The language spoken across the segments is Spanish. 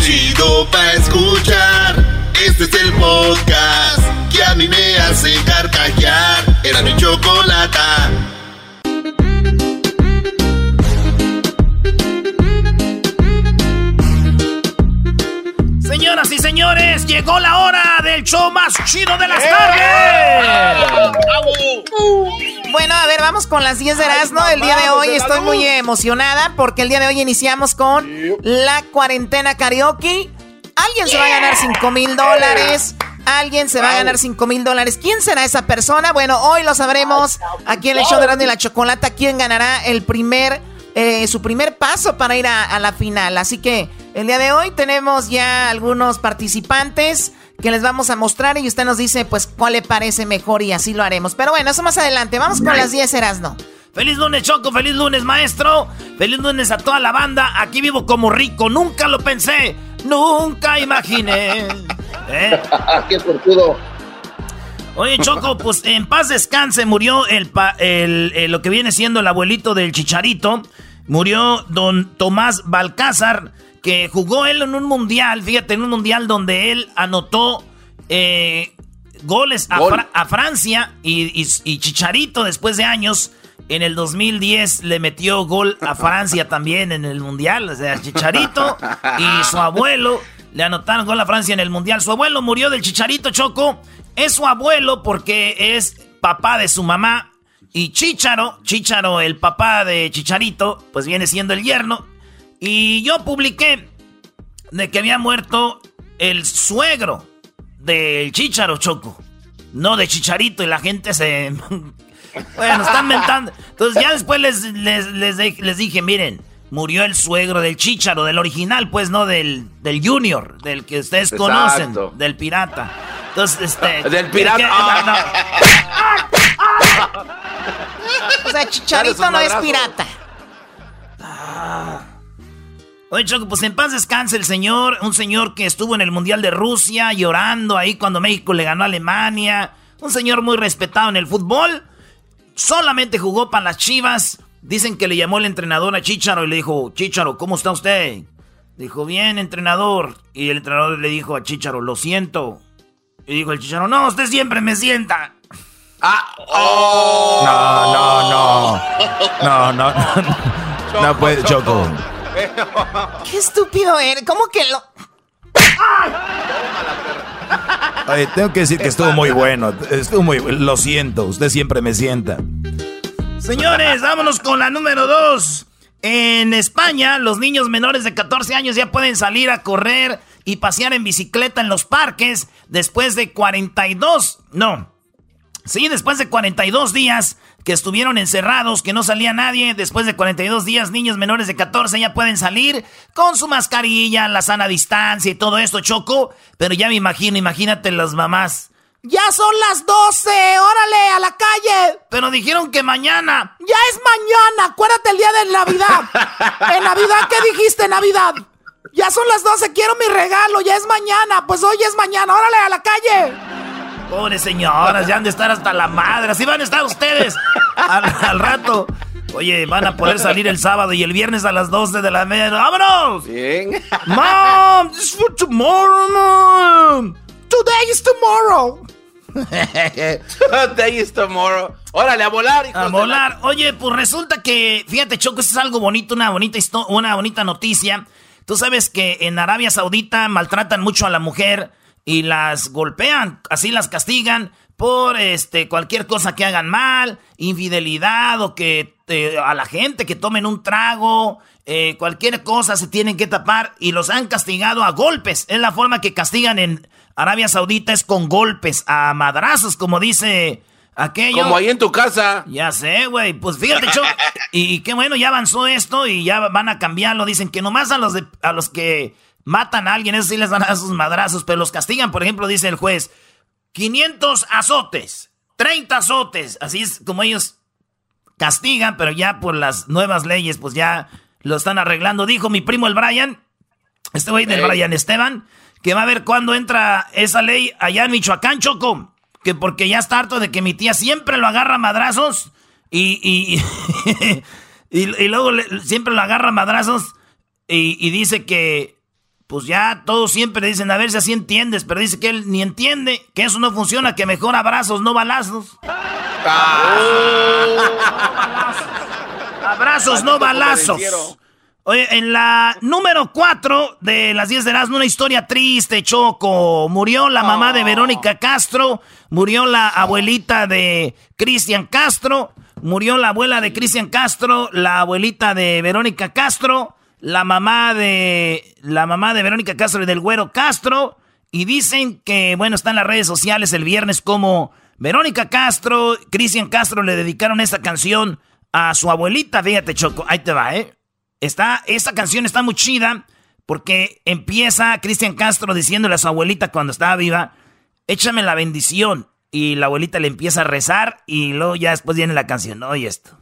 chido pa' escuchar. Este es el podcast que a mí me hace carcajear. Era mi chocolata. Señoras y señores, llegó la hora del show más chido de las tardes. Bueno, a ver, vamos con las 10 de Erasmo. El día de hoy estoy muy emocionada porque el día de hoy iniciamos con la cuarentena karaoke. Alguien se va a ganar 5 mil dólares. Alguien se va a ganar 5 mil dólares. ¿Quién será esa persona? Bueno, hoy lo sabremos aquí en el show de Erasmo y la Chocolata. ¿Quién ganará el primer, eh, su primer paso para ir a, a la final? Así que el día de hoy tenemos ya algunos participantes que les vamos a mostrar y usted nos dice pues cuál le parece mejor y así lo haremos. Pero bueno, eso más adelante. Vamos con las 10 Erasno. Feliz lunes, Choco. Feliz lunes, maestro. Feliz lunes a toda la banda. Aquí vivo como rico. Nunca lo pensé. Nunca imaginé. ¿Eh? ¡Qué fortudo! Oye, Choco, pues en paz descanse. Murió el, el, el, lo que viene siendo el abuelito del chicharito. Murió don Tomás Balcázar que jugó él en un mundial, fíjate, en un mundial donde él anotó eh, goles a, Francia y, Chicharito después de años. En el 2010 le metió gol a Francia también en el Mundial. O sea, Chicharito y su abuelo le anotaron gol a Francia en el Mundial. Su abuelo murió del Chicharito Choco. Es su abuelo porque es papá de su mamá. Y Chicharo, Chicharo, el papá de Chicharito, pues viene siendo el yerno. Y yo publiqué de que había muerto el suegro del Chicharo Choco. No de Chicharito y la gente se... bueno, están mentando. Entonces ya después les, les, dije, miren, murió el suegro del Chicharo, del original, pues no del, del Junior, del que ustedes conocen, del pirata. Entonces, este... Del pirata. o sea, Chicharito no es pirata. Ah. Oye, Choco, pues en paz descanse el señor, un señor que estuvo en el Mundial de Rusia llorando ahí cuando México le ganó a Alemania, un señor muy respetado en el fútbol, solamente jugó para las Chivas, dicen que le llamó el entrenador a Chicharo y le dijo, Chicharo, ¿cómo está usted? Dijo, bien, entrenador. Y el entrenador le dijo a Chicharo, lo siento. Y dijo el Chicharo, no, usted siempre me sienta. Ah, oh. No, no, no. No, no, no. No puede, Choco. Qué estúpido eres. ¿Cómo que lo.? Oye, tengo que decir que estuvo muy bueno. Estuvo muy Lo siento, usted siempre me sienta. Señores, vámonos con la número dos. En España, los niños menores de 14 años ya pueden salir a correr y pasear en bicicleta en los parques después de 42. No. Sí, después de 42 días que estuvieron encerrados, que no salía nadie. Después de 42 días, niños menores de 14 ya pueden salir con su mascarilla, la sana distancia y todo esto, Choco. Pero ya me imagino, imagínate las mamás. Ya son las 12, órale, a la calle. Pero dijeron que mañana. Ya es mañana, acuérdate el día de Navidad. ¿En Navidad qué dijiste, Navidad? Ya son las 12, quiero mi regalo, ya es mañana. Pues hoy es mañana, órale, a la calle. Pobres señoras, ya han de estar hasta la madre. Así van a estar ustedes al, rato. Oye, van a poder salir el sábado y el viernes a las 12 de la media. ¡Vámonos! Bien. Mom, this is for tomorrow, mom. Today is tomorrow. Today is tomorrow. Órale, a volar, A volar. Oye, pues resulta que, fíjate, Choco, esto es algo bonito, una bonita, una bonita noticia. Tú sabes que en Arabia Saudita maltratan mucho a la mujer y las golpean, así las castigan por este cualquier cosa que hagan mal, infidelidad o que eh, a la gente que tomen un trago, eh, cualquier cosa se tienen que tapar y los han castigado a golpes. Es la forma que castigan en Arabia Saudita es con golpes, a madrazos, como dice aquello. Como ahí en tu casa. Ya sé, güey. Pues fíjate, y, qué bueno, ya avanzó esto y ya van a cambiarlo. Dicen que nomás a los a los que matan a alguien, eso sí les dan a sus madrazos, pero los castigan, por ejemplo, dice el juez, 500 azotes, 30 azotes, así es como ellos castigan, pero ya por las nuevas leyes, pues ya lo están arreglando. Dijo mi primo el Brian, este güey del Brian Esteban, que va a ver cuándo entra esa ley allá en Michoacán, Choco, que porque ya está harto de que mi tía siempre lo agarra madrazos y, y, y, luego siempre lo agarra madrazos y dice que pues ya todos siempre dicen, a ver si así entiendes, pero dice que él ni entiende, que eso no funciona, que mejor abrazos, no balazos. abrazos, no balazos. Oye, en la número 4 de las 10 de las una historia triste, Choco. Murió la mamá de Verónica Castro, murió la abuelita de Cristian Castro, murió la abuela de Cristian Castro, la abuelita de Verónica Castro la mamá de la mamá de Verónica Castro y del güero Castro y dicen que bueno, está en las redes sociales el viernes como Verónica Castro, Cristian Castro le dedicaron esta canción a su abuelita, fíjate Choco, ahí te va, ¿eh? Está esta canción está muy chida porque empieza Cristian Castro diciéndole a su abuelita cuando estaba viva, "Échame la bendición." Y la abuelita le empieza a rezar y luego ya después viene la canción. Oye esto.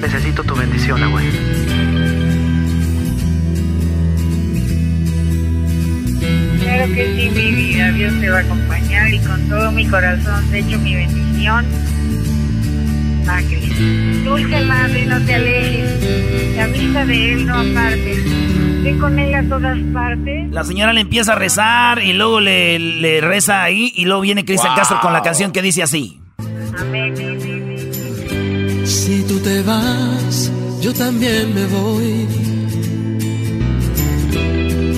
Necesito tu bendición, abuela. Claro que sí, mi vida. Dios te va a acompañar y con todo mi corazón te echo mi bendición. Ángeles. Dulce madre, no te alejes. La vista de él no aparte. Ve con él a todas partes. La señora le empieza a rezar y luego le, le reza ahí y luego viene Cristian Castro con la canción que dice así. Amén. Si tú te vas, yo también me voy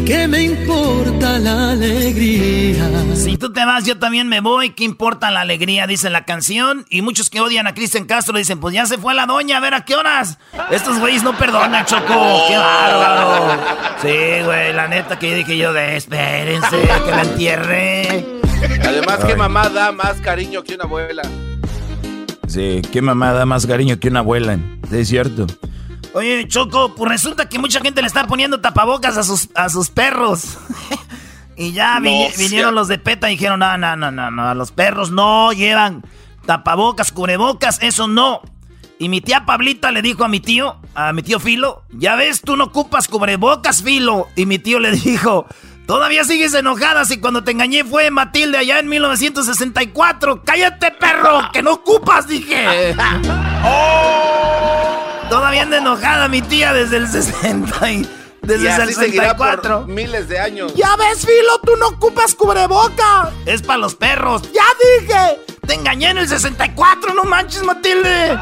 ¿Qué me importa la alegría? Si tú te vas, yo también me voy. ¿Qué importa la alegría? Dice la canción. Y muchos que odian a Cristian Castro dicen, pues ya se fue la doña, a ver a qué horas. Estos güeyes no perdonan, Choco. ¡Qué bárbaro! Sí, güey, la neta que dije yo de espérense, que la entierre. Además, ¿qué mamá da más cariño que una abuela? Sí, ¿qué mamá da más cariño que una abuela? Es cierto. Oye, Choco, pues resulta que mucha gente le está poniendo tapabocas a sus, a sus perros. y ya vinieron los de PETA y dijeron, no, no, no, no, no, los perros no llevan tapabocas, cubrebocas, eso no. Y mi tía Pablita le dijo a mi tío, a mi tío Filo, ya ves, tú no ocupas cubrebocas, Filo. Y mi tío le dijo, todavía sigues enojada si cuando te engañé fue Matilde allá en 1964. Cállate, perro, que no ocupas, dije. ¡Oh! Todavía anda enojada mi tía desde el 60 y desde el 64. miles de años. Ya ves, Filo, tú no ocupas cubreboca. Es para los perros. Ya dije. Te engañé en el 64, no manches, Matilde.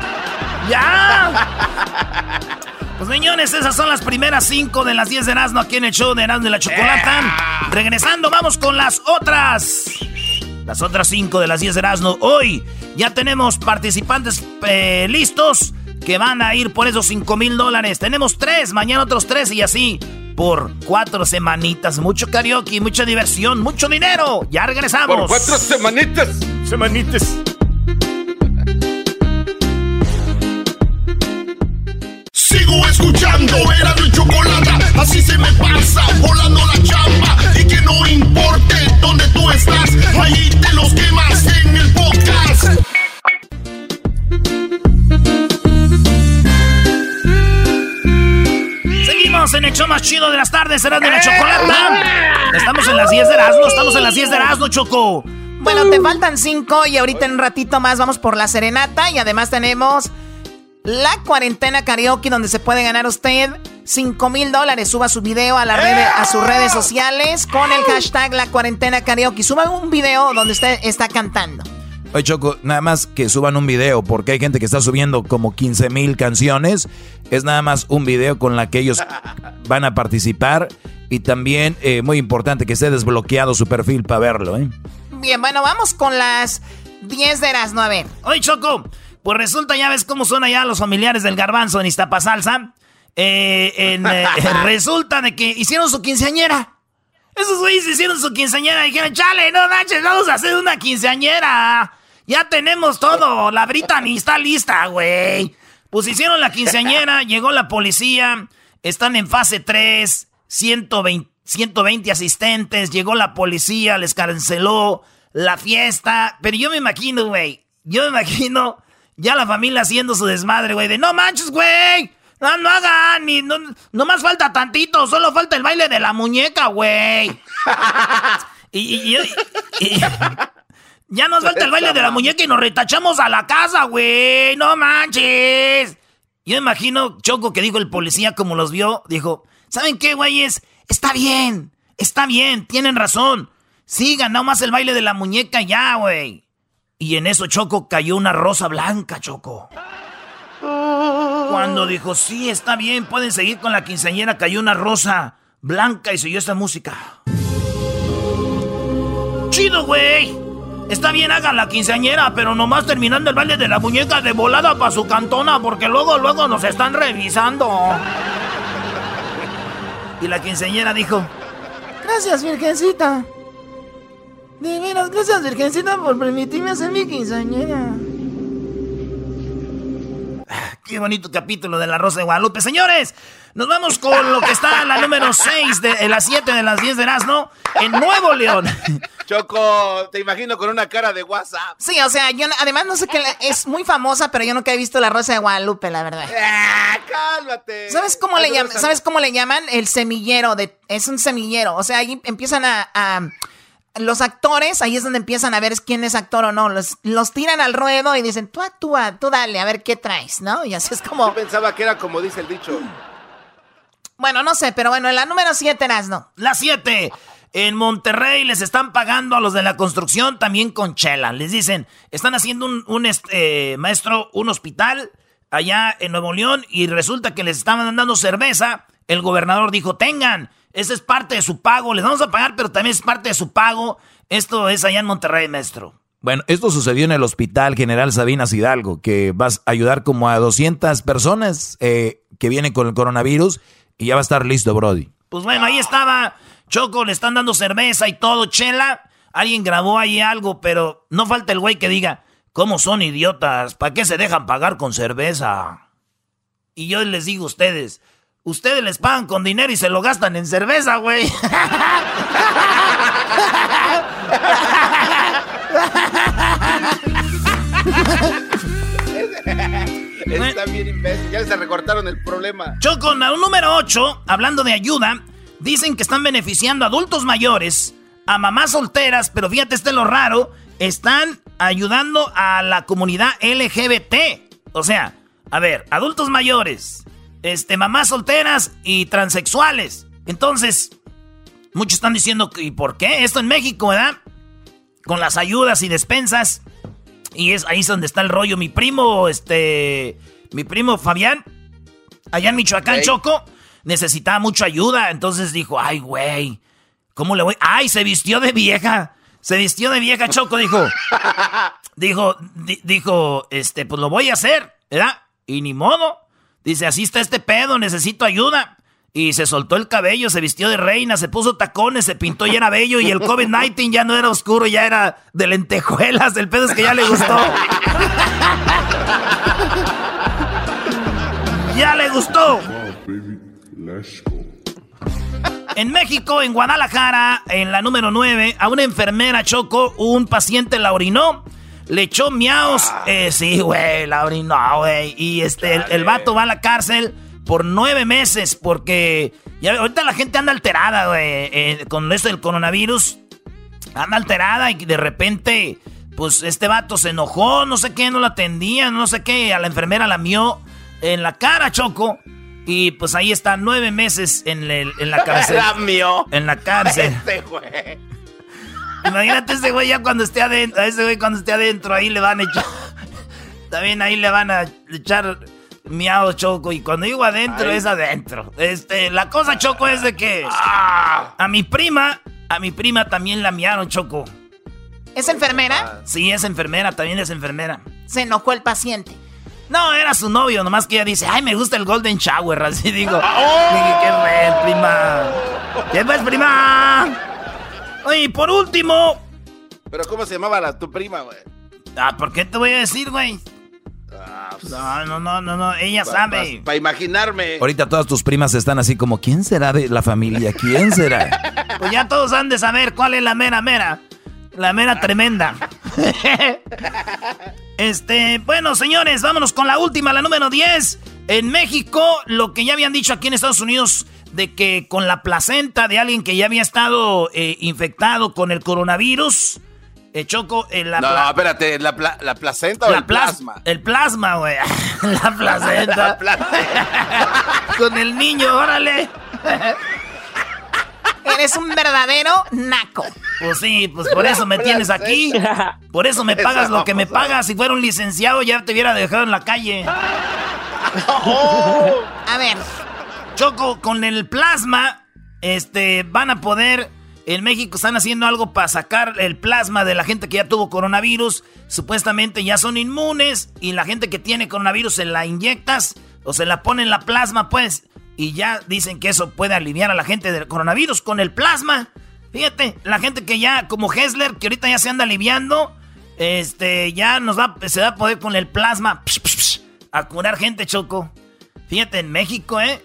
Ya. Pues señores, esas son las primeras cinco de las 10 de Erasmo aquí en el show de Erasmo de la Chocolata. Regresando, vamos con las otras. Las otras cinco de las 10 de Erasmo. Hoy ya tenemos participantes eh, listos que van a ir por esos 5 mil dólares. Tenemos tres, mañana otros tres y así por cuatro semanitas. Mucho karaoke, mucha diversión, mucho dinero. Ya regresamos. Por cuatro semanitas. Semanitas. Sigo escuchando, era mi chocolate. Así se me pasa, volando la chamba. Y que no importe dónde tú estás, ahí te los quemas en el podcast. En el show más chido de las tardes, será de la chocolata. Estamos en las 10 de Erasmo, estamos en las 10 de Erasmo, Choco. Bueno, te faltan 5 y ahorita en un ratito más vamos por la serenata y además tenemos la cuarentena karaoke donde se puede ganar usted 5 mil dólares. Suba su video a, la red, a sus redes sociales con el hashtag la cuarentena karaoke. Suba un video donde usted está cantando. Oye, Choco, nada más que suban un video, porque hay gente que está subiendo como 15 mil canciones. Es nada más un video con la que ellos van a participar. Y también, eh, muy importante, que esté desbloqueado su perfil para verlo, ¿eh? Bien, bueno, vamos con las 10 de las 9. Oye, Choco, pues resulta, ya ves cómo son allá los familiares del garbanzo en Iztapasalsa. Eh, eh, resulta de que hicieron su quinceañera. Esos güeyes hicieron su quinceañera y dijeron, chale, no manches, vamos a hacer una quinceañera. Ya tenemos todo. La Britney está lista, güey. Pues hicieron la quinceañera, llegó la policía. Están en fase 3, 120, 120 asistentes. Llegó la policía, les canceló la fiesta. Pero yo me imagino, güey. Yo me imagino ya la familia haciendo su desmadre, güey. De no manches, güey. No, no hagan, ni, no, no más falta tantito, solo falta el baile de la muñeca, güey. y, y, y, ya nos falta el baile de la muñeca y nos retachamos a la casa, güey. No manches. Yo imagino, Choco, que dijo el policía como los vio, dijo, ¿Saben qué, güeyes? Está bien, está bien, tienen razón. Sigan, nada más el baile de la muñeca ya, güey. Y en eso, Choco, cayó una rosa blanca, Choco. Cuando dijo, sí, está bien, pueden seguir con la quinceañera, cayó una rosa blanca y siguió esta música. Chido, güey. Está bien, hagan la quinceañera, pero nomás terminando el baile de la muñeca de volada para su cantona, porque luego, luego nos están revisando. Y la quinceañera dijo, Gracias, Virgencita. De gracias, Virgencita, por permitirme hacer mi quinceañera. Qué bonito capítulo de La Rosa de Guadalupe. Señores, nos vamos con lo que está en la número 6 de las 7 de las 10 de Erasmo en Nuevo León. Choco, te imagino con una cara de WhatsApp. Sí, o sea, yo además no sé qué es muy famosa, pero yo nunca he visto La Rosa de Guadalupe, la verdad. Ah, cálmate. ¿Sabes cómo le llaman? ¿Sabes cómo le llaman? El semillero de es un semillero, o sea, ahí empiezan a los actores, ahí es donde empiezan a ver quién es actor o no. Los, los tiran al ruedo y dicen, tú actúa, tú dale, a ver qué traes, ¿no? Y así es como... Yo pensaba que era como dice el dicho. Bueno, no sé, pero bueno, en la número 7 eras, ¿no? La 7. En Monterrey les están pagando a los de la construcción también con chela. Les dicen, están haciendo un, un este, maestro, un hospital allá en Nuevo León y resulta que les estaban dando cerveza. El gobernador dijo, tengan. Esa es parte de su pago. Les vamos a pagar, pero también es parte de su pago. Esto es allá en Monterrey, maestro. Bueno, esto sucedió en el Hospital General Sabinas Hidalgo, que vas a ayudar como a 200 personas eh, que vienen con el coronavirus y ya va a estar listo, Brody. Pues bueno, ahí estaba Choco, le están dando cerveza y todo, chela. Alguien grabó ahí algo, pero no falta el güey que diga, ¿cómo son idiotas? ¿Para qué se dejan pagar con cerveza? Y yo les digo a ustedes, Ustedes les pagan con dinero y se lo gastan en cerveza, güey. Está bien imbécil. Ya se recortaron el problema. Choco, un número 8, hablando de ayuda, dicen que están beneficiando a adultos mayores, a mamás solteras, pero fíjate, este es lo raro, están ayudando a la comunidad LGBT. O sea, a ver, adultos mayores, este, mamás solteras y transexuales. Entonces, muchos están diciendo, ¿y por qué? Esto en México, ¿verdad? Con las ayudas y despensas. Y es ahí es donde está el rollo. Mi primo, este, mi primo Fabián, allá en Michoacán, Choco, necesitaba mucha ayuda. Entonces dijo, ay, güey, ¿cómo le voy? Ay, se vistió de vieja. Se vistió de vieja, Choco, dijo. dijo, dijo, este, pues lo voy a hacer, ¿verdad? Y ni modo. Dice, así está este pedo, necesito ayuda. Y se soltó el cabello, se vistió de reina, se puso tacones, se pintó y era bello. Y el COVID-19 ya no era oscuro, ya era de lentejuelas. El pedo es que ya le gustó. ya le gustó. En México, en Guadalajara, en la número 9, a una enfermera chocó, un paciente la orinó le echó miaos. Ah. Eh, sí, güey, la no, güey. Y este, el, vato va a la cárcel por nueve meses porque ya, ahorita la gente anda alterada, güey, eh, con esto del coronavirus. Anda alterada y de repente, pues este vato se enojó, no sé qué, no la atendía, no sé qué. A la enfermera la mió en la cara, Choco. Y pues ahí está, nueve meses en, en la cárcel. La mió. En la cárcel. Este güey. Imagínate ese güey ya cuando esté adentro. A ese güey cuando esté adentro, ahí le van a echar. También ahí le van a echar miado choco. Y cuando digo adentro, es adentro. Este, la cosa, Choco, es de que. Ah. a mi prima, a mi prima también la miaron, Choco. ¿Es enfermera? Sí, es enfermera, también es enfermera. Se enojó el paciente. No, era su novio, nomás que ella dice, ay, me gusta el Golden Shower, así digo. Oh. ¿Qué ves, prima? ¿Qué ves, prima? Oye, por último. ¿Pero cómo se llamaba la, tu prima, güey? Ah, ¿por qué te voy a decir, güey? Ah, pues, no, no, no, no, no, ella sabe. Para imaginarme. Ahorita todas tus primas están así como, ¿quién será de la familia? ¿Quién será? pues ya todos han de saber cuál es la mera mera. La mera tremenda. este, bueno, señores, vámonos con la última, la número 10. En México, lo que ya habían dicho aquí en Estados Unidos de que con la placenta de alguien que ya había estado eh, infectado con el coronavirus, eh, Choco, en la... No, espérate, ¿la, la placenta o el plasma? El plasma, güey. la placenta. con el niño, órale. Eres un verdadero naco. Pues sí, pues por eso me tienes aquí. Por eso me pagas lo que me pagas. Si fuera un licenciado ya te hubiera dejado en la calle. A ver. Choco, con el plasma, este, van a poder. En México están haciendo algo para sacar el plasma de la gente que ya tuvo coronavirus. Supuestamente ya son inmunes. Y la gente que tiene coronavirus se la inyectas o se la pone en la plasma, pues. Y ya dicen que eso puede aliviar a la gente del coronavirus con el plasma. Fíjate, la gente que ya, como Hessler, que ahorita ya se anda aliviando, este, ya nos va, se va a poder con el plasma a curar gente, Choco. Fíjate, en México, ¿eh?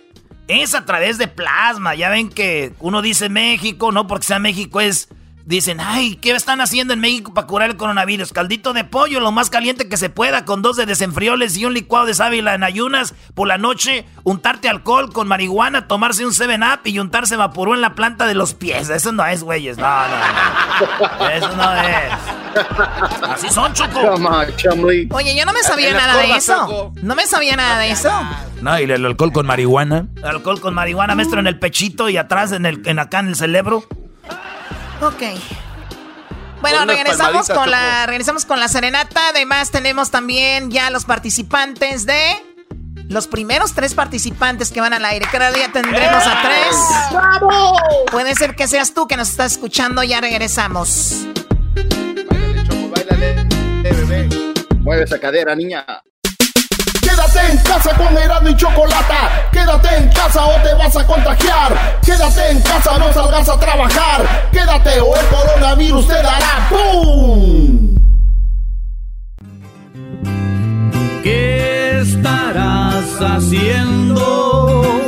Es a través de plasma. Ya ven que uno dice México, no porque sea México, es Dicen, ay, ¿qué están haciendo en México para curar el coronavirus? Caldito de pollo, lo más caliente que se pueda, con dos de desenfrioles y un licuado de sábila en ayunas por la noche, untarte alcohol con marihuana, tomarse un 7-up y untarse vaporú en la planta de los pies. Eso no es, güeyes. No, no, no. Eso no es. Así son, Choco. Oye, yo no me sabía nada de eso. No me sabía nada de eso. No, y el alcohol con marihuana. alcohol con marihuana, maestro, en el pechito y atrás, en, el, en acá en el cerebro. Ok. Bueno, regresamos con la regresamos con la serenata. Además, tenemos también ya los participantes de los primeros tres participantes que van al aire. Cada día tendremos a tres. ¡Bravo! Puede ser que seas tú que nos estás escuchando. Ya regresamos. Báilale, Choco, báilale. bebé. Mueve esa cadera, niña. Quédate en casa con Erasmo y Chocolata. Quédate en casa o te vas a contagiar. Quédate en casa, no salgas a trabajar. Quédate o el coronavirus te dará ¡Pum! ¿Qué estarás haciendo?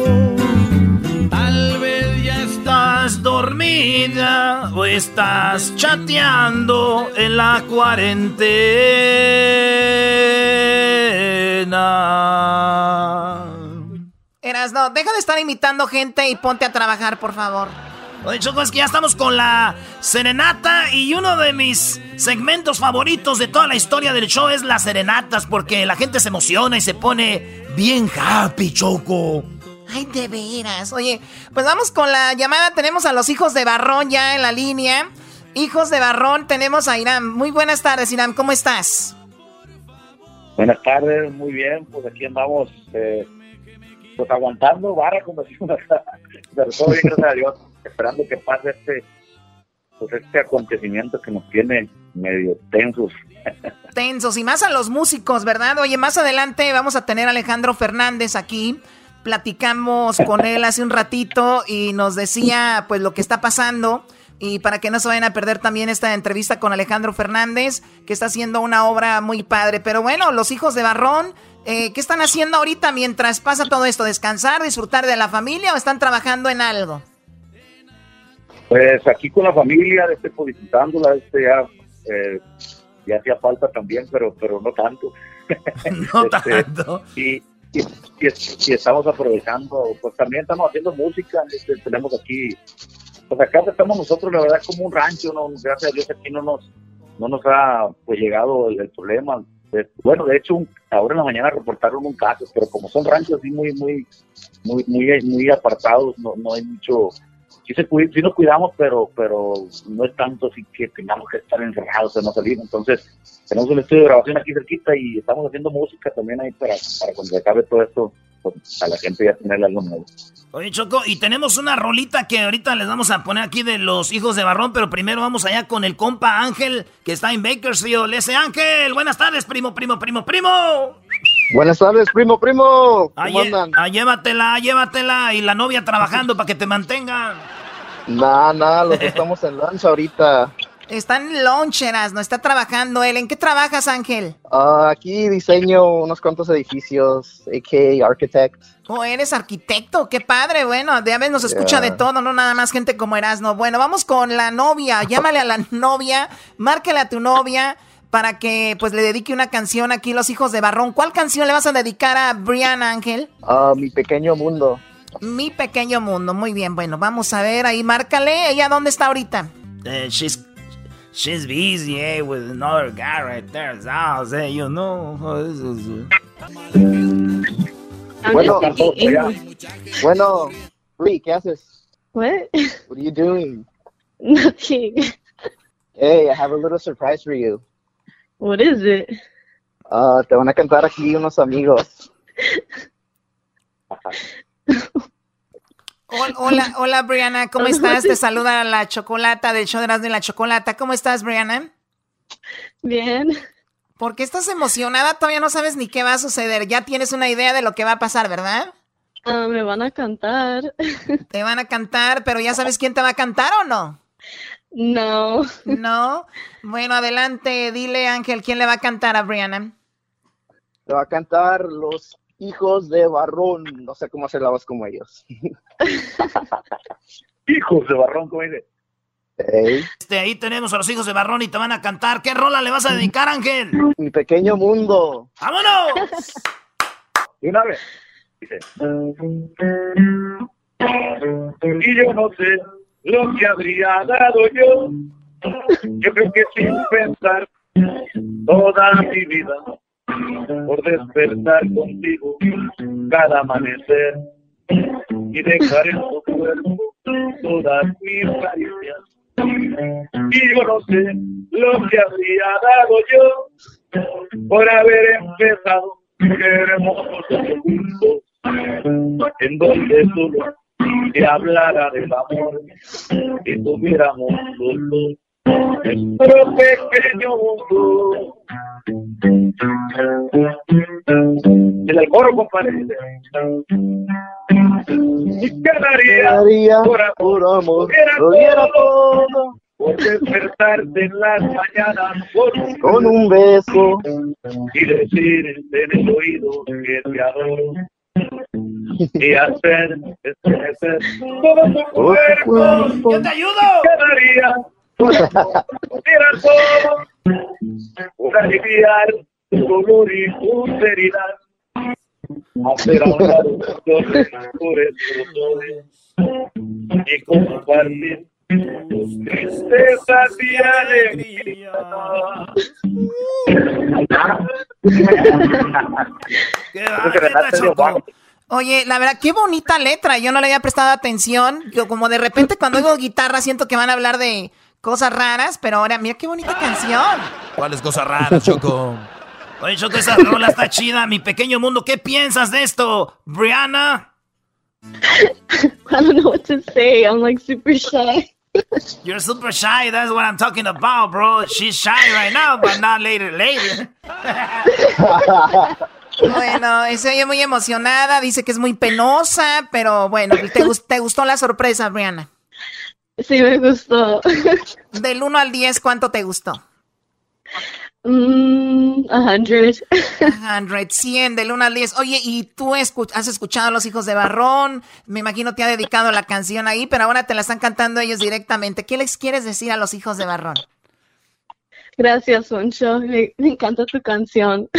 Dormida o estás chateando en la cuarentena. Eras, no, deja de estar imitando gente y ponte a trabajar, por favor. Oye, Choco, es que ya estamos con la serenata y uno de mis segmentos favoritos de toda la historia del show es las serenatas porque la gente se emociona y se pone bien happy, Choco. Ay, de veras. Oye, pues vamos con la llamada. Tenemos a los hijos de Barrón ya en la línea. Hijos de Barrón, tenemos a Irán. Muy buenas tardes, Irán. ¿Cómo estás? Buenas tardes, muy bien. Pues aquí andamos, eh, pues aguantando barra, como decimos acá. Pero todo bien, gracias a Dios. Esperando que pase este, pues este acontecimiento que nos tiene medio tensos. Tensos y más a los músicos, ¿verdad? Oye, más adelante vamos a tener a Alejandro Fernández aquí. Platicamos con él hace un ratito y nos decía pues lo que está pasando y para que no se vayan a perder también esta entrevista con Alejandro Fernández, que está haciendo una obra muy padre. Pero bueno, los hijos de Barrón, eh, ¿qué están haciendo ahorita mientras pasa todo esto? ¿Descansar, disfrutar de la familia o están trabajando en algo? Pues aquí con la familia, este, pues, disfrutándola, este ya, eh, ya hacía falta también, pero, pero no tanto. No Este, tanto. y, y, estamos aprovechando, pues también estamos haciendo música, este, tenemos aquí, pues acá estamos nosotros, la verdad, como un rancho, ¿no? gracias a Dios aquí no nos, no nos ha pues llegado el, el problema. Eh, Bueno, de hecho, un- ahora en la mañana reportaron un caso, pero como son ranchos así muy, muy, muy, muy, muy apartados, no, no hay mucho, sí, se sí nos cuidamos, pero, pero no es tanto así que tengamos que estar encerrados o no salir. Entonces, tenemos un estudio de grabación aquí cerquita y estamos haciendo música también ahí para, para cuando acabe todo esto, pues, a la gente ya tener algo nuevo. Oye, Choco, y tenemos una rolita que ahorita les vamos a poner aquí de los hijos de Barrón, pero primero vamos allá con el compa Ángel, que está en Bakersfield. Ese Ángel, buenas tardes, primo, primo, primo, primo. Buenas tardes, primo, primo. Ah, ¿Cómo andan? ah, llévatela, llévatela. Y la novia trabajando para que te mantenga. Nah, nah, los estamos en lanza ahorita. Está en loncheras, no está trabajando él. ¿En qué trabajas, Ángel? Ah, aquí diseño unos cuantos edificios, a.k.a. architect. Oh, eres arquitecto, qué padre. Bueno, ya ves, nos escucha Yeah. de todo, no nada más gente como Erasno. Bueno, vamos con la novia. Llámale a la novia, márcale a tu novia para que pues le dedique una canción aquí, Los Hijos de Barrón. ¿Cuál canción le vas a dedicar a Brian Ángel? Ah, mi pequeño mundo. Mi pequeño mundo. Muy bien, bueno, vamos a ver ahí, márcale. ¿Ella dónde está ahorita? Eh, she's, she's busy, eh, with another guy right there. house, eh, you know. Oh, this is- Bueno, bueno, ¿qué haces? What? What are you doing? Nothing. Hey, I have a little surprise for you. What is it? Uh, te van a cantar aquí unos amigos. Hol- Hola, hola Brianna, ¿cómo estás? Te saluda la chocolata del show de Erasmo y la Chocolata. ¿Cómo estás, Brianna? Bien. ¿Por qué estás emocionada? Todavía no sabes ni qué va a suceder. Ya tienes una idea de lo que va a pasar, ¿verdad? Ah, me van a cantar. Te van a cantar, pero ¿ya sabes quién te va a cantar o no? No. No. Bueno, adelante, dile Ángel, ¿quién le va a cantar a Brianna? Te va a cantar los hijos de Barrón. No sé cómo hacer la voz como ellos. Hijos de barrón, como dice. Hey, Este, ahí tenemos a los hijos de Barrón y te van a cantar. ¿Qué rola le vas a dedicar, Ángel? mi pequeño mundo. ¡Vámonos! Y una vez. Dice. Y yo no sé lo que habría dado yo. Yo creo que sin pensar toda mi vida por despertar contigo cada amanecer y dejar en tu cuerpo todas mis caricias. Y yo no sé lo que habría dado yo por haber empezado hermosos juntos, en donde solo te hablara del amor y tuviéramos los dos nuestro pequeño mundo. En el coro, compadre. Y quedaría Daría por amor, por amor, era lo diera todo. todo por despertarte en las mañanas por un con un beso. y decirte en el oído que te adoro y hacer todo tu tu cuerpo cuerpo. ¡Yo te ayudo! quedaría dolor y tu serenidad hacer a un lado los rencores y compartir tus tristezas y alegrías. Oye, la verdad, qué bonita letra. Yo no le había prestado atención. Yo como de repente cuando oigo guitarra siento que van a hablar de cosas raras, pero ahora mira qué bonita canción. ¿Cuáles cosas raras, Choco? Oye, Choco, esa rola está chida. Mi pequeño mundo, ¿qué piensas de esto? Brianna, I don't know what to say. I'm like super shy. you're super shy. That's what I'm talking about, bro. She's shy right now, but not later, later. Bueno, se oye muy emocionada, dice que es muy penosa, pero bueno, ¿te, gus- te gustó la sorpresa, Brianna? Sí, me gustó. Del 1 al 10, ¿cuánto te gustó? Mm, a hundred. 100, 100, del 1 al 10. Oye, ¿y tú has escuchado a los hijos de Barrón? Me imagino te ha dedicado la canción ahí, pero ahora te la están cantando ellos directamente. ¿Qué les quieres decir a los hijos de Barrón? Gracias, Poncho. Me, me encanta tu canción.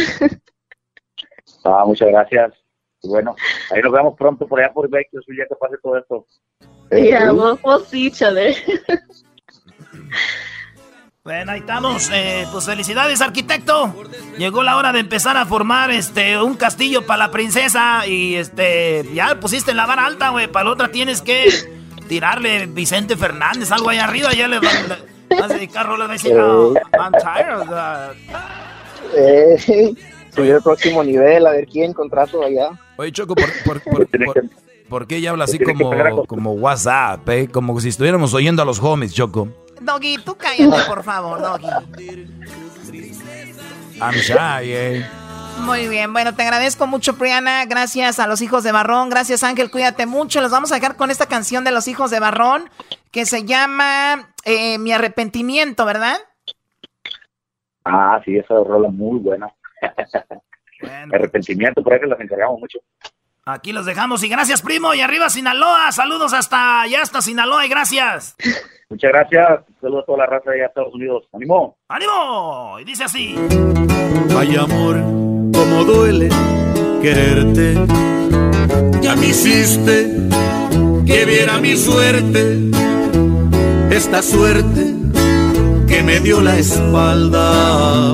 Ah, muchas gracias. Y bueno, ahí nos vemos pronto por allá por Vecchio, ya que pase todo esto. Yeah, we'll, we'll see each other. Bueno, ahí estamos. Eh, pues felicidades, arquitecto. Llegó la hora de empezar a formar este un castillo para la princesa. Y este ya pusiste la vara alta, güey. Para la otra tienes que tirarle Vicente Fernández, algo ahí arriba. Ya le vas le vas a dedicar rolas. vas a decir, "Oh, I'm tired of that". Eh, subir al próximo nivel, a ver quién contrato allá. Oye, Choco, ¿por, por, por, por- por qué ella habla así como, como WhatsApp, eh? Como si estuviéramos oyendo a los homies, Choco. Doggy, tú cállate, por favor, Doggy. I'm shy, eh. Muy bien, bueno, te agradezco mucho, Brianna. Gracias a los hijos de Barrón. Gracias, Ángel. Cuídate mucho. Los vamos a dejar con esta canción de los hijos de Barrón que se llama eh, Mi arrepentimiento, ¿verdad? Ah, sí, esa rola muy buena. Bueno, Arrepentimiento, por ahí que las encargamos mucho. Aquí los dejamos. Y gracias, primo. Y arriba, Sinaloa. Saludos hasta allá, hasta Sinaloa. Y gracias. Muchas gracias. Saludos a toda la raza de Estados Unidos. ¡Ánimo! ¡Ánimo! Y dice así. Ay amor, cómo duele quererte. Ya me hiciste que viera mi suerte, esta suerte que me dio la espalda.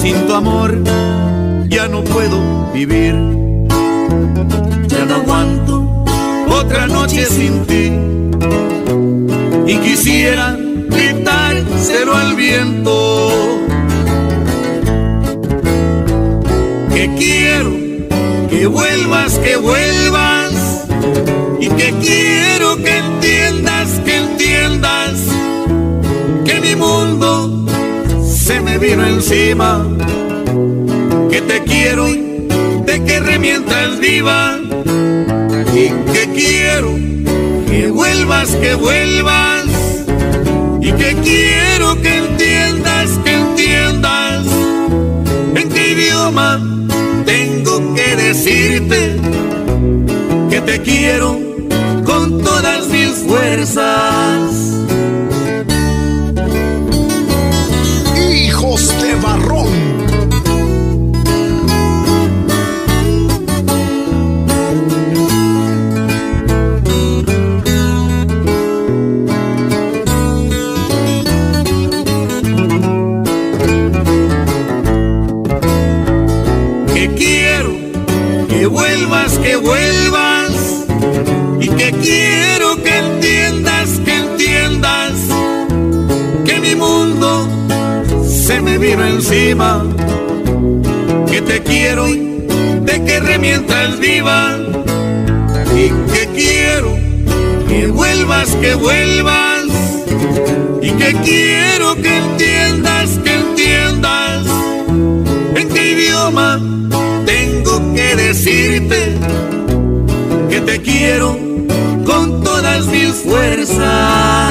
Sin tu amor ya no puedo vivir. Ya no aguanto otra noche sin ti. Y quisiera gritárselo al viento. Que quiero que vuelvas, que vuelvas. Y que quiero que entiendas, que entiendas que mi mundo se me vino encima. Que te quiero, de que remientas viva y que quiero que vuelvas, que vuelvas y que quiero que entiendas, que entiendas en qué idioma tengo que decirte que te quiero con todas mis fuerzas. Vino encima, que te quiero de que remientas viva y que quiero que vuelvas, que vuelvas y que quiero que entiendas, que entiendas en qué idioma tengo que decirte que te quiero con todas mis fuerzas.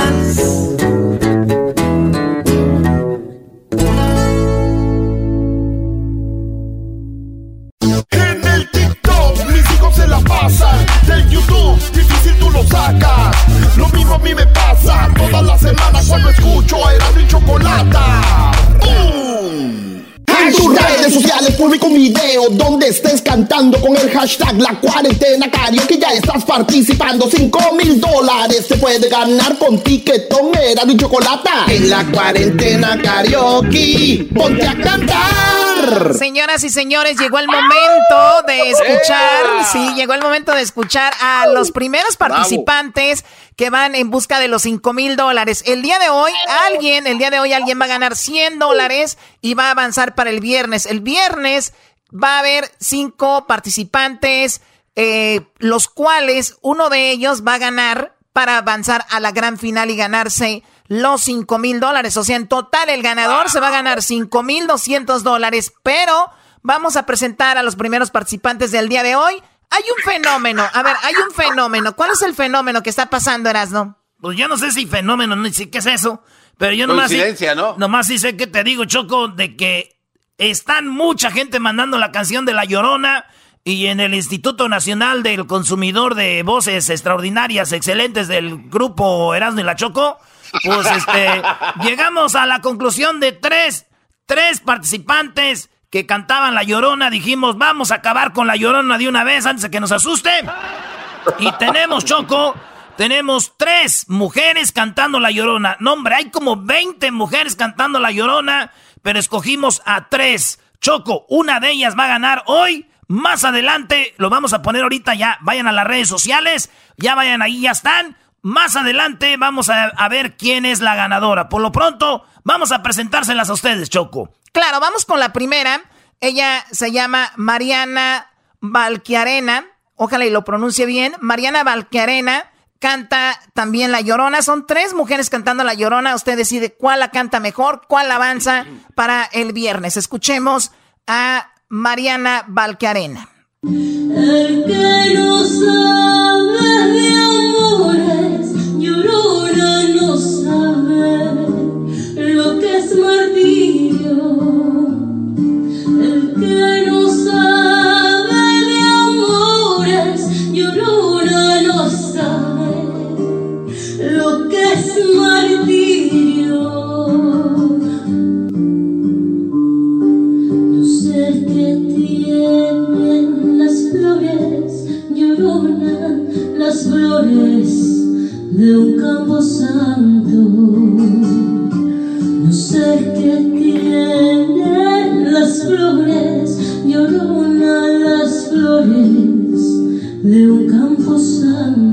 Hashtag La Cuarentena Karaoke. Ya estás participando. 5 mil dólares se puede ganar con tiquetón era de chocolate. En la Cuarentena Karaoke, ponte a cantar. Señoras y señores, llegó el momento de escuchar. Sí, llegó el momento de escuchar a los primeros participantes que van en busca de los 5 mil dólares. El día de hoy, alguien, el día de hoy alguien va a ganar 100 dólares y va a avanzar para el viernes. El viernes va a haber cinco participantes, eh, los cuales uno de ellos va a ganar para avanzar a la gran final y ganarse los 5 mil dólares. O sea, en total el ganador se va a ganar 5 mil 200 dólares, pero vamos a presentar a los primeros participantes del día de hoy. Hay un fenómeno. A ver, hay un fenómeno. ¿Cuál es el fenómeno que está pasando, Erasno? Pues yo no sé si fenómeno, no sé qué es eso. Pero yo nomás. Coincidencia, ¿no? Nomás sí sé que te digo, Choco, de que están mucha gente mandando la canción de La Llorona. Y en el Instituto Nacional del Consumidor de Voces Extraordinarias, Excelentes del grupo Erasmo y la Choco, pues este, llegamos a la conclusión de tres, tres participantes que cantaban La Llorona, dijimos, vamos a acabar con La Llorona de una vez antes de que nos asuste. Y tenemos, Choco, tenemos tres mujeres cantando La Llorona. No, hombre, hay como 20 mujeres cantando La Llorona, pero escogimos a tres. Choco, una de ellas va a ganar hoy. Más adelante, lo vamos a poner ahorita ya. Vayan a las redes sociales, ya vayan ahí, ya están. Más adelante vamos a, a ver quién es la ganadora. Por lo pronto, vamos a presentárselas a ustedes, Choco. Claro, vamos con la primera. Ella se llama Mariana Valquiarena. Ojalá y lo pronuncie bien. Mariana Valquiarena canta también La Llorona. Son tres mujeres cantando La Llorona. Usted decide cuál la canta mejor, cuál avanza para el viernes. Escuchemos a Mariana sabe las flores de un campo santo. No sé qué tienen las flores, lloronan las flores de un campo santo.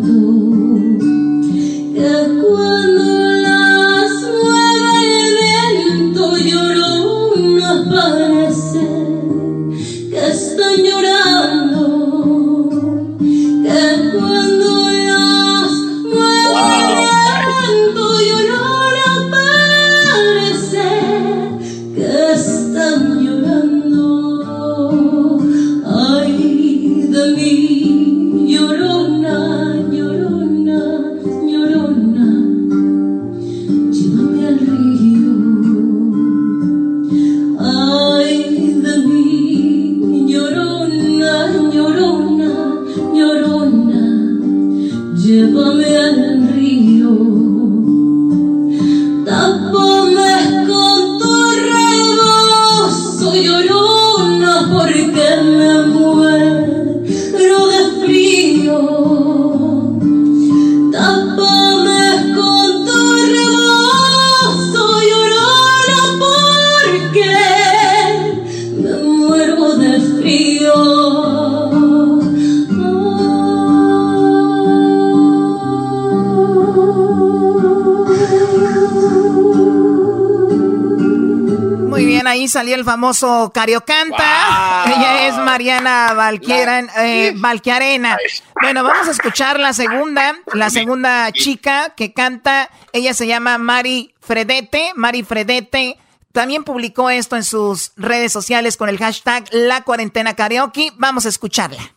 Ahí salió el famoso Cariocanta. Ella es Mariana eh, Valquiarena. Bueno, vamos a escuchar la segunda, la segunda chica que canta. Ella se llama Mari Fredete. Mari Fredete también publicó esto en sus redes sociales con el hashtag La Cuarentena Karaoke. Vamos a escucharla.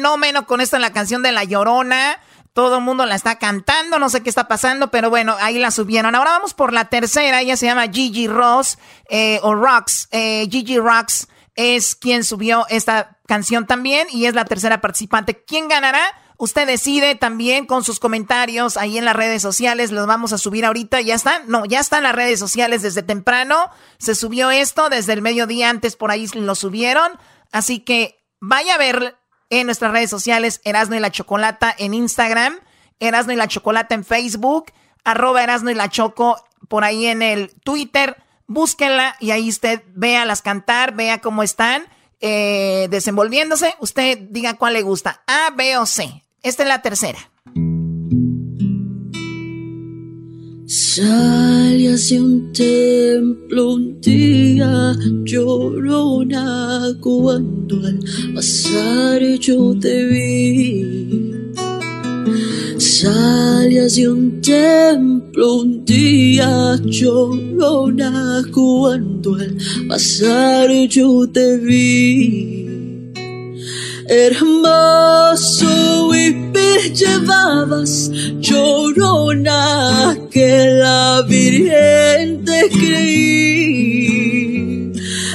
Un fenómeno con esto en la canción de La Llorona. Todo el mundo la está cantando, no sé qué está pasando, pero bueno, ahí la subieron. Ahora vamos por la tercera, ella se llama Gigi Ross, eh, o Rocks. Eh, Gigi Rocks es quien subió esta canción también y es la tercera participante. ¿Quién ganará? Usted decide también con sus comentarios ahí en las redes sociales. Los vamos a subir ahorita. ¿Ya están? No, ya están las redes sociales desde temprano. Se subió esto desde el mediodía antes, por ahí lo subieron. Así que vaya a ver en nuestras redes sociales Erasno y la Chocolata en Instagram, Erasno y la Chocolata en Facebook, arroba Erasno y la Choco por ahí en el Twitter. Búsquenla y ahí usted véalas cantar, vea cómo están eh, desenvolviéndose. Usted diga cuál le gusta, A, B o C. Esta es la tercera. Salí hacia un templo un día llorona cuando al pasar yo te vi. Salí hacia un templo un día llorona cuando al pasar yo te vi. Hermoso me llevabas, llorona, que la Virgen te creí.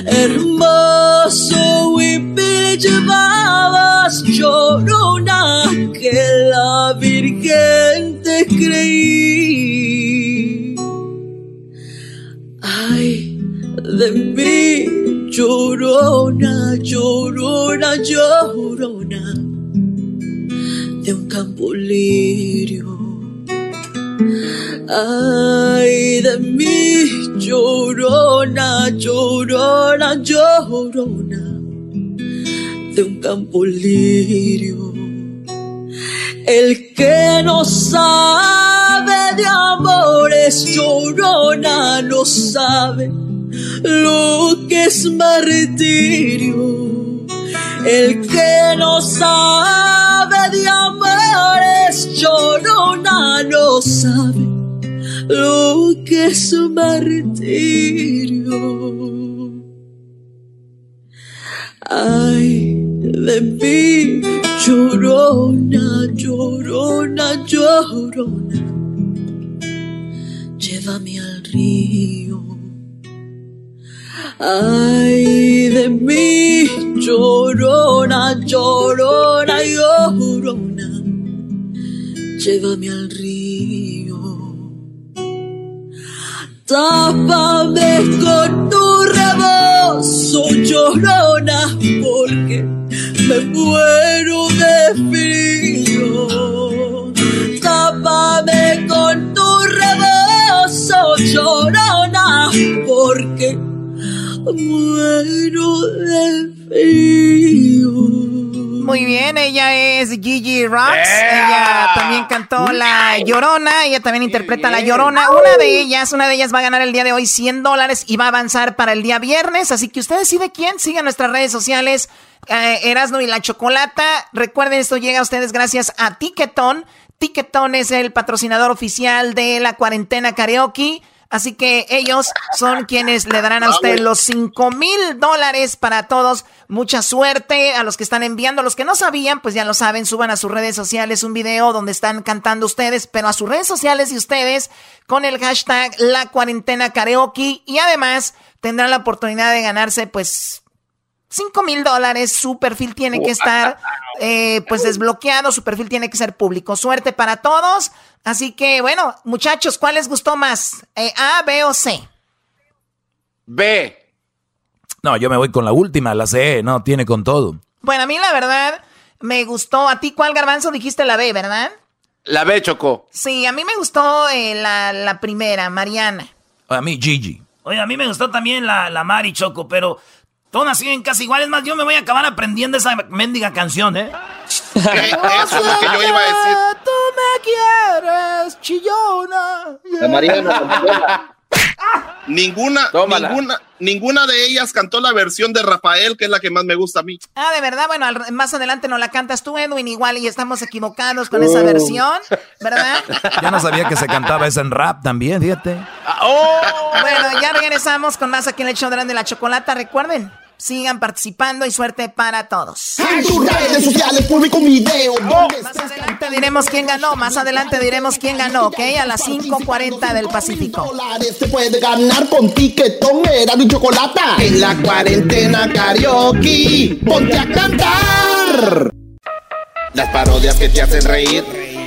Hermoso me llevabas, llorona, que la Virgen te creí. Ay, de mí llorona, llorona, llorona, de un campo lirio. Ay, de mí llorona, llorona, llorona, de un campo lirio. El que no sabe de amores llorona, no sabe lo que es martirio. El que no sabe de amores llorona, no sabe lo que es martirio. Ay, de mí, llorona, llorona, llorona, llévame al río. Ay, de mí, llorona, llorona, llorona, llévame al río. Tápame con tu rebozo, llorona, porque me muero de frío. Tápame con tu rebozo, llorona, porque muero de frío. Muy bien, ella es Gigi Rocks. Ella también cantó La Llorona. Ella también interpreta La Llorona. Una de ellas, una de ellas va a ganar el día de hoy 100 dólares y va a avanzar para el día viernes. Así que usted decide quién. Sigan nuestras redes sociales. eh, Erasno y la Chocolata. Recuerden, esto llega a ustedes gracias a Ticketon. Ticketon es el patrocinador oficial de la cuarentena karaoke. Así que ellos son quienes le darán a usted los 5 mil dólares para todos. Mucha suerte a los que están enviando. A los que no sabían, pues ya lo saben, suban a sus redes sociales un video donde están cantando ustedes, pero a sus redes sociales y ustedes con el hashtag la cuarentena karaoke. Y además tendrán la oportunidad de ganarse, pues, 5 mil dólares. Su perfil tiene que estar, eh, pues, desbloqueado. Su perfil tiene que ser público. Suerte para todos. Así que, bueno, muchachos, ¿cuál les gustó más? Eh, ¿A, B o C? B. No, yo me voy con la última, la C, no, tiene con todo. Bueno, a mí la verdad me gustó. ¿A ti cuál garbanzo dijiste la B, verdad? La B, Choco. Sí, a mí me gustó eh, la, la primera, Mariana. A mí, Gigi. Oye, a mí me gustó también la, la Mari Choco, pero todas siguen casi iguales. Más, yo me voy a acabar aprendiendo esa mendiga canción, ¿eh? Eso es lo que yo iba a decir. Tú me quieres, chillona. La Mariana. Ninguna, Tómala. ninguna, ninguna de ellas cantó la versión de Rafael, que es la que más me gusta a mí. Ah, de verdad, bueno, al- más adelante nos la cantas tú, Edwin, igual y estamos equivocados con esa versión, ¿verdad? Ya no sabía que se cantaba esa en rap también, fíjate. Bueno, ya regresamos con más aquí en el show de la chocolata. Recuerden, sigan participando y suerte para todos. En tus redes sociales publico un video Más adelante diremos quién ganó, más adelante diremos quién ganó, ¿ok? A las 5.40 del Pacífico. se puede ganar con tiquetón, era y chocolate. En la cuarentena karaoke, ponte a cantar. Las parodias que te hacen reír,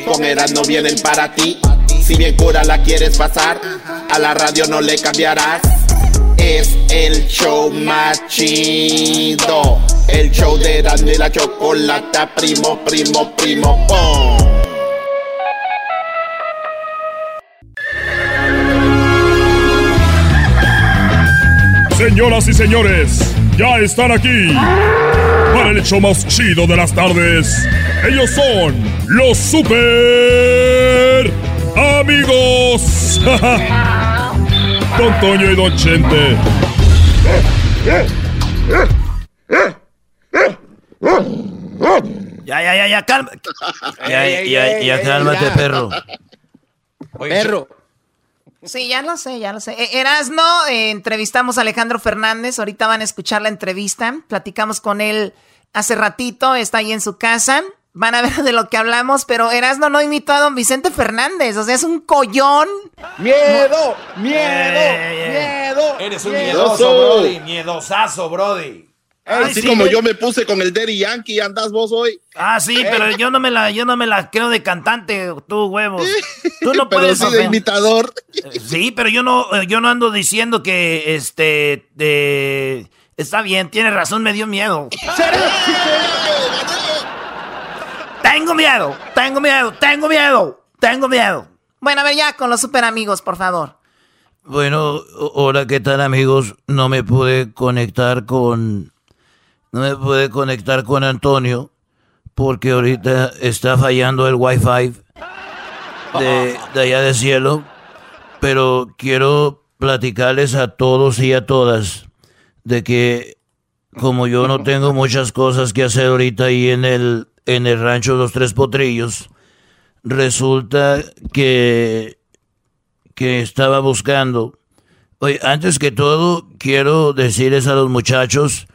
con Eras no vienen para ti. Si bien cura la quieres pasar, a la radio no le cambiarás. Es el show más chido. El show de Erasmo y la chocolata, primo, primo, primo, pum. Señoras y señores, ya están aquí para el hecho más chido de las tardes. Ellos son los super amigos. Don Toño y Don Chente. Ya, ya, ya, ya, calma. Ya, ya, ya, cálmate, perro. Perro. Sí, ya lo sé, ya lo sé. Eh, Erasno, eh, entrevistamos a Alejandro Fernández, ahorita van a escuchar la entrevista, platicamos con él hace ratito, está ahí en su casa, van a ver de lo que hablamos, pero Erasno no imitó a don Vicente Fernández, o sea, es un collón. ¡Miedo! ¡Miedo! Eh, ¡Miedo! Eres un miedoso, miedoso, Brody. Miedosazo, Brody. Así como yo me puse con el Daddy Yankee, andas vos hoy. Ah, sí, pero yo no me la, yo no me la creo de cantante, tú huevos. Tú no Pero puedes sí de ofen- imitador. Sí, pero yo no, eh, yo no ando diciendo que este de está bien, tiene razón, me dio miedo. Tengo miedo, tengo miedo, tengo miedo, tengo miedo. Bueno, a ver ya con los super amigos, por favor. Bueno, hola, ¿qué tal amigos? No me pude conectar con... No me pude conectar con Antonio porque ahorita está fallando el wifi de, de allá de cielo. Pero quiero platicarles a todos y a todas de que como yo no tengo muchas cosas que hacer ahorita ahí en el, en el rancho Los Tres Potrillos, resulta que que estaba buscando. Oye, antes que todo, quiero decirles a los muchachos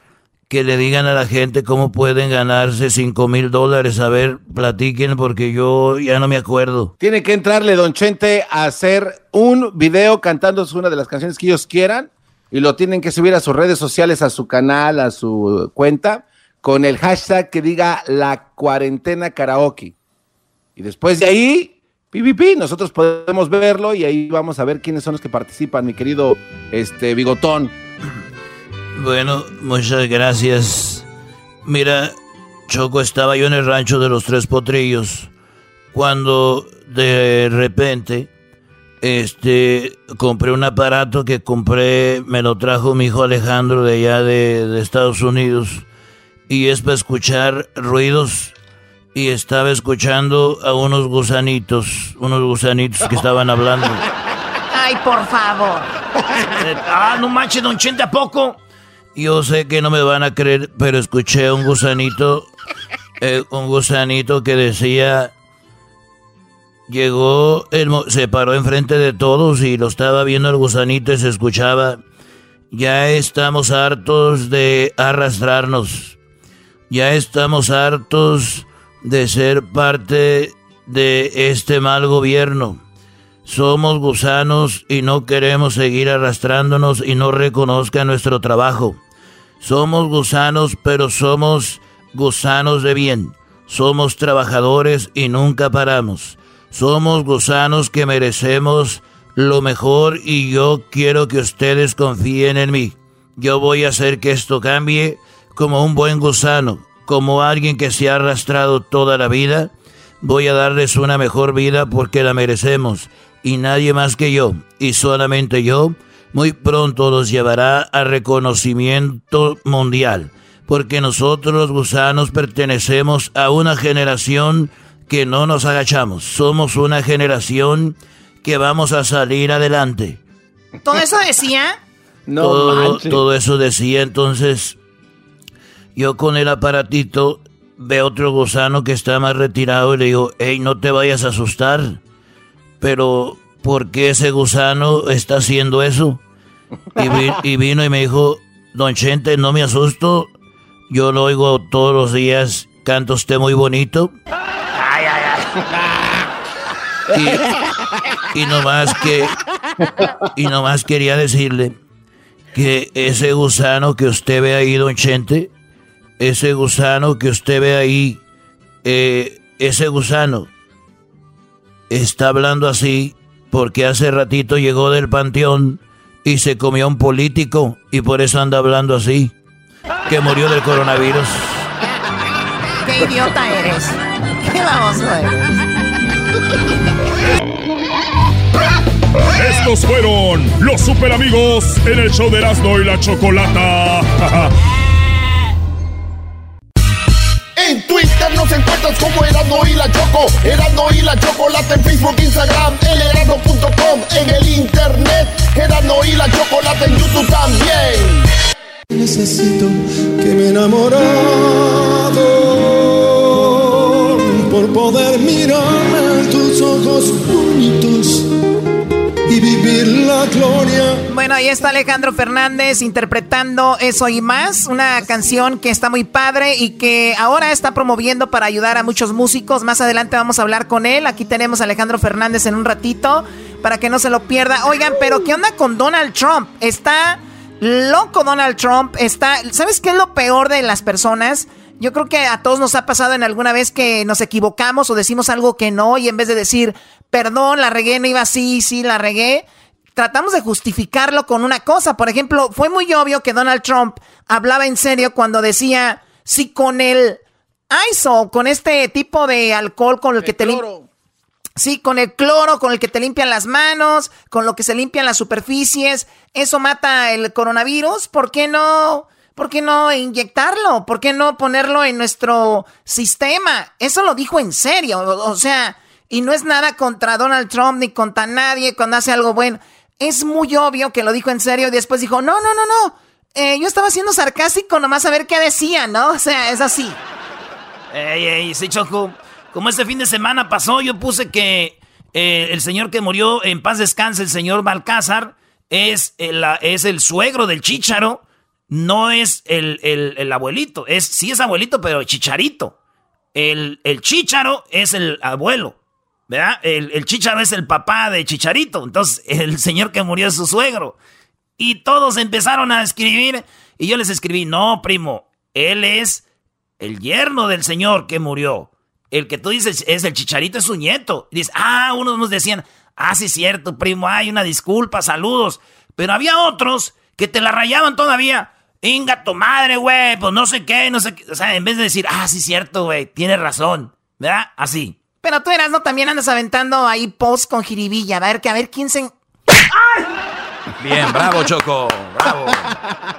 que le digan a la gente cómo pueden ganarse cinco mil dólares. A ver, platiquen porque yo ya no me acuerdo. Tiene que entrarle Don Chente a hacer un video cantando una de las canciones que ellos quieran y lo tienen que subir a sus redes sociales, a su canal, a su cuenta, con el hashtag que diga la cuarentena karaoke. Y después de ahí, PvP, nosotros podemos verlo y ahí vamos a ver quiénes son los que participan, mi querido este Bigotón. Bueno, muchas gracias. Mira, Choco, estaba yo en el rancho de los Tres Potrillos cuando de repente este compré un aparato que compré, me lo trajo mi hijo Alejandro de allá de, de Estados Unidos y es para escuchar ruidos y estaba escuchando a unos gusanitos, unos gusanitos que estaban hablando. Ay, por favor. Eh, ah, no manches, don Chente, ¿a poco? Yo sé que no me van a creer, pero escuché un gusanito, eh, un gusanito que decía, llegó, el, se paró enfrente de todos y lo estaba viendo el gusanito y se escuchaba, ya estamos hartos de arrastrarnos, ya estamos hartos de ser parte de este mal gobierno. Somos gusanos y no queremos seguir arrastrándonos y no reconozcan nuestro trabajo. Somos gusanos, pero somos gusanos de bien. Somos trabajadores y nunca paramos. Somos gusanos que merecemos lo mejor y yo quiero que ustedes confíen en mí. Yo voy a hacer que esto cambie como un buen gusano, como alguien que se ha arrastrado toda la vida. Voy a darles una mejor vida porque la merecemos y nadie más que yo, y solamente yo, muy pronto los llevará a reconocimiento mundial, porque nosotros los gusanos pertenecemos a una generación que no nos agachamos, somos una generación que vamos a salir adelante. ¿Todo eso decía? todo, todo eso decía entonces, yo con el aparatito veo otro gusano que está más retirado y le digo, hey, no te vayas a asustar pero ¿por qué ese gusano está haciendo eso? Y, vi- y vino y me dijo, don Chente, no me asusto, yo lo oigo todos los días, canta usted muy bonito. Y, y nomás que, y nomás quería decirle que ese gusano que usted ve ahí, don Chente, ese gusano que usted ve ahí, eh, ese gusano está hablando así porque hace ratito llegó del panteón y se comió a un político y por eso anda hablando así, que murió del coronavirus. Qué idiota eres. Qué baboso eres. Estos fueron los super amigos en el show de Erasmo y la Chocolata. nos encuentras como Erasmo y la Choco. Erasmo y la Chocolata en Facebook, Instagram, el erasmo.com, en el internet. Erasmo y la Chocolata en YouTube también. Necesito que me enamorado por poder mirarme tus ojos bonitos Bueno, ahí está Alejandro Fernández interpretando Eso y más, una canción que está muy padre y que ahora está promoviendo para ayudar a muchos músicos. Más adelante vamos a hablar con él. Aquí tenemos a Alejandro Fernández en un ratito para que no se lo pierda. Oigan, pero ¿qué onda con Donald Trump? Está loco Donald Trump. Está, ¿sabes qué es lo peor de las personas? Yo creo que a todos nos ha pasado en alguna vez que nos equivocamos o decimos algo que no y en vez de decir, perdón, la regué, no iba así, sí, la regué, tratamos de justificarlo con una cosa. Por ejemplo, fue muy obvio que Donald Trump hablaba en serio cuando decía, si con el ISO, con este tipo de alcohol con el, que te Sí, con el cloro, con el que te limpian las manos, con lo que se limpian las superficies, eso mata el coronavirus. ¿Por qué no? ¿Por qué no inyectarlo? ¿Por qué no ponerlo en nuestro sistema? Eso lo dijo en serio, o sea, y no es nada contra Donald Trump ni contra nadie cuando hace algo bueno. Es muy obvio que lo dijo en serio y después dijo, no, no, no, no. Eh, yo estaba siendo sarcástico nomás a ver qué decía, ¿no? O sea, es así. Ey, ey, sí, Choco. Como este fin de semana pasó, yo puse que eh, el señor que murió en paz descanse, el señor Balcázar, es el, es el suegro del chícharo, no es el, el, abuelito. Es, sí es abuelito, pero chicharito. El, el chícharo es el abuelo. ¿Verdad? El, el chícharo es el papá de Chicharito. Entonces, el señor que murió es su suegro. Y todos empezaron a escribir. Y yo les escribí, no, primo, él es el yerno del señor que murió. El que tú dices es el chicharito, es su nieto. Y dices, ah, unos nos decían, ah, sí, cierto, primo, hay una disculpa, saludos. Pero había otros que te la rayaban todavía. Inga tu madre, güey, pues no sé qué, no sé qué. O sea, en vez de decir, ah, sí, cierto, güey, tienes razón. ¿Verdad? Así. Pero tú eras, ¿no? También andas aventando ahí post con jiribilla. A ver, que a ver quién se. Bien, bravo, Choco. Bravo.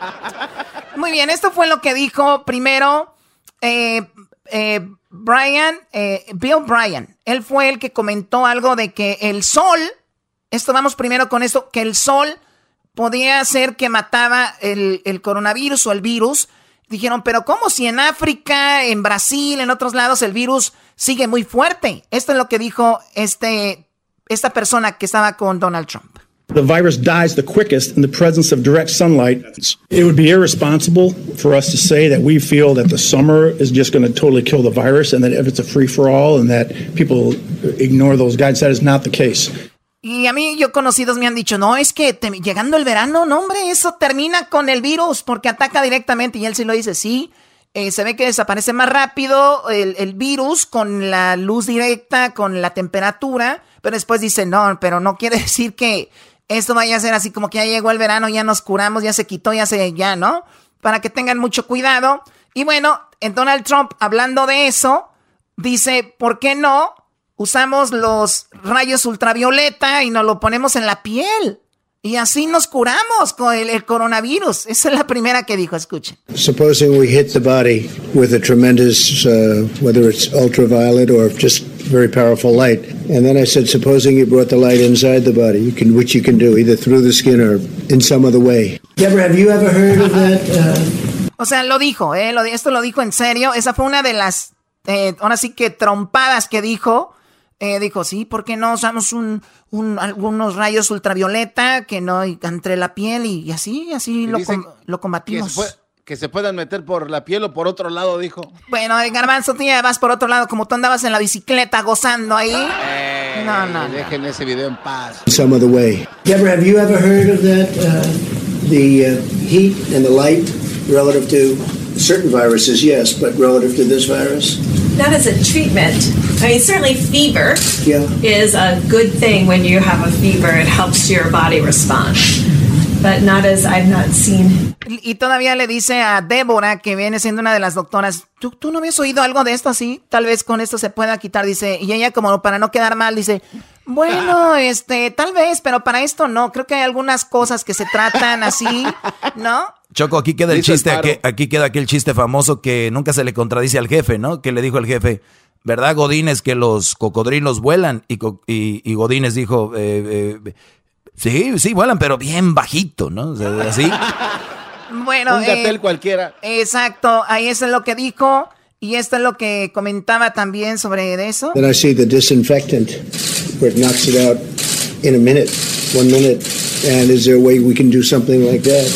Muy bien, esto fue lo que dijo primero eh, eh, Brian, eh, Bill Bryan, él fue el que comentó algo de que el sol, esto vamos primero con esto, que el sol podía ser que mataba el, el coronavirus o el virus. Dijeron, pero ¿cómo si en África, en Brasil, en otros lados el virus sigue muy fuerte? Esto es lo que dijo este, esta persona que estaba con Donald Trump. The virus dies the quickest in the presence of direct sunlight. It would be irresponsible for us to say that we feel that the summer is just going to totally kill the virus and that if it's a free for all and that people ignore those guides. That is not the case. Y a mí, yo conocidos me han dicho, no, es que llegando el verano, no, hombre, eso termina con el virus porque ataca directamente. Y él sí lo dice, sí. Eh, se ve que desaparece más rápido el, el virus con la luz directa, con la temperatura. Pero después dice, no, pero no quiere decir que esto vaya a ser así como que ya llegó el verano, ya nos curamos, ya se quitó, ya se, ya, ¿no? Para que tengan mucho cuidado. Y bueno, en Donald Trump, hablando de eso, dice, ¿por qué no usamos los rayos ultravioleta y nos lo ponemos en la piel? Y así nos curamos con el, el, coronavirus. Esa es la primera que dijo, escuchen. Supposing we hit the body with a tremendous, uh, whether it's ultraviolet or just very powerful light. And then I said, supposing you brought the light inside the body, you can, which you can do either through the skin or in some other way. Deborah, have you ever heard of that? Uh... O sea, lo dijo, ¿eh? Lo, esto lo dijo en serio. Esa fue una de las, eh, ahora sí que trompadas que dijo. Eh, dijo, sí, ¿por qué no usamos un, un, algunos rayos ultravioleta que no entre la piel y, y así, así lo, com lo combatimos? Que se, que se, puedan meter por la piel o por otro lado, dijo. Bueno, Garbanzo, tú ya vas por otro lado, como tú andabas en la bicicleta gozando ahí. Eh, no, no. Dejen no. ese video en paz. Some other way. Deborah, have you ever heard of that? Uh, the uh, heat and the light relative to certain viruses, yes, but relative to this virus? Not as a treatment. I mean, certainly fever yeah. is a good thing when you have a fever. It helps your body respond. But not as I've not seen. Y todavía le dice a Débora, que viene siendo una de las doctoras, ¿tú, tú no habías oído algo de esto así? Tal vez con esto se pueda quitar, dice. Y ella como para no quedar mal, dice, bueno, este, tal vez, pero para esto no. Creo que hay algunas cosas que se tratan así, ¿no? Choco, aquí queda el Dice chiste, aquí, aquí queda aquel chiste famoso que nunca se le contradice al jefe, ¿no? Que le dijo el jefe, ¿verdad, Godínez, que los cocodrilos vuelan? Y, co- y, y Godínez dijo, eh, eh, sí, sí, vuelan, pero bien bajito, ¿no? O sea, así. Bueno, Un gatel eh, cualquiera. exacto, ahí eso es lo que dijo. Y esto es lo que comentaba también sobre eso. Then I see the disinfectant where it knocks it out in a minute, one minute. And is there a way we can do something like that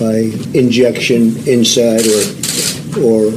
by injection inside or or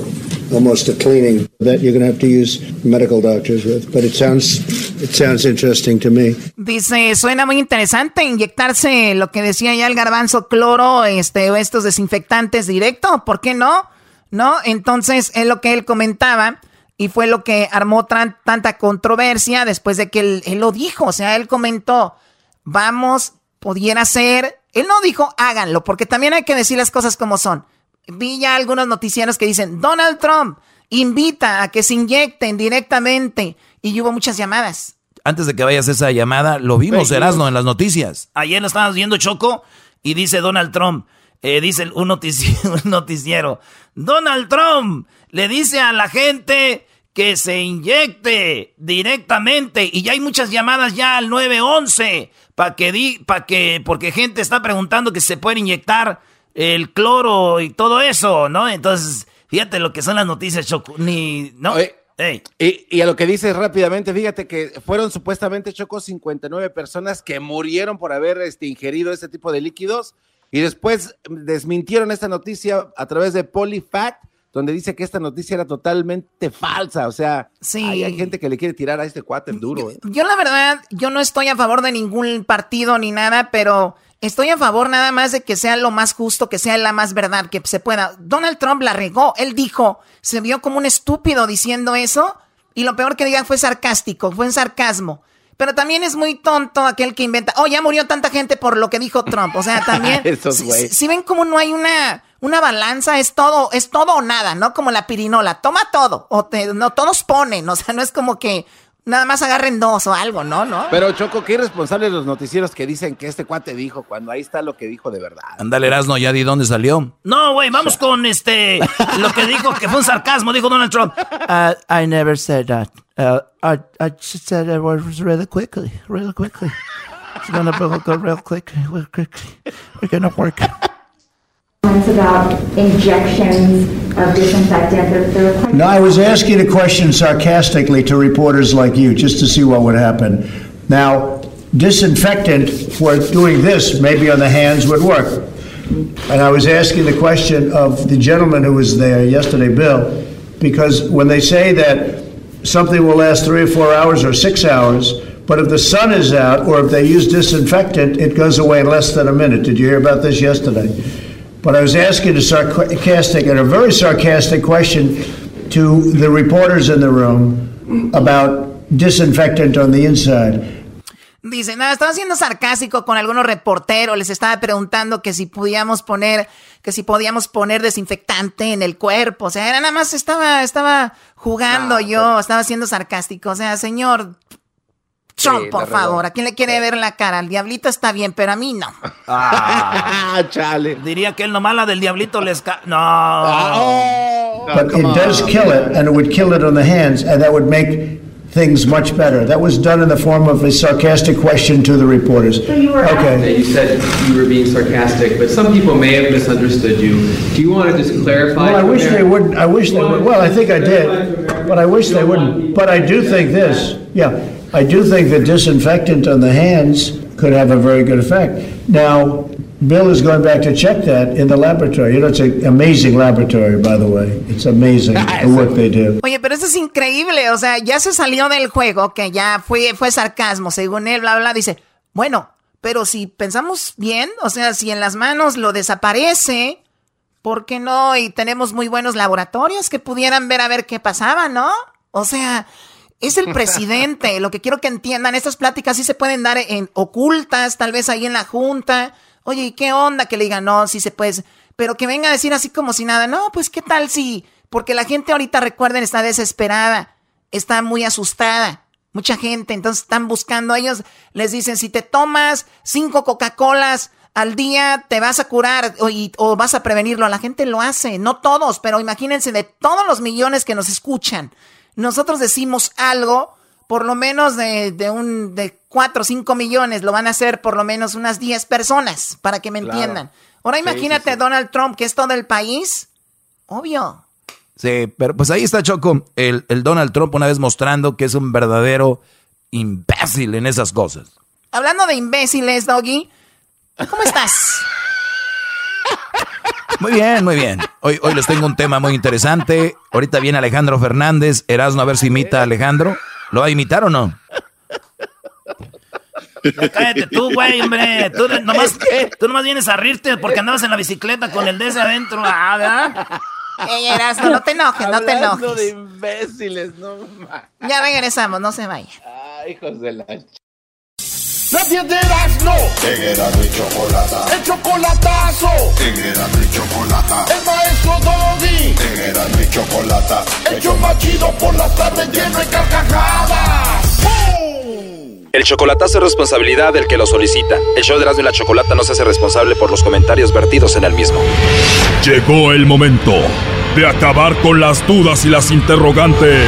almost a cleaning that you're going have to use medical doctors with? But it sounds it sounds interesting to me. Dice, suena muy interesante inyectarse lo que decía ya el garbanzo, cloro, este, o estos desinfectantes directo, ¿por qué no? ¿No? Entonces, es lo que él comentaba y fue lo que armó tanta controversia después de que él, él lo dijo, o sea, él comentó, vamos, pudiera ser, él no dijo háganlo, porque también hay que decir las cosas como son. Vi ya algunos noticieros que dicen, Donald Trump invita a que se inyecten directamente y hubo muchas llamadas. Antes de que vayas a esa llamada, lo vimos, news. en las noticias. Ayer lo estábamos viendo Choco y dice Donald Trump, eh, dice un, notici- un noticiero, Donald Trump le dice a la gente que se inyecte directamente y ya hay muchas llamadas ya al 911 para que di, para que porque gente está preguntando que se puede inyectar el cloro y todo eso, ¿no? Entonces, fíjate lo que son las noticias Choco, ni no. Y, y a lo que dices rápidamente, fíjate que fueron supuestamente Choco 59 personas que murieron por haber este, ingerido este tipo de líquidos y después desmintieron esta noticia a través de PoliFact, donde dice que esta noticia era totalmente falsa. O sea, hay, hay gente que le quiere tirar a este cuate duro. ¿eh? Yo la verdad, yo no estoy a favor de ningún partido ni nada, pero estoy a favor nada más de que sea lo más justo, que sea la más verdad que se pueda. Donald Trump la regó, él dijo, se vio como un estúpido diciendo eso, y lo peor que diga fue sarcástico, fue en sarcasmo. Pero también es muy tonto aquel que inventa, oh, ya murió tanta gente por lo que dijo Trump. O sea, también, si- si ven como no hay una, una balanza, es todo, es todo o nada, ¿no? Como la pirinola, toma todo, o te, no, todos ponen, o sea, no es como que nada más agarren dos o algo, ¿no? ¿No? Pero Choco, qué irresponsables los noticieros que dicen que este cuate dijo cuando ahí está lo que dijo de verdad. Ándale, Erasno, ya di dónde salió. No, güey, vamos con este lo que dijo que fue un sarcasmo, dijo Donald Trump. Uh, I never said that. Uh, I, I just said it was really quickly, really quickly. It's gonna go go real quickly, real quickly. We're gonna work. About injections of disinfectant. The, the requirement No, I was asking a question sarcastically to reporters like you, just to see what would happen. Now, disinfectant for doing this, maybe on the hands, would work. And I was asking the question of the gentleman who was there yesterday, Bill, because when they say that something will last three or four hours or six hours, but if the sun is out or if they use disinfectant, it goes away in less than a minute. Did you hear about this yesterday? But I was asking a sarcastic and a very sarcastic question to the reporters in the room about disinfectant on the inside. Dice, nada, estaba siendo sarcástico con algunos reporteros, les estaba preguntando que si podíamos poner, que si podíamos poner desinfectante en el cuerpo, o sea, era nada más estaba, estaba jugando yo, estaba siendo sarcástico, o sea, señor Trump, Sí, por la favor, ¿a quién le quiere ver la cara? Al diablito está bien, pero a mí no. Ah, chale. Diría que él nomás la del diablito les ca No. But it does kill it, and it would kill it on the hands, and that would make things much better. That was done in the form of a sarcastic question to the reporters. Okay. You said you were being sarcastic, but some people may have misunderstood you. Do you want to just clarify? Well, I wish there? they wouldn't, I wish they would, well, I think I did, but I wish they wouldn't. But I do think this, yeah, I do think that disinfectant on the hands could have a very good effect. Now, Bill is going back to check that in the laboratory. You know, it's an amazing laboratory, by the way. It's amazing, the work they do. Oye, pero eso es increíble, o sea, ya se salió del juego, que ya fue, fue sarcasmo, según él, bla, bla, bla, dice, bueno, pero si pensamos bien, o sea, si en las manos lo desaparece, ¿por qué no? Y tenemos muy buenos laboratorios que pudieran ver a ver qué pasaba, ¿no? O sea, es el presidente, lo que quiero que entiendan, estas pláticas sí se pueden dar en ocultas, tal vez ahí en la junta, Oye, ¿y qué onda? Que le digan, no, sí se puede. Pero que venga a decir así como si nada. No, pues qué tal si. Porque la gente ahorita, recuerden, está desesperada. Está muy asustada. Mucha gente. Entonces están buscando. Ellos les dicen, si te tomas cinco Coca-Colas al día, te vas a curar o, o vas a prevenirlo. La gente lo hace. No todos, pero imagínense de todos los millones que nos escuchan. Nosotros decimos algo por lo menos de, de un de 4 o 5 millones, lo van a hacer por lo menos unas 10 personas, para que me entiendan. Ahora imagínate Donald Trump, que es todo el país. Obvio. Sí, pero pues ahí está Choco, el, el Donald Trump una vez mostrando que es un verdadero imbécil en esas cosas. Hablando de imbéciles, Doggy, ¿cómo estás? Muy bien, muy bien. Hoy, hoy les tengo un tema muy interesante. Ahorita viene Alejandro Fernández. Erasmo, a ver si imita a Alejandro. ¿Lo va a imitar o no? cállate tú, güey, hombre. Tú nomás, tú nomás vienes a rirte porque andabas en la bicicleta con el de ese adentro. Ah, ¿verdad? Ey, Erasmo, no te enojes, no te enojes. de imbéciles, no Ya regresamos, no se vaya. Ah, hijos de la... Nadie de Erasmo En Erasmo y Chocolata. El chocolatazo. En Erasmo y Chocolata. El maestro Doggy. En y Chocolata. El show más chido por las tardes lleno de carcajadas. El chocolatazo es responsabilidad del que lo solicita. El show de Erasmo y la Chocolata no se hace responsable por los comentarios vertidos en el mismo. Llegó el momento de acabar con las dudas y las interrogantes.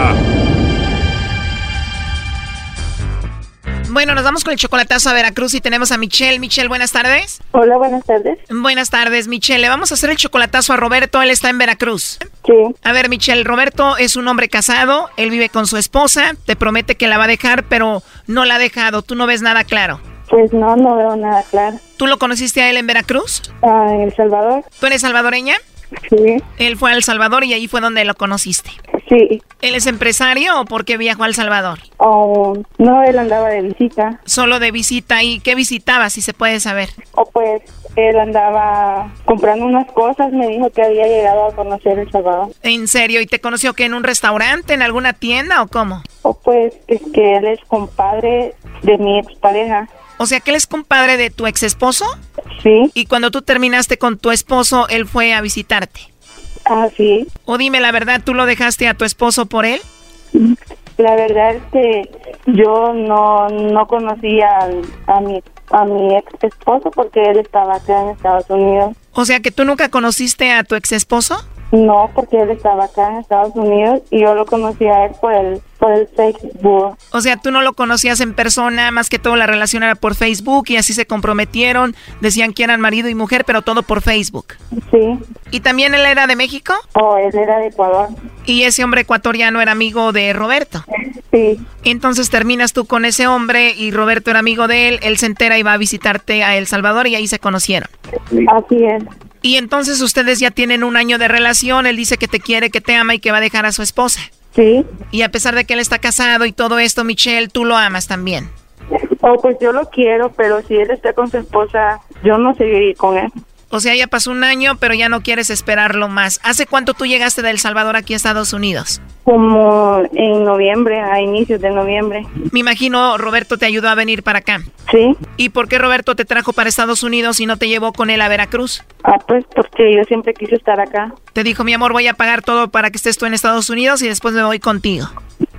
Bueno, nos vamos con el chocolatazo a Veracruz y tenemos a Michelle. Michelle, buenas tardes. Hola, buenas tardes. Buenas tardes, Michelle. Le vamos a hacer el chocolatazo a Roberto. Él está en Veracruz. Sí. A ver, Michelle, Roberto es un hombre casado. Él vive con su esposa. Te promete que la va a dejar, pero no la ha dejado. Tú no ves nada claro. Pues no, no veo nada claro. ¿Tú lo conociste a él en Veracruz? Ah, en El Salvador. ¿Tú eres salvadoreña? Sí. Él fue a El Salvador y ahí fue donde lo conociste. Sí. ¿Él es empresario o por qué viajó a El Salvador? Oh, no, él andaba de visita. Solo de visita. ¿Y qué visitaba, si se puede saber? O pues él andaba comprando unas cosas, me dijo que había llegado a conocer El Salvador. ¿En serio? ¿Y te conoció que en un restaurante, en alguna tienda o cómo? O pues es que él es compadre de mi expareja. O sea, que él es compadre de tu ex esposo. Sí. Y cuando tú terminaste con tu esposo, él fue a visitarte. Ah, sí. O dime la verdad, ¿tú lo dejaste a tu esposo por él? La verdad es que yo no, no conocía al- a, mi, a mi ex esposo porque él estaba acá en Estados Unidos. O sea, que tú nunca conociste a tu ex esposo. No, porque él estaba acá en Estados Unidos y yo lo conocí a él por el, por el Facebook. O sea, tú no lo conocías en persona, más que todo la relación era por Facebook y así se comprometieron, decían que eran marido y mujer, pero todo por Facebook. Sí. ¿Y también él era de México? Oh, él era de Ecuador. Y ese hombre ecuatoriano era amigo de Roberto. Sí. Entonces terminas tú con ese hombre y Roberto era amigo de él, él se entera y va a visitarte a El Salvador y ahí se conocieron. Así es. Y entonces ustedes ya tienen un año de relación, él dice que te quiere, que te ama y que va a dejar a su esposa. Sí. Y a pesar de que él está casado y todo esto, Michelle, tú lo amas también. Oh, pues yo lo quiero, pero si él está con su esposa, yo no seguiría con él. O sea, ya pasó un año, pero ya no quieres esperarlo más. ¿Hace cuánto tú llegaste de El Salvador aquí a Estados Unidos? Como en noviembre, a inicios de noviembre. Me imagino Roberto te ayudó a venir para acá. Sí. ¿Y por qué Roberto te trajo para Estados Unidos y no te llevó con él a Veracruz? Ah, pues porque yo siempre quise estar acá. Te dijo, mi amor, voy a pagar todo para que estés tú en Estados Unidos y después me voy contigo.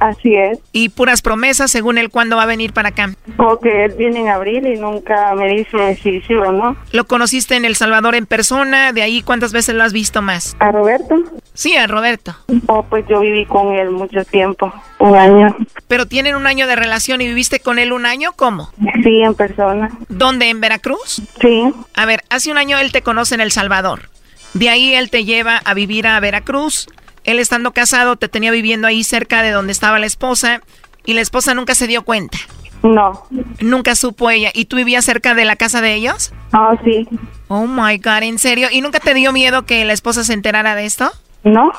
Así es. Y puras promesas según él cuándo va a venir para acá. Porque él viene en abril y nunca me dice si sí o no. ¿Lo conociste en El Salvador en persona? ¿De ahí cuántas veces lo has visto más? ¿A Roberto? Sí, a Roberto. Oh, pues yo viví con él mucho tiempo, un año. ¿Pero tienen un año de relación y viviste con él un año? ¿Cómo? Sí, en persona. ¿Dónde? ¿En Veracruz? Sí. A ver, hace un año él te conoce en El Salvador. De ahí él te lleva a vivir a Veracruz. Él estando casado te tenía viviendo ahí cerca de donde estaba la esposa y la esposa nunca se dio cuenta. No. Nunca supo ella. ¿Y tú vivías cerca de la casa de ellos? Ah, sí. Oh my God, ¿en serio? ¿Y nunca te dio miedo que la esposa se enterara de esto? No.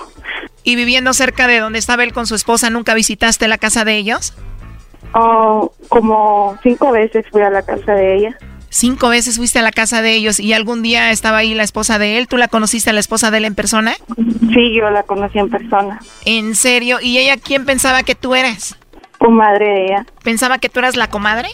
¿Y viviendo cerca de donde estaba él con su esposa, nunca visitaste la casa de ellos? Oh, como cinco veces fui a la casa de ella. Cinco veces fuiste a la casa de ellos y algún día estaba ahí la esposa de él. ¿Tú la conociste a la esposa de él en persona? Sí, yo la conocí en persona. ¿En serio? ¿Y ella quién pensaba que tú eras? Comadre de ella. ¿Pensaba que tú eras la comadre?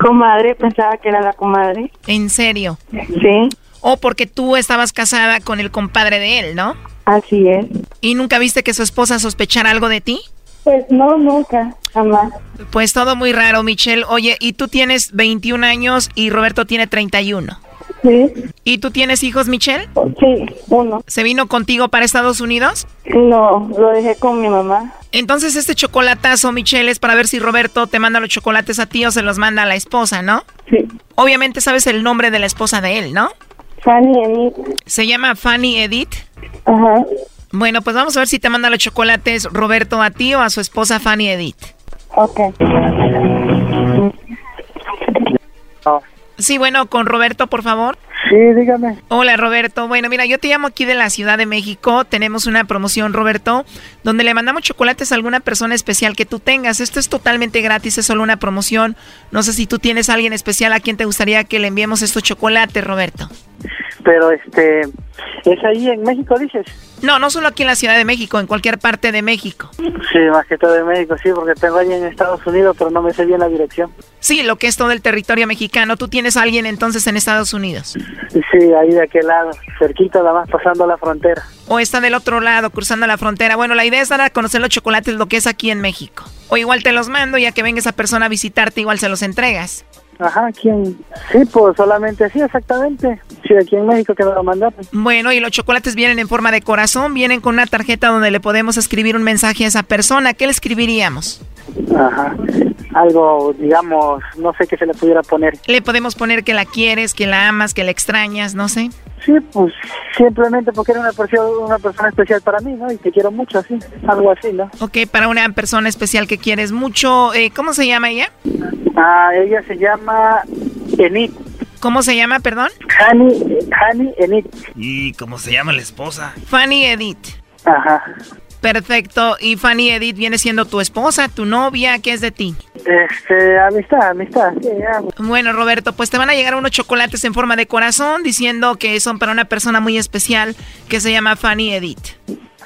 Comadre, pensaba que era la comadre. ¿En serio? Sí. O porque tú estabas casada con el compadre de él, ¿no? Así es. ¿Y nunca viste que su esposa sospechara algo de ti? Pues no, nunca, jamás. Pues todo muy raro, Michelle. Oye, y tú tienes 21 años y Roberto tiene 31. Sí. ¿Y tú tienes hijos, Michelle? Sí, uno. ¿Se vino contigo para Estados Unidos? No, lo dejé con mi mamá. Entonces este chocolatazo, Michelle, es para ver si Roberto te manda los chocolates a ti o se los manda a la esposa, ¿no? Sí. Obviamente sabes el nombre de la esposa de él, ¿no? Fanny Edith. ¿Se llama Fanny Edith? Ajá. Bueno, pues vamos a ver si te manda los chocolates Roberto a ti o a su esposa Fanny Edith. Ok. Sí, bueno, con Roberto, por favor. Sí, dígame. Hola, Roberto. Bueno, mira, yo te llamo aquí de la Ciudad de México. Tenemos una promoción, Roberto, donde le mandamos chocolates a alguna persona especial que tú tengas. Esto es totalmente gratis, es solo una promoción. No sé si tú tienes a alguien especial a quien te gustaría que le enviemos estos chocolates, Roberto. Pero este, ¿es ahí en México, dices? No, no solo aquí en la Ciudad de México, en cualquier parte de México. Sí, más que todo de México, sí, porque tengo ahí en Estados Unidos, pero no me sé bien la dirección. Sí, lo que es todo el territorio mexicano. ¿Tú tienes a alguien entonces en Estados Unidos? Sí, ahí de aquel lado, cerquita, nada más pasando la frontera. O está del otro lado, cruzando la frontera. Bueno, la idea es dar a conocer los chocolates, lo que es aquí en México. O igual te los mando, ya que venga esa persona a visitarte, igual se los entregas. Ajá, ¿quién? Sí, pues solamente sí, exactamente. Sí, aquí en México que me lo mandaron. Bueno, y los chocolates vienen en forma de corazón, vienen con una tarjeta donde le podemos escribir un mensaje a esa persona. ¿Qué le escribiríamos? Ajá. Algo, digamos, no sé qué se le pudiera poner. Le podemos poner que la quieres, que la amas, que la extrañas, no sé. Sí, pues simplemente porque era una persona, una persona especial para mí, ¿no? Y te quiero mucho, así, algo así, ¿no? Ok, para una persona especial que quieres mucho, eh, ¿cómo se llama ella? Ah, ella se llama Enid. ¿Cómo se llama, perdón? Hani, Hani Enid. ¿Y cómo se llama la esposa? Fanny Edith. Ajá. Perfecto. ¿Y Fanny Edith viene siendo tu esposa, tu novia? ¿Qué es de ti? Este, amistad, amistad. Sí, ya. Bueno, Roberto, pues te van a llegar unos chocolates en forma de corazón diciendo que son para una persona muy especial que se llama Fanny Edith.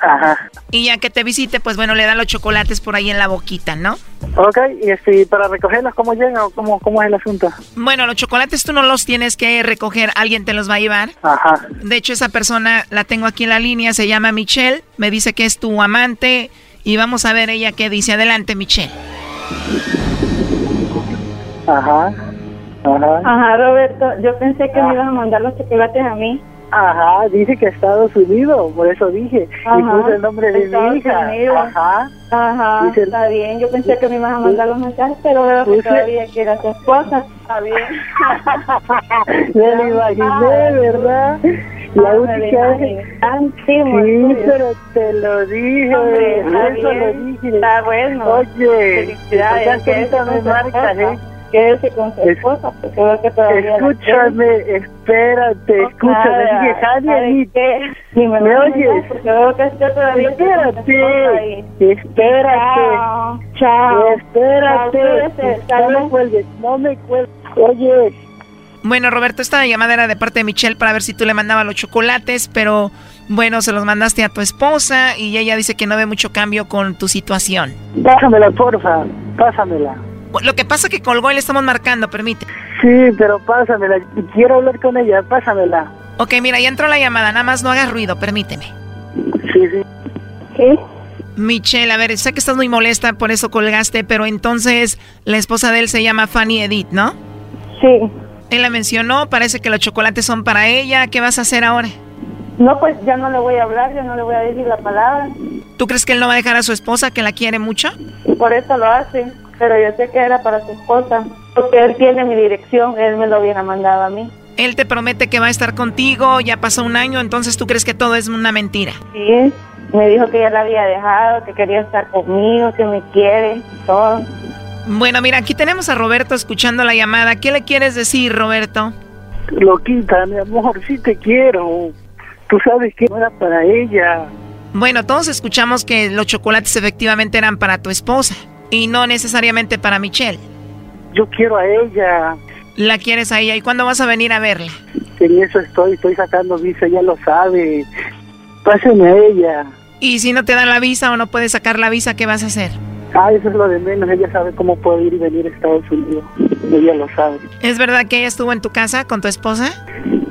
Ajá. Y ya que te visite, pues bueno, le dan los chocolates por ahí en la boquita, ¿no? Ok, y este, para recogerlos, ¿cómo llegan o cómo, cómo es el asunto? Bueno, los chocolates tú no los tienes que recoger, alguien te los va a llevar. Ajá. De hecho, esa persona la tengo aquí en la línea, se llama Michelle, me dice que es tu amante y vamos a ver ella qué dice. Adelante, Michelle. Ajá. Ajá. Ajá, Roberto, yo pensé que me ibas a mandar los chocolates a mí. Ajá, dice que Estados Unidos, por eso dije. Y Ajá, puse el nombre de Estados mi hija. Unidos. Ajá. Ajá, Dice- está bien. Yo pensé que me ibas a mandar los mensajes, pero veo que Puse- todavía que era tu esposa. Está bien. Me lo imaginé, ¿verdad? La Ah, lo vez. Sí, pero te lo dije. Hombre, está eso lo bien. dije. Está bueno. Oye, Felicidades. ¿verdad que ahorita me marcas, eh? Quédese con su Es- esposa, porque veo que todavía Escúchame, espérate, escúchame. Dije, Javi, Anit, Dime, ¿me no, oyes? Porque veo que usted todavía Espérate, espérate. Chao, chao. Espérate. Chao, No me cuelgues, no me cuelgues. Oye, Bueno, Roberto, esta llamada era de parte de Michelle para ver si tú le mandabas los chocolates, pero bueno, se los mandaste a tu esposa y ella dice que no ve mucho cambio con tu situación. pásamela, porfa, pásamela. Lo que pasa que colgó y le estamos marcando, permite. Sí, pero pásamela. Quiero hablar con ella, pásamela. Ok, mira, ya entró la llamada, nada más no hagas ruido, permíteme. Sí, sí. ¿Sí? Michelle, a ver, sé que estás muy molesta, por eso colgaste, pero entonces la esposa de él se llama Fanny Edith, ¿no? Sí. Él la mencionó, parece que los chocolates son para ella, ¿qué vas a hacer ahora? No, pues ya no le voy a hablar, ya no le voy a decir la palabra. ¿Tú crees que él no va a dejar a su esposa, que la quiere mucho? Y por eso lo hace. Pero yo sé que era para su esposa. Porque él tiene mi dirección, él me lo hubiera mandado a mí. Él te promete que va a estar contigo, ya pasó un año, entonces tú crees que todo es una mentira. Sí, me dijo que ya la había dejado, que quería estar conmigo, que me quiere, todo. Bueno, mira, aquí tenemos a Roberto escuchando la llamada. ¿Qué le quieres decir, Roberto? Loquita, mi amor, sí te quiero. Tú sabes que no era para ella. Bueno, todos escuchamos que los chocolates efectivamente eran para tu esposa y no necesariamente para Michelle. Yo quiero a ella. La quieres a ella. ¿Y cuándo vas a venir a verla? En eso estoy, estoy sacando visa, ella lo sabe. Páseme a ella. ¿Y si no te dan la visa o no puedes sacar la visa, qué vas a hacer? Ah, eso es lo de menos. Ella sabe cómo puede ir y venir a Estados Unidos. Ella lo sabe. ¿Es verdad que ella estuvo en tu casa con tu esposa?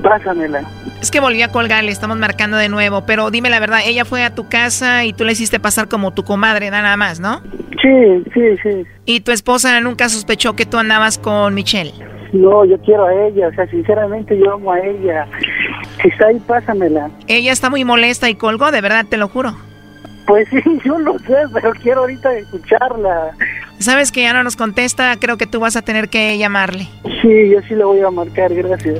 Pásamela. Es que volví a colgar, le estamos marcando de nuevo, pero dime la verdad, ella fue a tu casa y tú le hiciste pasar como tu comadre, nada más, ¿no? Sí, sí, sí. ¿Y tu esposa nunca sospechó que tú andabas con Michelle? No, yo quiero a ella, o sea, sinceramente yo amo a ella. Si está ahí, pásamela. Ella está muy molesta y colgó, de verdad, te lo juro. Pues sí, yo lo sé, pero quiero ahorita escucharla. Sabes que ya no nos contesta, creo que tú vas a tener que llamarle. Sí, yo sí le voy a marcar, gracias.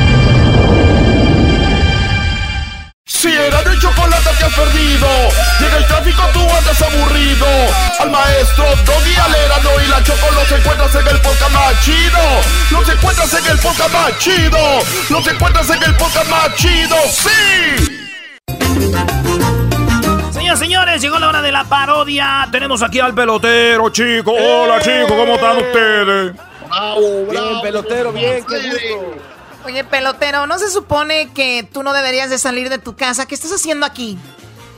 Si era de chocolate te has perdido, llega el tráfico tú andas aburrido. Al maestro Doggy Alerano y la Choco los encuentras en el podcast más chido. Los encuentras en el podcast más chido. Los encuentras en el podcast más chido. ¡Sí! Señoras señores, llegó la hora de la parodia. Tenemos aquí al pelotero, chico. ¡Eh! Hola, chicos, ¿cómo están ustedes? Bravo, bien, pelotero, bien, qué gusto. Oye, pelotero, ¿no se supone que tú no deberías de salir de tu casa? ¿Qué estás haciendo aquí?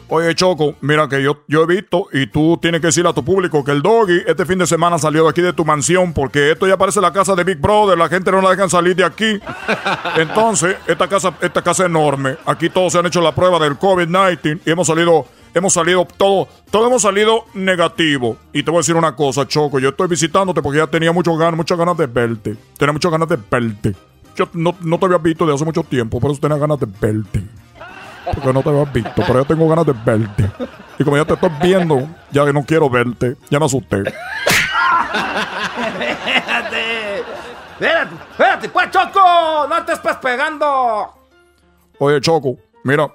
Oye, Choco, mira que yo, yo he visto y tú tienes que decirle a tu público que el doggy este fin de semana salió de aquí de tu mansión porque esto ya parece la casa de Big Brother, la gente no la dejan salir de aquí. Entonces, esta casa, esta casa es enorme. Aquí todos se han hecho la prueba del COVID-19 y hemos salido, hemos salido, todo, todo hemos salido negativo. Y te voy a decir una cosa, Choco, yo estoy visitándote porque ya tenía muchas ganas, muchas ganas de verte. Tenía muchas ganas de verte. Yo no, no te había visto de hace mucho tiempo, por eso tenía ganas de verte. Porque no te había visto, pero yo tengo ganas de verte. Y como ya te estoy viendo, ya no quiero verte. Ya me asusté. Espérate. Espérate, espérate, pues, Choco. No te estés pegando. Oye, Choco, mira,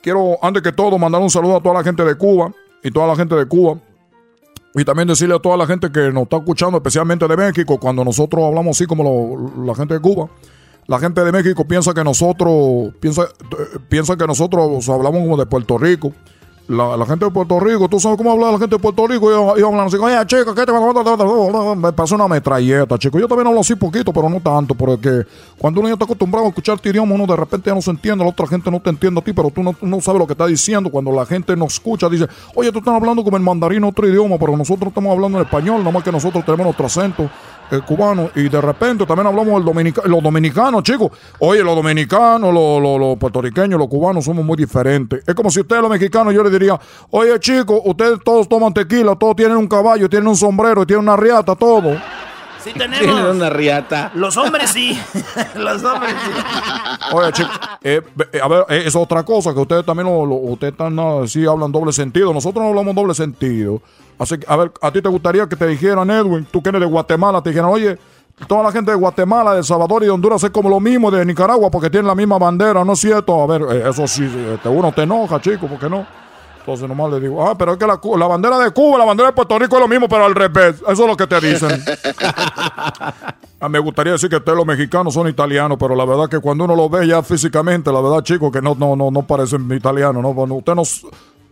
quiero antes que todo mandar un saludo a toda la gente de Cuba y toda la gente de Cuba. Y también decirle a toda la gente que nos está escuchando, especialmente de México, cuando nosotros hablamos así como lo- la gente de Cuba. La gente de México piensa que nosotros, piensa, piensa que nosotros hablamos como de Puerto Rico. La, gente de Puerto Rico, tú sabes cómo habla la gente de Puerto Rico. Ellos hablan así, oye, chico, ¿qué te Me pasó una metralleta, chico. Yo también hablo así poquito, pero no tanto, porque cuando uno ya está acostumbrado a escuchar tu idioma, uno de repente ya no se entiende, la otra gente no te entiende a ti, pero tú no, no sabes lo que está diciendo. Cuando la gente nos escucha, dice, oye, tú estás hablando como el mandarín, otro idioma, pero nosotros estamos hablando en español, nomás que nosotros tenemos nuestro acento eh, cubano, y de repente también hablamos el dominica los dominicanos, chicos. Oye, los dominicanos, los, los- los puertorriqueños, los cubanos somos muy diferentes. Es como si ustedes, los mexicanos, yo les diría, oye, chicos, ustedes todos toman tequila, todos tienen un caballo, tienen un sombrero, y tienen una riata, todo. Sí Tienen tenemos. una riata. Los hombres sí. Los hombres sí. Oye, chicos, eh, eh, a ver, eh, es otra cosa que ustedes también, lo, lo- ustedes están, sí hablan doble sentido. Nosotros no hablamos doble sentido. Así que, a ver, a ti te gustaría que te dijeran, Edwin, tú que eres de Guatemala, te dijeran, oye, toda la gente de Guatemala, de El Salvador y de Honduras es como lo mismo de Nicaragua porque tienen la misma bandera, ¿no es cierto? A ver, eh, eso sí, este, uno te enoja, chico, ¿por qué no? Entonces nomás le digo, ah, pero es que la, bandera de Cuba, la bandera de Puerto Rico es lo mismo, pero al revés. Eso es lo que te dicen. Ah, me gustaría decir que ustedes los mexicanos son italianos, pero la verdad que cuando uno lo ve ya físicamente, la verdad, chicos, que no, no, no, no parecen italianos, ¿no? Bueno, usted nos...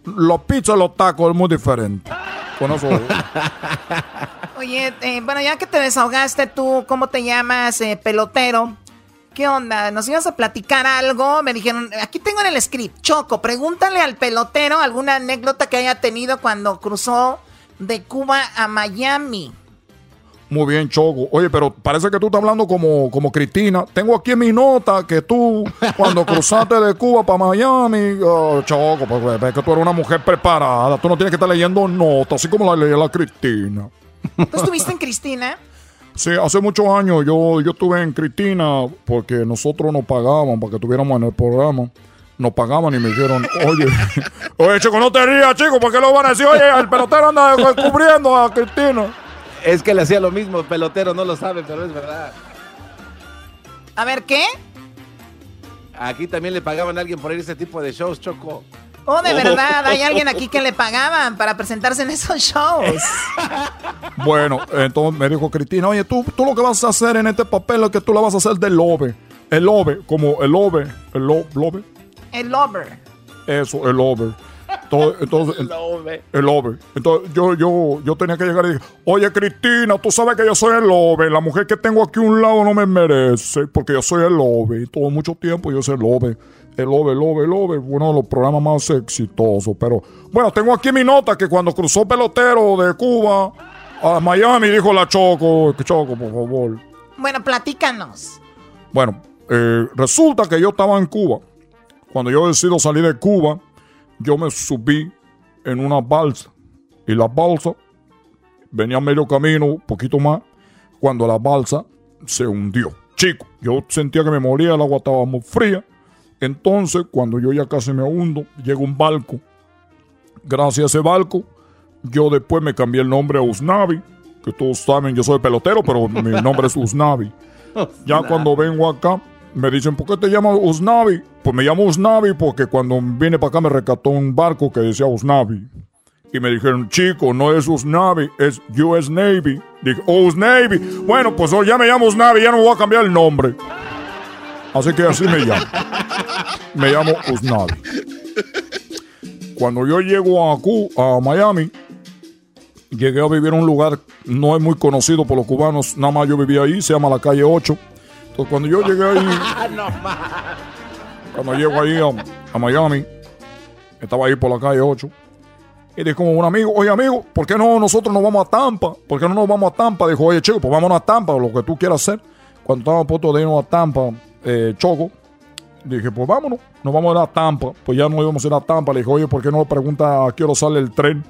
Los pizzas los tacos es muy diferente. Con eso... Oye, eh, bueno, ya que te desahogaste tú, ¿cómo te llamas, eh, pelotero? ¿Qué onda? ¿Nos ibas a platicar algo? Me dijeron, aquí tengo en el script, Choco, pregúntale al pelotero alguna anécdota que haya tenido cuando cruzó de Cuba a Miami. Muy bien, Choco. Oye, pero parece que tú estás hablando como, como Cristina. Tengo aquí en mi nota que tú, cuando cruzaste de Cuba para Miami, oh, Choco, pues es que tú eres una mujer preparada. Tú no tienes que estar leyendo notas, así como la leía la Cristina. ¿Tú estuviste en Cristina? Sí, hace muchos años yo, yo estuve en Cristina porque nosotros nos pagaban para que estuviéramos en el programa. Nos pagaban y me dijeron, oye, oye, chico, no te rías, chico, porque lo van a decir, oye, el pelotero anda cubriendo a Cristina. Es que le hacía lo mismo, el pelotero no lo sabe, pero es verdad. A ver, ¿qué? Aquí también le pagaban a alguien por ir a ese tipo de shows, Choco. Oh, de verdad, hay alguien aquí que le pagaban para presentarse en esos shows. Bueno, entonces me dijo Cristina, oye, tú, tú lo que vas a hacer en este papel es que tú la vas a hacer del lobe. El lobe, como el lobe, el lo, lobe. El lover. Eso, el over. Entonces, entonces, el, el over. Entonces yo, yo, yo tenía que llegar y dije, oye Cristina, tú sabes que yo soy el over. La mujer que tengo aquí a un lado no me merece porque yo soy el over. Y todo mucho tiempo yo soy el over. El over, el over, el over. Uno de los programas más exitosos. Pero bueno, tengo aquí mi nota que cuando cruzó pelotero de Cuba a Miami dijo la Choco, Choco, por favor. Bueno, platícanos. Bueno, eh, resulta que yo estaba en Cuba. Cuando yo decido salir de Cuba, yo me subí en una balsa. Y la balsa venía a medio camino, un poquito más, cuando la balsa se hundió. Chico, yo sentía que me moría, el agua estaba muy fría. Entonces, cuando yo ya casi me hundo, llega un barco. Gracias a ese barco, yo después me cambié el nombre a Usnavi, que todos saben, yo soy pelotero, pero mi nombre es Usnavi. Ya cuando vengo acá, me dicen, ¿por qué te llamas Usnavi? Pues me llamo Usnavi porque cuando vine para acá me rescató un barco que decía Usnavi. Y me dijeron, chico, no es Usnavi, es US Navy. Dije, oh, Usnavi. Bueno, pues hoy ya me llamo Usnavi, ya no voy a cambiar el nombre. Así que así me llamo. Me llamo Usnavi. Cuando yo llego a, Cu a Miami, llegué a vivir en un lugar no es muy conocido por los cubanos, nada más yo vivía ahí, se llama la calle 8. Entonces cuando yo llegué ahí, cuando llego ahí a, a Miami, estaba ahí por la calle 8. Y dijo como un amigo, oye amigo, ¿por qué no nosotros nos vamos a Tampa? ¿Por qué no nos vamos a Tampa? Dijo, oye chico, pues vámonos a Tampa, lo que tú quieras hacer. Cuando estaba a punto de irnos a Tampa, eh, Choco, dije, pues vámonos, nos vamos a ir a Tampa. Pues ya no íbamos a ir a Tampa. Le dije, oye, ¿por qué no pregunta a qué hora sale el tren?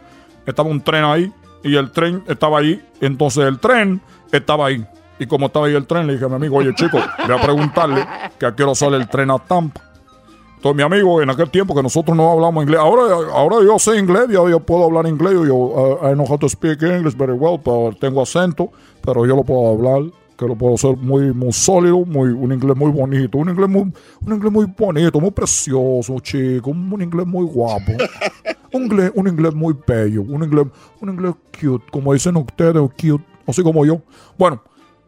Estaba un tren ahí y el tren estaba ahí. Entonces el tren estaba ahí. Y como estaba ahí el tren, le dije a mi amigo, oye chico, voy a preguntarle que a qué hora sale el tren a Tampa. Entonces mi amigo, en aquel tiempo que nosotros no hablamos inglés, ahora, ahora yo sé inglés, yo, yo puedo hablar inglés, yo uh, I know how to speak English very well, pero tengo acento, pero yo lo puedo hablar, que lo puedo hacer muy, muy sólido, muy, un inglés muy bonito, un inglés muy, un inglés muy bonito, muy precioso, chico, un, un inglés muy guapo, un inglés, un inglés muy bello, un inglés, un inglés cute, como dicen ustedes, cute, así como yo. Bueno,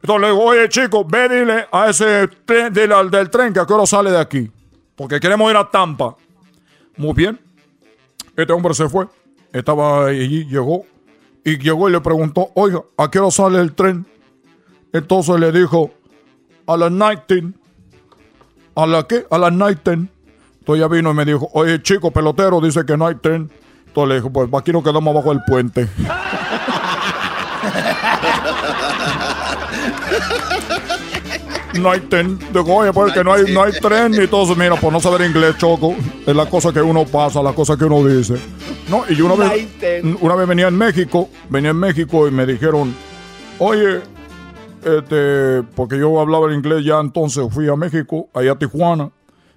entonces le digo, oye chico, ve dile a ese tren, dile al del tren que a qué hora sale de aquí. Porque queremos ir a Tampa. Muy bien. Este hombre se fue. Estaba allí, llegó. Y llegó y le preguntó, oiga, ¿a qué hora sale el tren? Entonces le dijo, a las 19. ¿A la qué? A las 19. Entonces ya vino y me dijo, oye chico, pelotero, dice que no hay tren. Entonces le dijo, pues aquí nos quedamos abajo del puente. no hay tren. Digo, oye, porque no hay, no hay tren y todo. Mira, por no saber inglés, choco. Es la cosa que uno pasa, la cosa que uno dice. No, y yo una vez, una vez venía en México, venía en México y me dijeron, oye, este, porque yo hablaba el inglés ya entonces, fui a México, allá a Tijuana,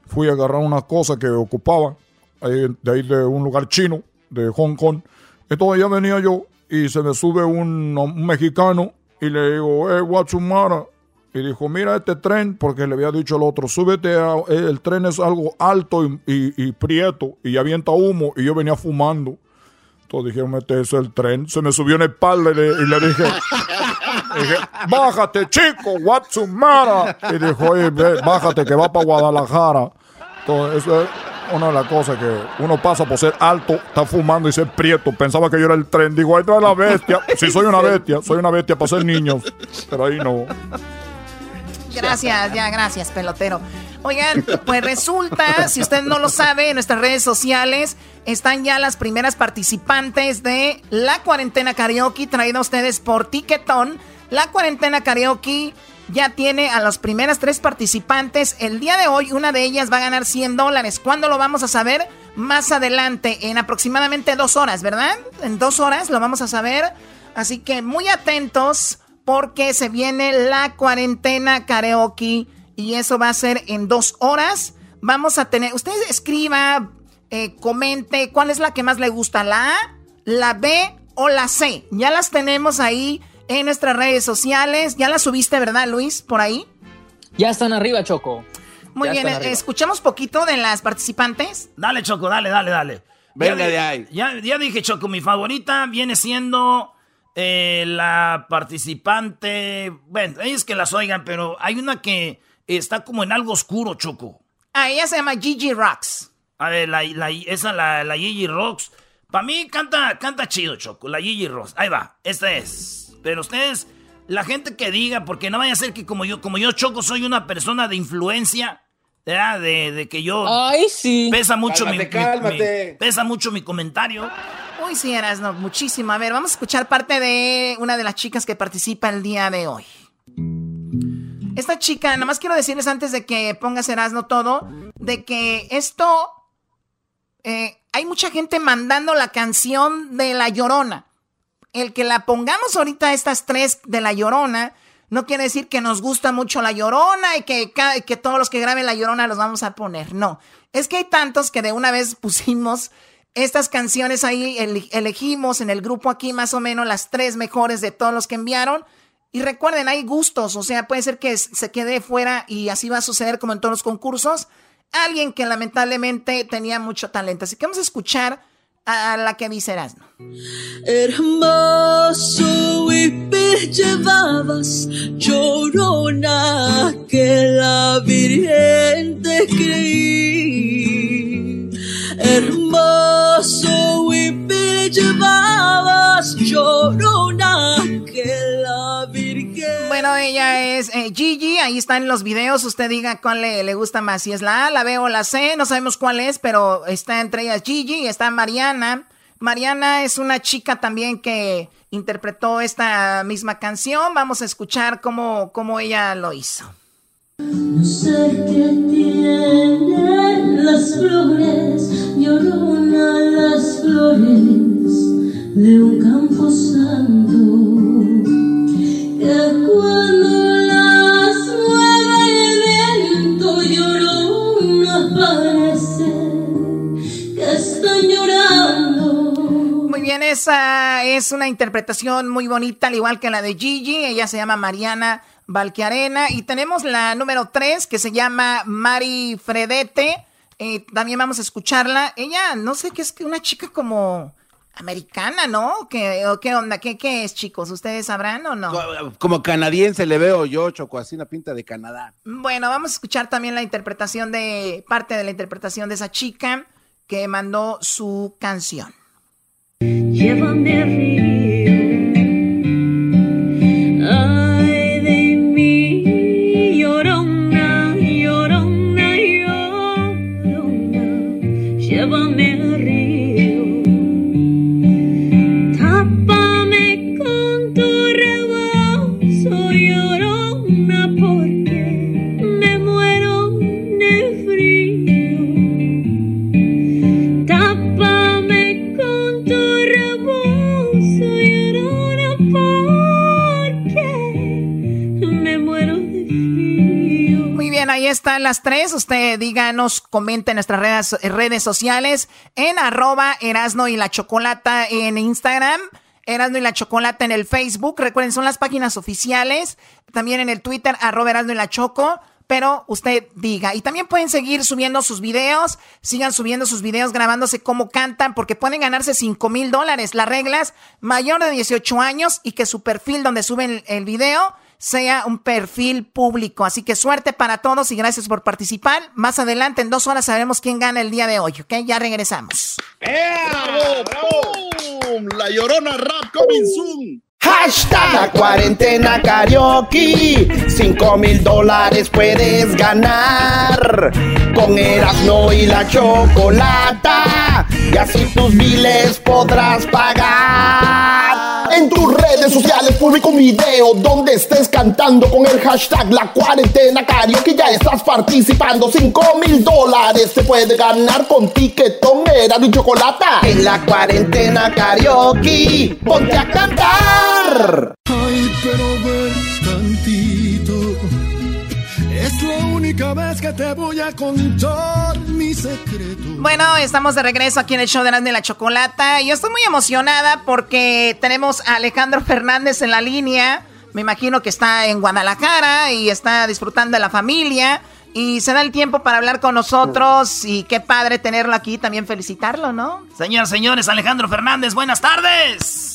fui a agarrar unas cosas que ocupaba, ahí, de ahí de un lugar chino, de Hong Kong. Entonces ya venía yo y se me sube un, un mexicano y le digo, eh, Guachumara. Y dijo, mira este tren, porque le había dicho el otro, súbete, a, el tren es algo alto y, y, y, prieto y avienta humo y yo venía fumando. Entonces dijeron, este es el tren. Se me subió en el espalda y le, y le dije, dije, bájate chico, Guachumara. Y dijo, oye, bájate que va para Guadalajara. Entonces eso es una de las cosas que uno pasa por ser alto, está fumando y ser prieto. Pensaba que yo era el tren. Digo, ahí está la bestia. Sí, soy una bestia, soy una bestia para ser niños. Pero ahí no. Gracias, ya, gracias, pelotero. Oigan, pues resulta, si usted no lo sabe, en nuestras redes sociales están ya las primeras participantes de la cuarentena karaoke traída a ustedes por Tiquetón. La cuarentena karaoke ya tiene a las primeras tres participantes. El día de hoy, una de ellas va a ganar 100 dólares. ¿Cuándo lo vamos a saber? Más adelante, en aproximadamente dos horas, ¿verdad? En dos horas lo vamos a saber. Así que muy atentos porque se viene la cuarentena karaoke y eso va a ser en dos horas. Vamos a tener, usted escriba, eh, comente cuál es la que más le gusta, la A, la B o la C. Ya las tenemos ahí en nuestras redes sociales. Ya las subiste, ¿verdad, Luis? Por ahí. Ya están arriba, Choco. Muy bien, escuchamos poquito de las participantes. Dale, Choco, dale, dale, dale. Venga de ahí. Ya, ya dije, Choco, mi favorita viene siendo eh, la participante. Bueno, ellos que las oigan, pero hay una que está como en algo oscuro, Choco. Ah, ella se llama Gigi Rocks. A ver, la, esa, la, la Gigi Rocks. Para mí canta, canta chido, Choco. La Gigi Rocks. Ahí va, esta es. Pero ustedes, la gente que diga, porque no vaya a ser que como yo, como yo, Choco, soy una persona de influencia. De, de, que yo. Ay, sí. Pesa mucho mi, Pesa mucho mi comentario. Uy, sí, Erasno, muchísimo. A ver, vamos a escuchar parte de una de las chicas que participa el día de hoy. Esta chica, nada más quiero decirles antes de que pongas Erasno todo, de que esto. Eh, hay mucha gente mandando la canción de La Llorona. El que la pongamos ahorita, estas tres de La Llorona, no quiere decir que nos gusta mucho La Llorona y que, que todos los que graben La Llorona los vamos a poner. No, es que hay tantos que de una vez pusimos estas canciones ahí, elegimos en el grupo aquí más o menos las tres mejores de todos los que enviaron. Y recuerden, hay gustos, o sea, puede ser que se quede fuera y así va a suceder como en todos los concursos. Alguien que lamentablemente tenía mucho talento. Así que vamos a escuchar a la que dice Erasmo. Hermoso llevabas llorona que la. Hermoso y llevabas llorona. Bueno, ella es eh, Gigi, ahí están los videos. Usted diga cuál le, le, gusta más, si es la A, la B o la C, no sabemos cuál es, pero está entre ellas Gigi y está Mariana. Mariana es una chica también que interpretó esta misma canción. Vamos a escuchar cómo, cómo ella lo hizo. No sé qué tienen las flores, llorona las flores de un campo santo, que cuando las mueve el viento llorona parece que están llorando. Muy bien, esa es una interpretación muy bonita, al igual que la de Gigi, ella se llama Mariana Valquiarena. Y tenemos la número 3 que se llama Mari Fredete. Eh, también vamos a escucharla. Ella, no sé qué es que una chica como americana, ¿no? ¿Qué, qué onda? ¿Qué, ¿Qué es, chicos? ¿Ustedes sabrán o no? Como canadiense le veo yo, Choco, así una pinta de Canadá. Bueno, vamos a escuchar también la interpretación de, parte de la interpretación de esa chica que mandó su canción. Llévame están Usted díganos, comente en nuestras redes, redes sociales en arroba Erasno y la Chocolata en Instagram. Erasno y la Chocolata en el Facebook. Recuerden, son las páginas oficiales. También en el Twitter, arroba Erasno y la Choco. Pero usted diga. Y también pueden seguir subiendo sus videos. Sigan subiendo sus videos grabándose cómo cantan. Porque pueden ganarse 5 mil dólares. Las reglas, mayor de 18 años y que su perfil donde suben el video sea un perfil público. Así que suerte para todos y gracias por participar. Más adelante, en dos horas, sabremos quién gana el día de hoy, ¿ok? Ya regresamos. ¡Bravo, bravo! La Llorona Rap coming soon. Hashtag la cuarentena karaoke. Cinco mil dólares puedes ganar. Con Erasmo y la chocolata. Y así tus miles podrás pagar. En tus redes sociales publica un video donde estés cantando con el hashtag La Cuarentena que Ya estás participando. 5 mil dólares se puede ganar con tiquetón, era y chocolate. En la cuarentena karaoke, ponte a cantar. Ay, pero ver tantito. Es la única vez que te voy a contar mi secreto. Bueno, estamos de regreso aquí en el show de de la Chocolata. Yo estoy muy emocionada porque tenemos a Alejandro Fernández en la línea. Me imagino que está en Guadalajara y está disfrutando de la familia. y se da el tiempo para hablar con nosotros y qué padre tenerlo aquí, también felicitarlo, ¿no? Señoras, señores, Alejandro Fernández, buenas tardes.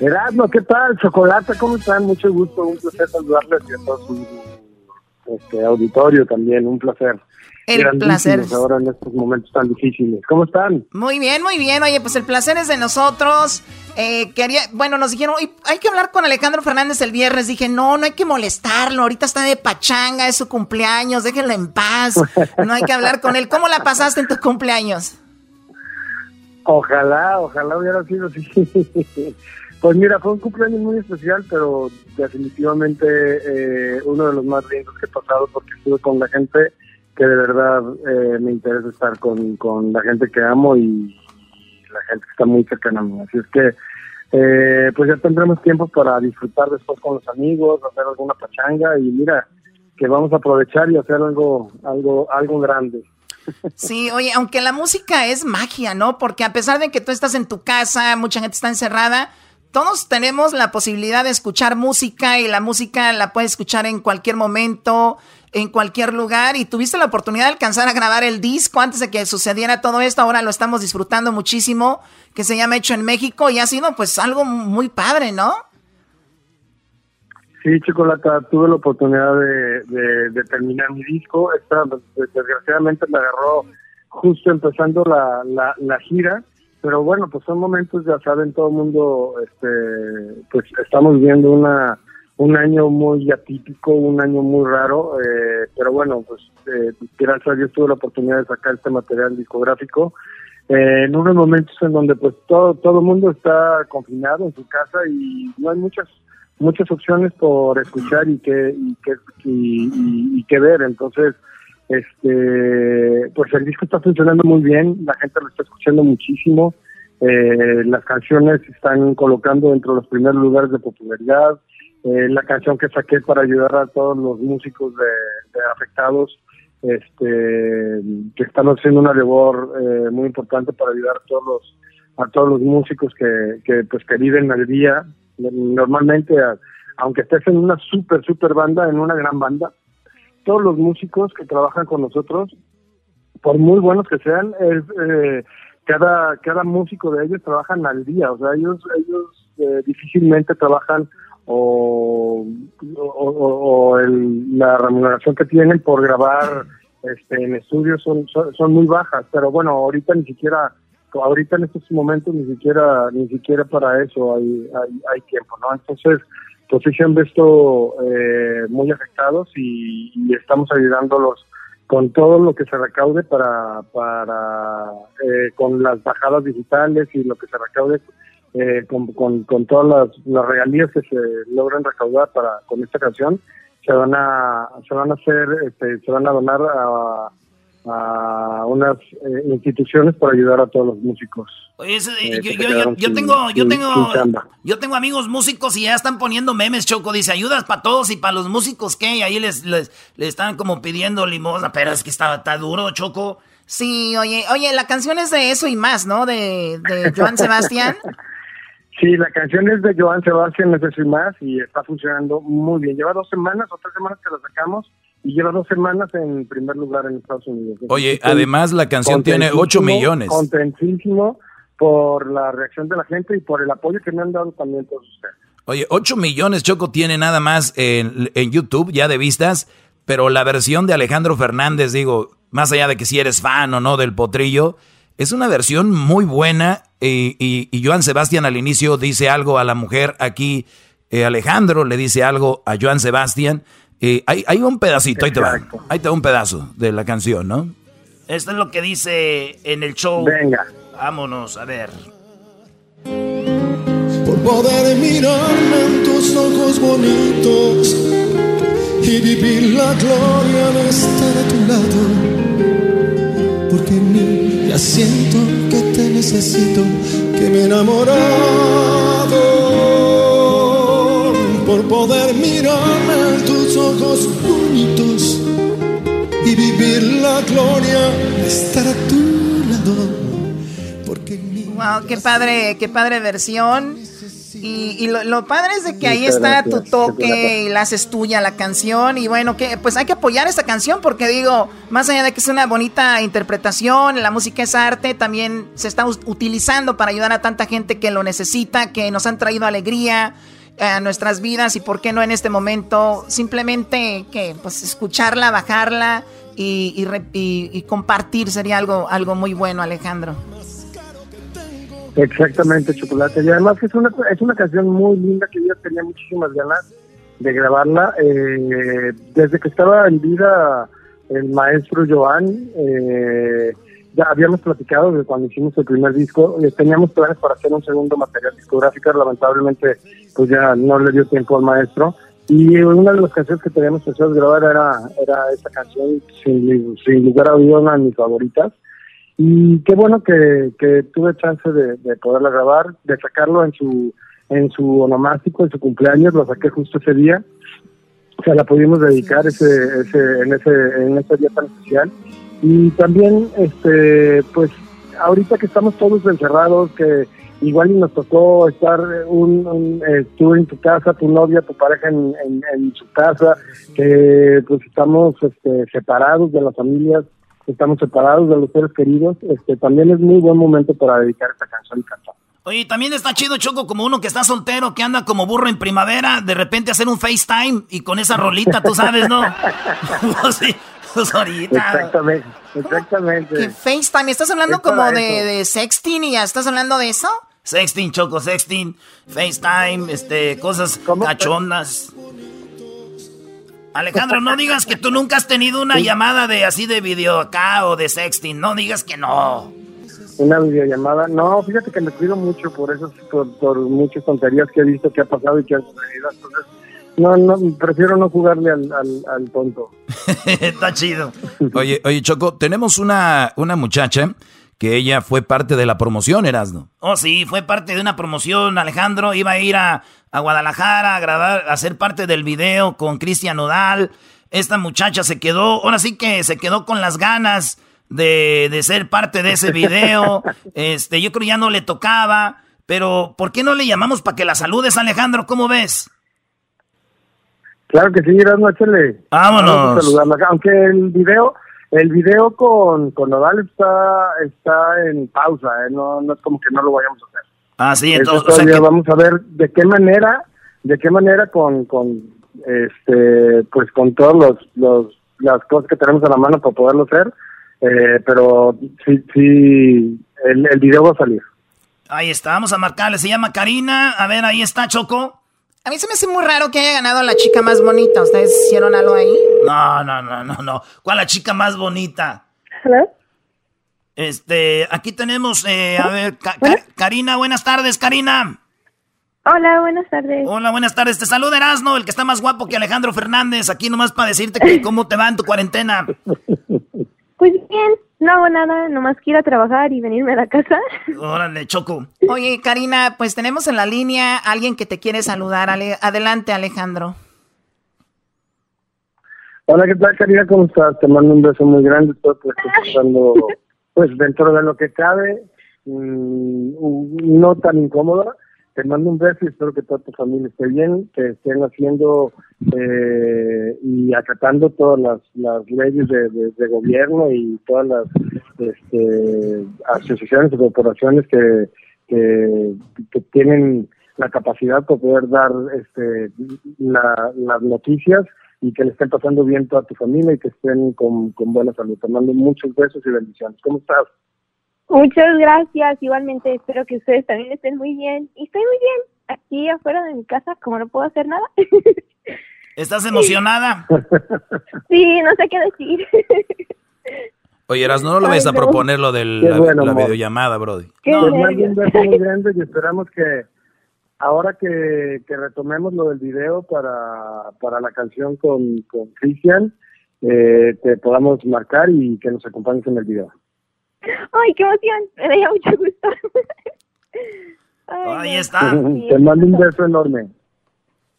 Erasmo, ¿qué tal? Chocolate, ¿cómo están? Mucho gusto, un placer saludarles y a todo su este, auditorio también, un placer. El placer. Ahora en estos momentos tan difíciles. ¿Cómo están? Muy bien, muy bien. Oye, pues el placer es de nosotros. Eh, quería, bueno, nos dijeron, hay que hablar con Alejandro Fernández el viernes. Dije, no, no hay que molestarlo. Ahorita está de pachanga, es su cumpleaños, déjenlo en paz. No hay que hablar con él. ¿Cómo la pasaste en tu cumpleaños? Ojalá, ojalá hubiera sido así. Pues mira, fue un cumpleaños muy especial, pero definitivamente eh, uno de los más lindos que he pasado porque estuve con la gente que de verdad eh, me interesa estar con, con la gente que amo y la gente que está muy cercana a mí. Así es que, eh, pues ya tendremos tiempo para disfrutar después con los amigos, hacer alguna pachanga y mira, que vamos a aprovechar y hacer algo, algo, algo grande. Sí, oye, aunque la música es magia, ¿no? Porque a pesar de que tú estás en tu casa, mucha gente está encerrada, todos tenemos la posibilidad de escuchar música y la música la puedes escuchar en cualquier momento, en cualquier lugar y tuviste la oportunidad de alcanzar a grabar el disco antes de que sucediera todo esto, ahora lo estamos disfrutando muchísimo, que se llama Hecho en México y ha sido pues algo muy padre, ¿no? Sí, Chocolata, tuve la oportunidad de, terminar mi disco, Esta, desgraciadamente me agarró justo empezando la, la gira. Pero bueno, pues son momentos, ya saben, todo el mundo, este, pues estamos viendo una un año muy atípico, un año muy raro, eh, pero bueno, pues eh, gracias a Dios tuve la oportunidad de sacar este material discográfico eh, en unos momentos en donde pues todo todo mundo está confinado en su casa y no hay muchas muchas opciones por escuchar y que y que y, y que ver, entonces este, pues el disco está funcionando muy bien, la gente lo está escuchando muchísimo, eh, las canciones se están colocando dentro de los primeros lugares de popularidad, eh, la canción que saqué para ayudar a todos los músicos de, afectados, este, que están haciendo una labor eh, muy importante para ayudar a todos los a todos los músicos que, que pues que viven al día, normalmente aunque estés en una super super banda, en una gran banda, todos los músicos que trabajan con nosotros, por muy buenos que sean, es eh, cada cada músico de ellos trabajan al día, o sea, ellos ellos eh, difícilmente trabajan o, o, la remuneración que tienen por grabar este, en estudios son, son, muy bajas, pero bueno, ahorita ni siquiera ahorita en estos momentos ni siquiera ni siquiera para eso hay hay, hay tiempo, ¿no? Entonces pues sí se han visto eh, muy afectados y, estamos ayudándolos con todo lo que se recaude para, para eh, con las bajadas digitales y lo que se recaude eh, con, con, todas las, regalías que se logran recaudar para con esta canción se van a se van a hacer este, se van a donar a a unas eh, instituciones para ayudar a todos los músicos. Oye, eh, yo, tengo, yo tengo, yo tengo amigos músicos y ya están poniendo memes, Choco. Dice, ayudas para todos y para los músicos, ¿qué? Y ahí les, les, están como pidiendo limosna, pero es que está, está duro, Choco. Sí, oye, oye, la canción es de eso y más, ¿no? De, de Joan Sebastián. Sí, la canción es de Joan Sebastián, no sé si más, y está funcionando muy bien. Lleva dos semanas o tres semanas que la sacamos y lleva dos semanas en primer lugar en Estados Unidos. Oye, además la canción tiene 8 millones. Contentísimo por la reacción de la gente y por el apoyo que me han dado también todos ustedes. Oye, 8 millones Choco tiene nada más en, en YouTube ya de vistas, pero la versión de Alejandro Fernández, digo, más allá de que si eres fan o no del potrillo, es una versión muy buena y, y, Joan Sebastián al inicio dice algo a la mujer aquí, eh, Alejandro le dice algo a Joan Sebastián hay, hay, un pedacito, ahí te va. Ahí te va un pedazo de la canción, ¿no? Esto es lo que dice en el show. Venga. Vámonos, a ver. Por poder mirarme en tus ojos bonitos y vivir la gloria de estar a tu lado. Ya siento que te necesito, que me he enamorado. Por poder mirarme en tus ojos bonitos y vivir la gloria de estar a tu lado. Porque wow, qué padre, qué padre versión. Y, lo, padre es de que ahí está tu toque y la haces tuya la canción. Y bueno, que pues hay que apoyar esta canción porque digo, más allá de que es una bonita interpretación, la música es arte, también se está utilizando para ayudar a tanta gente que lo necesita, que nos han traído alegría a nuestras vidas y por qué no en este momento simplemente que pues escucharla, bajarla y, y, compartir sería algo, algo muy bueno, Alejandro. Exactamente, Chocolate. Y además que es una, es una canción muy linda que yo tenía muchísimas ganas de grabarla. Eh, desde que estaba en vida el maestro Joan, eh, ya habíamos platicado de cuando hicimos el primer disco, eh, teníamos planes para hacer un segundo material discográfico, lamentablemente pues ya no le dio tiempo al maestro. Y una de las canciones que teníamos pensado grabar era, era esta canción, sin, sin lugar a duda, una de mis favoritas. Y qué bueno que, tuve chance de, de, poderla grabar, de sacarlo en su en su onomástico, en su cumpleaños, lo saqué justo ese día. O sea, la pudimos dedicar ese, ese, en, ese, en ese día tan especial. Y también, este pues, ahorita que estamos todos encerrados, que igual nos tocó estar un, un eh, tú en tu casa, tu novia, tu pareja en, su casa, que pues estamos este, separados de las familias, estamos separados de los seres queridos, este, también es muy buen momento para dedicar esta canción y cantar. Oye, también está chido, Choco, como uno que está soltero, que anda como burro en primavera, de repente hacer un FaceTime y con esa rolita, tú sabes, ¿no? pues sí, pues ahorita. Exactamente, exactamente. ¿Qué FaceTime? ¿Estás hablando como de, de, sexting y ya estás hablando de eso? Sexting, Choco, sexting, FaceTime, este, cosas cachondas. Alejandro, no digas que tú nunca has tenido una llamada de así de video acá o de sexting. No digas que no. Una videollamada. No, fíjate que me cuido mucho por eso, por, muchas tonterías que he visto que ha pasado y que han sucedido. Entonces, no, no, prefiero no jugarle al, al, tonto. Está chido. Oye, oye, Choco, tenemos una, una muchacha que ella fue parte de la promoción, Erasno. Oh, sí, fue parte de una promoción. Alejandro iba a ir a, Guadalajara a grabar, a ser parte del video con Cristian Nodal. Esta muchacha se quedó, ahora sí que se quedó con las ganas de, de ser parte de ese video. este, yo creo ya no le tocaba. Pero, ¿por qué no le llamamos para que la saludes, Alejandro? ¿Cómo ves? Claro que sí, Erasno, échale. Vámonos. Aunque el video el video con, con Nodal está, está en pausa, ¿eh? no, no es como que no lo vayamos a hacer. Ah, sí, entonces. Vamos a ver de qué manera, de qué manera con, con este, pues con todos los, los, las cosas que tenemos a la mano para poderlo hacer, eh, pero sí, sí, el, el video va a salir. Ahí está, vamos a marcarle, se llama Karina, a ver, ahí está Choco. A mí se me hace muy raro que haya ganado la chica más bonita. ¿Ustedes hicieron algo ahí? No, no, no, no, no. ¿Cuál la chica más bonita? ¿Hello? Este, aquí tenemos, eh, a ver, Karina, buenas tardes, Karina. Hola, buenas tardes. Hola, buenas tardes. Te saluda Erasno, el que está más guapo que Alejandro Fernández. Aquí nomás para decirte que cómo te va en tu cuarentena. Pues bien, no hago nada, nomás quiero trabajar y venirme a la casa. Órale, Choco. Oye, Karina, pues tenemos en la línea a alguien que te quiere saludar. adelante, Alejandro. Hola, ¿qué tal, Karina? ¿Cómo estás? Te mando un beso muy grande. Estoy pues, escuchando, pues dentro de lo que cabe, mm, no tan incómoda. Te mando un beso y espero que toda tu familia esté bien, que estén haciendo eh, y acatando todas las, las leyes de, gobierno y todas las este, asociaciones y corporaciones que, que, tienen la capacidad para poder dar este, las noticias y que le estén pasando bien toda tu familia y que estén con, con buena salud. Te mando muchos besos y bendiciones. ¿Cómo estás? Muchas gracias. Igualmente espero que ustedes también estén muy bien. Y estoy muy bien aquí afuera de mi casa, como no puedo hacer nada. ¿Estás emocionada? Sí, no sé qué decir. Oye, Eras, no lo vayas a proponer lo de la, videollamada, Brody. No, un beso muy grande y esperamos que ahora que, que, retomemos lo del video para, para la canción con, con Cristian, eh, te podamos marcar y que nos acompañes en el video. Ay, qué emoción, me da mucho gusto. Ahí está. Te mando un beso enorme.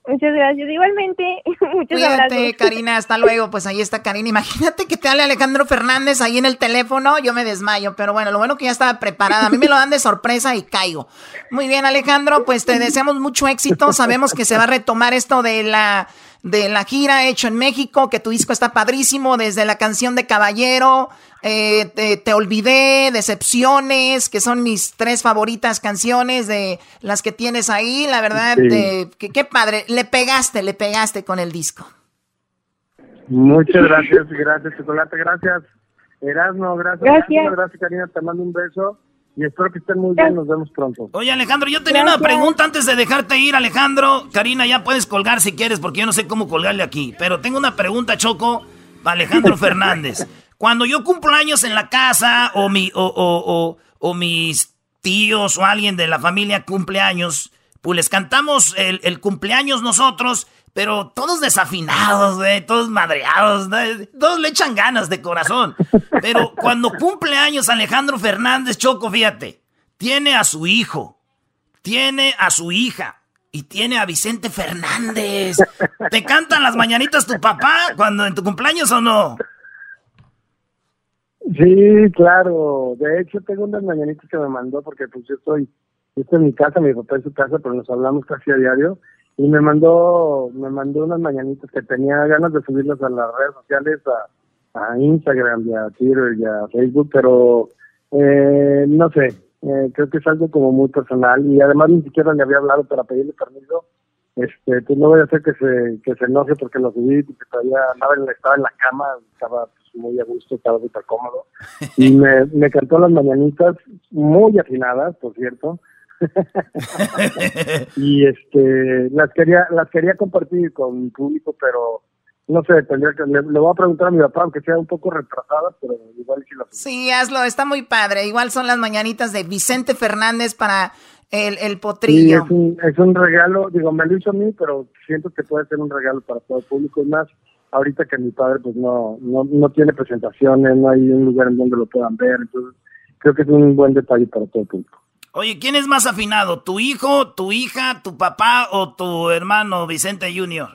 Muchas gracias. Igualmente, Cuídate, abrazos. Karina, hasta luego. Pues ahí está Karina. Imagínate que te hable Alejandro Fernández ahí en el teléfono, yo me desmayo, pero bueno, lo bueno que ya estaba preparada. A mí me lo dan de sorpresa y caigo. Muy bien, Alejandro, pues te deseamos mucho éxito. Sabemos que se va a retomar esto de la de la gira hecho en México, que tu disco está padrísimo, desde la canción de Caballero, eh, te, te olvidé, Decepciones, que son mis tres favoritas canciones de las que tienes ahí. La verdad, Sí. eh, que- qué padre. Le pegaste, le pegaste con el disco. Muchas gracias, gracias, Chocolate, gracias. Erasmo, gracias. Gracias. Erasmo, gracias, Karina, te mando un beso y espero que estén muy bien, nos vemos pronto. Oye, Alejandro, yo tenía una pregunta antes de dejarte ir, Alejandro. Karina, ya puedes colgar si quieres, porque yo no sé cómo colgarle aquí. Pero tengo una pregunta, Choco, para Alejandro Fernández. Cuando yo cumplo años en la casa, o, mi, o, o, o, o mis tíos o alguien de la familia cumple años, pues les cantamos el, el cumpleaños nosotros, pero todos desafinados, todos madreados, todos le echan ganas de corazón. Pero cuando cumple años Alejandro Fernández Choco, fíjate, tiene a su hijo, tiene a su hija y tiene a Vicente Fernández. ¿Te cantan las mañanitas tu papá cuando en tu cumpleaños o no? Sí, claro. De hecho, tengo unas mañanitas que me mandó porque pues yo estoy, estoy en mi casa, mi papá en su casa, pero nos hablamos casi a diario. Y me mandó, me mandó unas mañanitas que tenía ganas de subirlas a las redes sociales, a, a Instagram y a Twitter y a Facebook, pero eh, no sé, eh, creo que es algo como muy personal y además ni siquiera le había hablado para pedirle permiso. Este, pues no voy a hacer que se, que se enoje porque lo subí, porque todavía andaba estaba en la cama, estaba muy a gusto, estaba súper cómodo. Y me, me cantó las mañanitas muy afinadas, por cierto. y este las quería las quería compartir con mi público, pero no sé, tendría que le, le voy a preguntar a mi papá, aunque sea un poco retrasada, pero igual sí las Sí, hazlo, está muy padre. Igual son las mañanitas de Vicente Fernández para el, el Sí, potrillo. es un, es un regalo, digo, me lo hizo a mí, pero siento que puede ser un regalo para todo el público. Y más, ahorita que mi padre pues no, no, no tiene presentaciones, no hay un lugar en donde lo puedan ver, entonces creo que es un buen detalle para todo el público. Oye, ¿quién es más afinado? ¿Tu hijo, tu hija, tu papá o tu hermano Vicente Junior?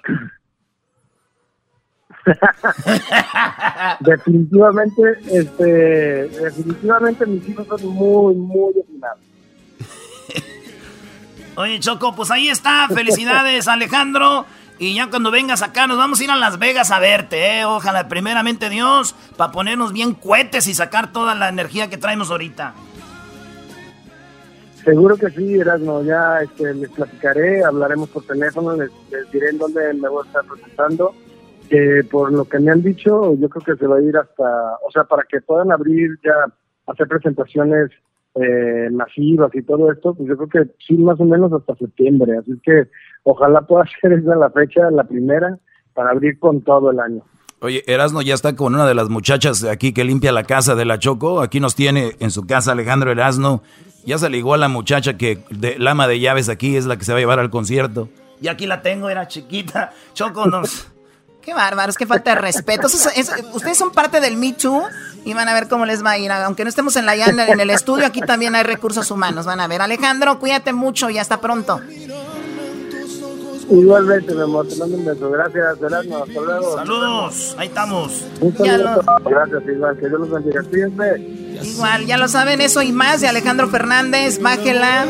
definitivamente, este, definitivamente mis hijos son muy, muy afinados. Oye, Choco, pues ahí está. Felicidades, Alejandro. Y ya cuando vengas acá, nos vamos a ir a Las Vegas a verte, ¿eh? Ojalá, primeramente Dios, para ponernos bien cohetes y sacar toda la energía que traemos ahorita. Seguro que sí, Erasmo, ya este, les platicaré, hablaremos por teléfono, les, les diré en dónde me voy a estar presentando. Eh, por lo que me han dicho, yo creo que se va a ir hasta, o sea, para que puedan abrir ya, hacer presentaciones eh, masivas y todo esto, pues yo creo que sí, más o menos hasta septiembre. Así que ojalá pueda ser esa la fecha, la primera, para abrir con todo el año. Oye, Erasno ya está con una de las muchachas aquí que limpia la casa de la Choco. Aquí nos tiene en su casa Alejandro Erasno. Ya se ligó a la muchacha que de, la ama de llaves aquí es la que se va a llevar al concierto. Y aquí la tengo, era chiquita. Choco, nos... Qué bárbaros, qué falta de respeto. Ustedes son parte del Me Too y van a ver cómo les va a ir. Aunque no estemos en la en el estudio, aquí también hay recursos humanos. Van a ver. Alejandro, cuídate mucho y hasta pronto. Igualmente, mi amor, te mando un beso. Gracias, Erasmo, hasta luego. Saludos, ahí estamos. Un Ya saludo. Gracias, igual, que Dios los bendiga. Cuídense. Igual, ya lo saben, eso y más de Alejandro Fernández. Bájela.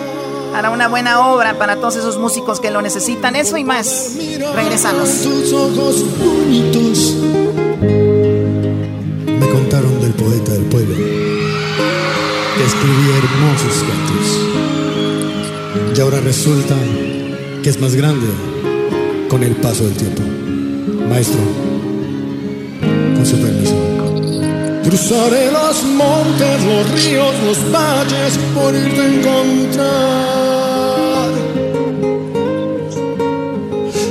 Hará una buena obra para todos esos músicos que lo necesitan. Eso y más. Regresamos. Tus ojos bonitos me contaron del poeta del pueblo que escribía hermosos cantos. Y ahora resulta que es más grande con el paso del tiempo. Maestro, con su permiso. Cruzaré los montes, los ríos, los valles por irte a encontrar.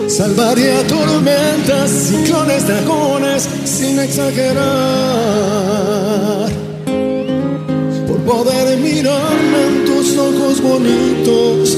Salvaría tormentas, ciclones, dragones, sin exagerar. Por poder mirarme en tus ojos bonitos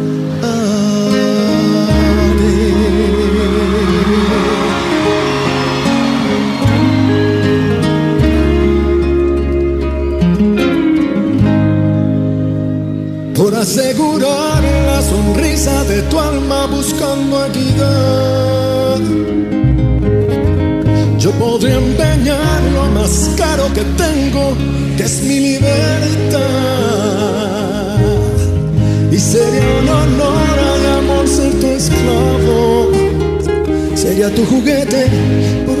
Asegurar la sonrisa de tu alma buscando equidad. Yo podría empeñar lo más caro que tengo, que es mi libertad. Y sería un honor de amor ser tu esclavo. Sería tu juguete por.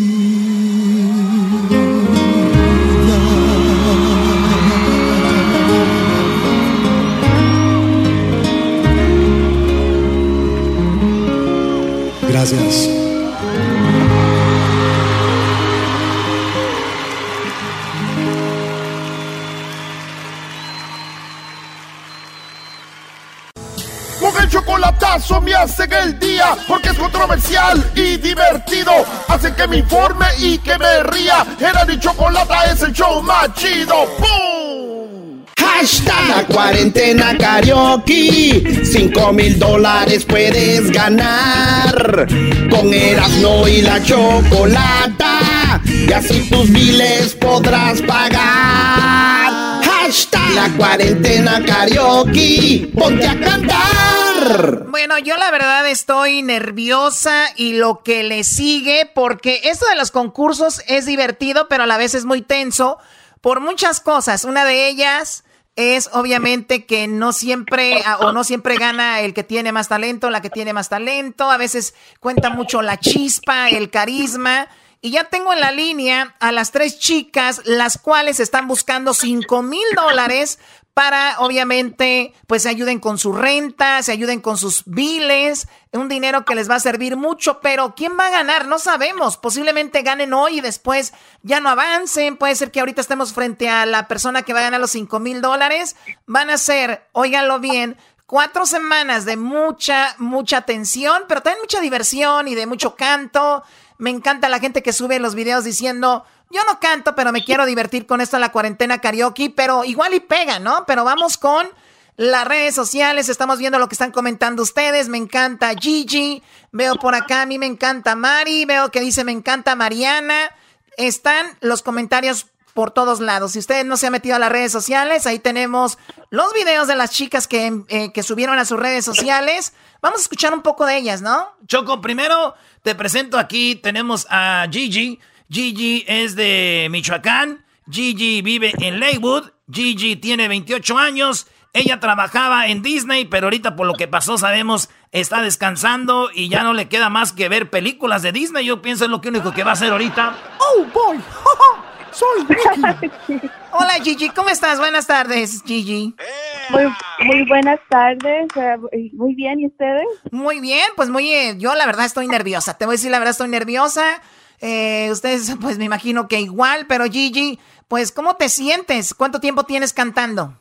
Gracias. Con el chocolatazo me hacen el día porque es controversial y divertido. Hacen que me informe y que me ría. Era mi chocolata es el show más chido. ¡Pum! Hashtag la cuarentena karaoke. Cinco mil dólares puedes ganar. Con Erasmo y la chocolata. Y así tus miles podrás pagar. Hashtag la cuarentena karaoke. Ponte a cantar. Bueno, yo la verdad estoy nerviosa y lo que le sigue, porque esto de los concursos es divertido, pero a la vez es muy tenso por muchas cosas. Una de ellas es obviamente que no siempre o no siempre gana el que tiene más talento, la que tiene más talento. A veces cuenta mucho la chispa, el carisma. Y ya tengo en la línea a las tres chicas, las cuales están buscando cinco mil dólares para, obviamente, pues se ayuden con su renta, se ayuden con sus biles, un dinero que les va a servir mucho, pero ¿quién va a ganar? No sabemos. Posiblemente ganen hoy y después ya no avancen. Puede ser que ahorita estemos frente a la persona que va a ganar los cinco mil dólares. Van a ser, óiganlo bien, cuatro semanas de mucha, mucha tensión, pero también mucha diversión y de mucho canto. Me encanta la gente que sube los videos diciendo, yo no canto, pero me quiero divertir con esto en la cuarentena karaoke, pero igual y pega, ¿no? Pero vamos con las redes sociales, estamos viendo lo que están comentando ustedes, me encanta Gigi, veo por acá, a mí me encanta Mari, veo que dice me encanta Mariana, están los comentarios por todos lados. Si ustedes no se han metido a las redes sociales, ahí tenemos los videos de las chicas que, eh, que subieron a sus redes sociales. Vamos a escuchar un poco de ellas, ¿no? Choco, primero te presento aquí, tenemos a Gigi. Gigi es de Michoacán. Gigi vive en Leywood. Gigi tiene 28 años. Ella trabajaba en Disney, pero ahorita por lo que pasó sabemos está descansando y ya no le queda más que ver películas de Disney. Yo pienso es lo que único que va a hacer ahorita. ¡Oh, boy! ¡Soy Vicky! Hola Gigi, ¿cómo estás? Buenas tardes, Gigi. Muy, muy buenas tardes, eh, muy bien, ¿y ustedes? Muy bien, pues muy, eh, yo la verdad estoy nerviosa, te voy a decir la verdad estoy nerviosa. Eh, ustedes, pues me imagino que igual, pero Gigi, pues ¿cómo te sientes? ¿Cuánto tiempo tienes cantando?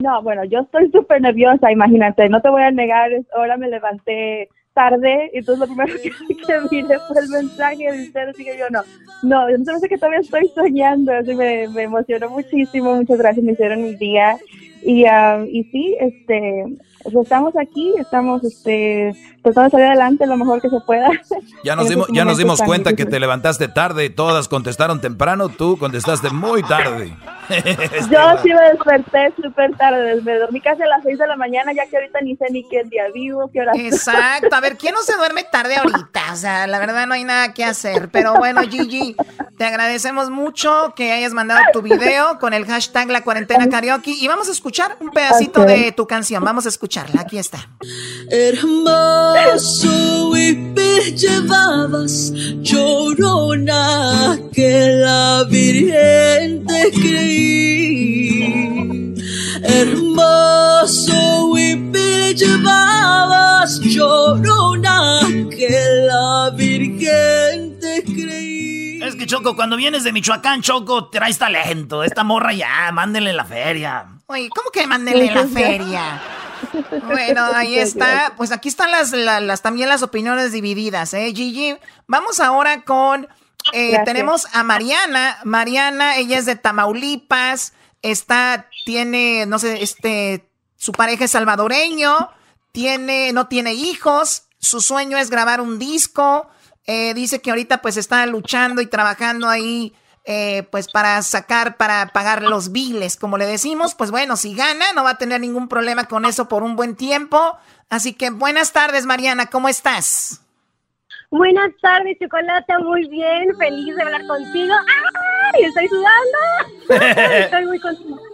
No, bueno, yo estoy súper nerviosa, imagínate, no te voy a negar, ahora me levanté tarde entonces lo primero que, que miré fue el mensaje de ustedes, así que yo no, no, yo no sé que todavía estoy soñando, así me, me emocionó muchísimo, muchas gracias, me hicieron mi día y, ah, y sí, este, estamos aquí, estamos este, tratando de salir adelante lo mejor que se pueda. Ya nos dimos, ya nos dimos cuenta que te levantaste tarde, todas contestaron temprano, tú contestaste muy tarde. Yo sí me desperté súper tarde, me dormí casi a las 6 de la mañana, ya que ahorita ni sé ni qué día vivo, qué hora Exacto, a ver, ¿quién no se duerme tarde ahorita? O sea, la verdad no hay nada que hacer. Pero bueno, Gigi, te agradecemos mucho que hayas mandado tu video con el hashtag La Cuarentena Karaoke y vamos a escuchar un pedacito de tu canción. Vamos a escucharla, aquí está. Hermoso me llevabas, llorona, que la Virgen te creí. Hermoso y me llevabas, llorona, que la Virgen te creí. Es que Choco, cuando vienes de Michoacán, Choco, traes talento. Esta morra ya, mándenle la feria. Oye, ¿cómo que mándenle la feria? Bueno, ahí está. Pues aquí están las, las, también las opiniones divididas, ¿eh, Gigi? Vamos ahora con. Eh, tenemos a Mariana. Mariana, ella es de Tamaulipas. Está, tiene, no sé, este, su pareja es salvadoreño. Tiene, no tiene hijos. Su sueño es grabar un disco. Eh, dice que ahorita pues está luchando y trabajando ahí eh, pues para sacar, para pagar los biles, como le decimos, pues bueno, si gana, no va a tener ningún problema con eso por un buen tiempo. Así que buenas tardes, Mariana, ¿cómo estás? Buenas tardes, Chocolata, muy bien, feliz de hablar contigo. ¡Ay! Estoy sudando. estoy muy contenta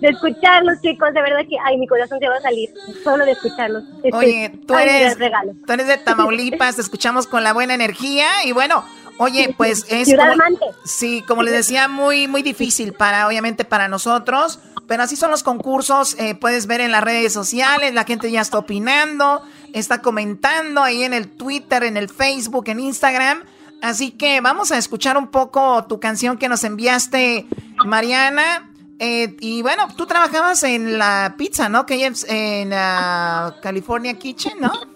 de escucharlos, chicos, de verdad que, ay, mi corazón se va a salir solo de escucharlos. Oye, tú eres, tú eres de Tamaulipas, te escuchamos con la buena energía y bueno, Oye, pues es como, sí, como les decía, muy muy difícil para obviamente para nosotros, pero así son los concursos. Eh, puedes ver en las redes sociales, la gente ya está opinando, está comentando ahí en el Twitter, en el Facebook, en Instagram. Así que vamos a escuchar un poco tu canción que nos enviaste, Mariana. Eh, y bueno, tú trabajabas en la pizza, ¿no? Que es en uh, California Kitchen, ¿no?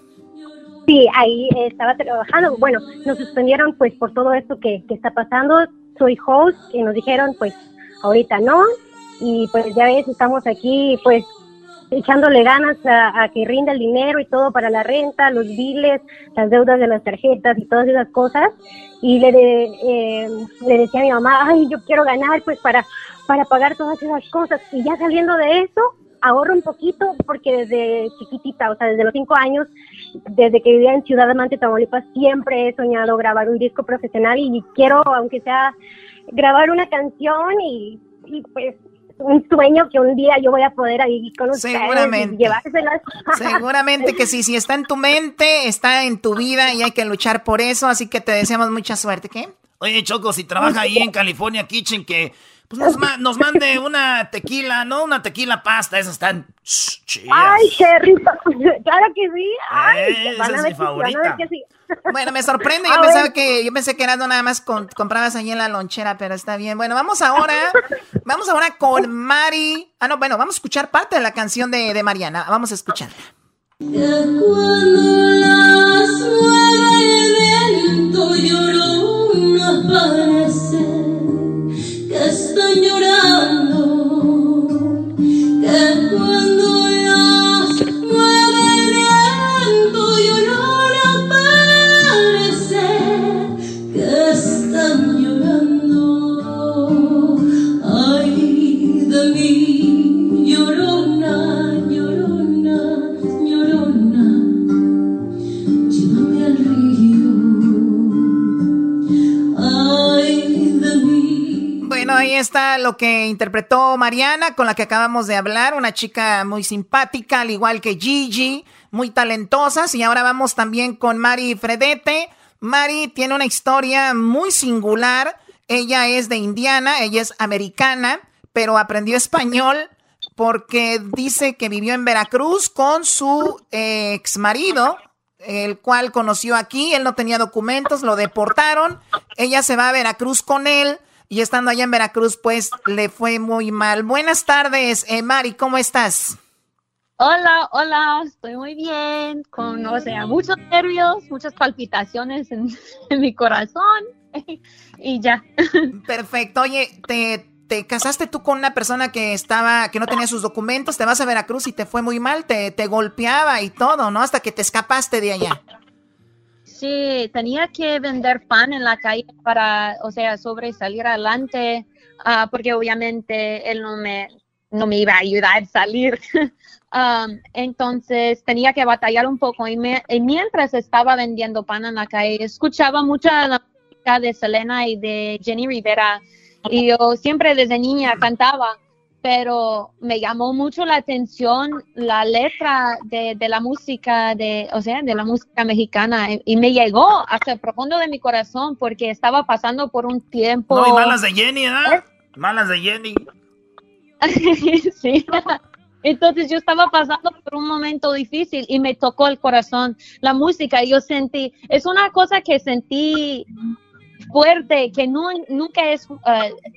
Sí, ahí estaba trabajando. Bueno, nos suspendieron pues por todo esto que, está pasando. Soy host y nos dijeron pues ahorita no. Y pues ya ves, estamos aquí pues echándole ganas a, que rinda el dinero y todo para la renta, los biles, las deudas de las tarjetas y todas esas cosas. Y le, eh, le decía a mi mamá, ay, yo quiero ganar pues para, para pagar todas esas cosas. Y ya saliendo de eso, ahorro un poquito porque desde chiquitita, o sea, desde los cinco años, desde que vivía en Ciudad Amante, Tamaulipas, siempre he soñado grabar un disco profesional y quiero, aunque sea, grabar una canción y, pues un sueño que un día yo voy a poder ahí con ustedes Seguramente. y llevárselas. Seguramente que sí, si está en tu mente, está en tu vida y hay que luchar por eso, así que te deseamos mucha suerte, ¿qué? Oye, Choco, si trabaja ahí en California Kitchen, que pues nos, mande una tequila, ¿no? Una tequila pasta, esas están chidas. Ay, qué rico. Claro que sí. Ay, eh, esa es mi favorita. Bueno, me sorprende. Yo pensaba que yo pensé que era nada más con, comprabas ahí en la lonchera, pero está bien. Bueno, vamos ahora, vamos ahora con Mari. Ah, no, bueno, vamos a escuchar parte de la canción de, de Mariana. Vamos a escucharla. Cuando las está lo que interpretó Mariana, con la que acabamos de hablar, una chica muy simpática, al igual que Gigi, muy talentosas. Y ahora vamos también con Mari Fredete. Mari tiene una historia muy singular. Ella es de Indiana, ella es americana, pero aprendió español porque dice que vivió en Veracruz con su ex marido, el cual conoció aquí. Él no tenía documentos, lo deportaron. Ella se va a Veracruz con él y estando allá en Veracruz, pues le fue muy mal. Buenas tardes, eh, Mari, ¿cómo estás? Hola, hola, estoy muy bien, con, o sea, muchos nervios, muchas palpitaciones en, mi corazón y ya. Perfecto, oye, te, te, casaste tú con una persona que estaba, que no tenía sus documentos, te vas a Veracruz y te fue muy mal, te, te golpeaba y todo, ¿no? Hasta que te escapaste de allá. Sí, tenía que vender pan en la calle para, o sea, sobresalir adelante, ah, porque obviamente él no me, no me iba a ayudar a salir. Um, entonces tenía que batallar un poco y, mientras estaba vendiendo pan en la calle, escuchaba mucha la música de Selena y de Jenny Rivera y yo siempre desde niña cantaba pero me llamó mucho la atención la letra de, de, la música de, o sea, de la música mexicana y me llegó hasta el profundo de mi corazón porque estaba pasando por un tiempo. No, y malas de Jenny, ¿eh? Malas de Jenny. sí. Entonces yo estaba pasando por un momento difícil y me tocó el corazón la música. Yo sentí, es una cosa que sentí fuerte que no, nunca es, uh,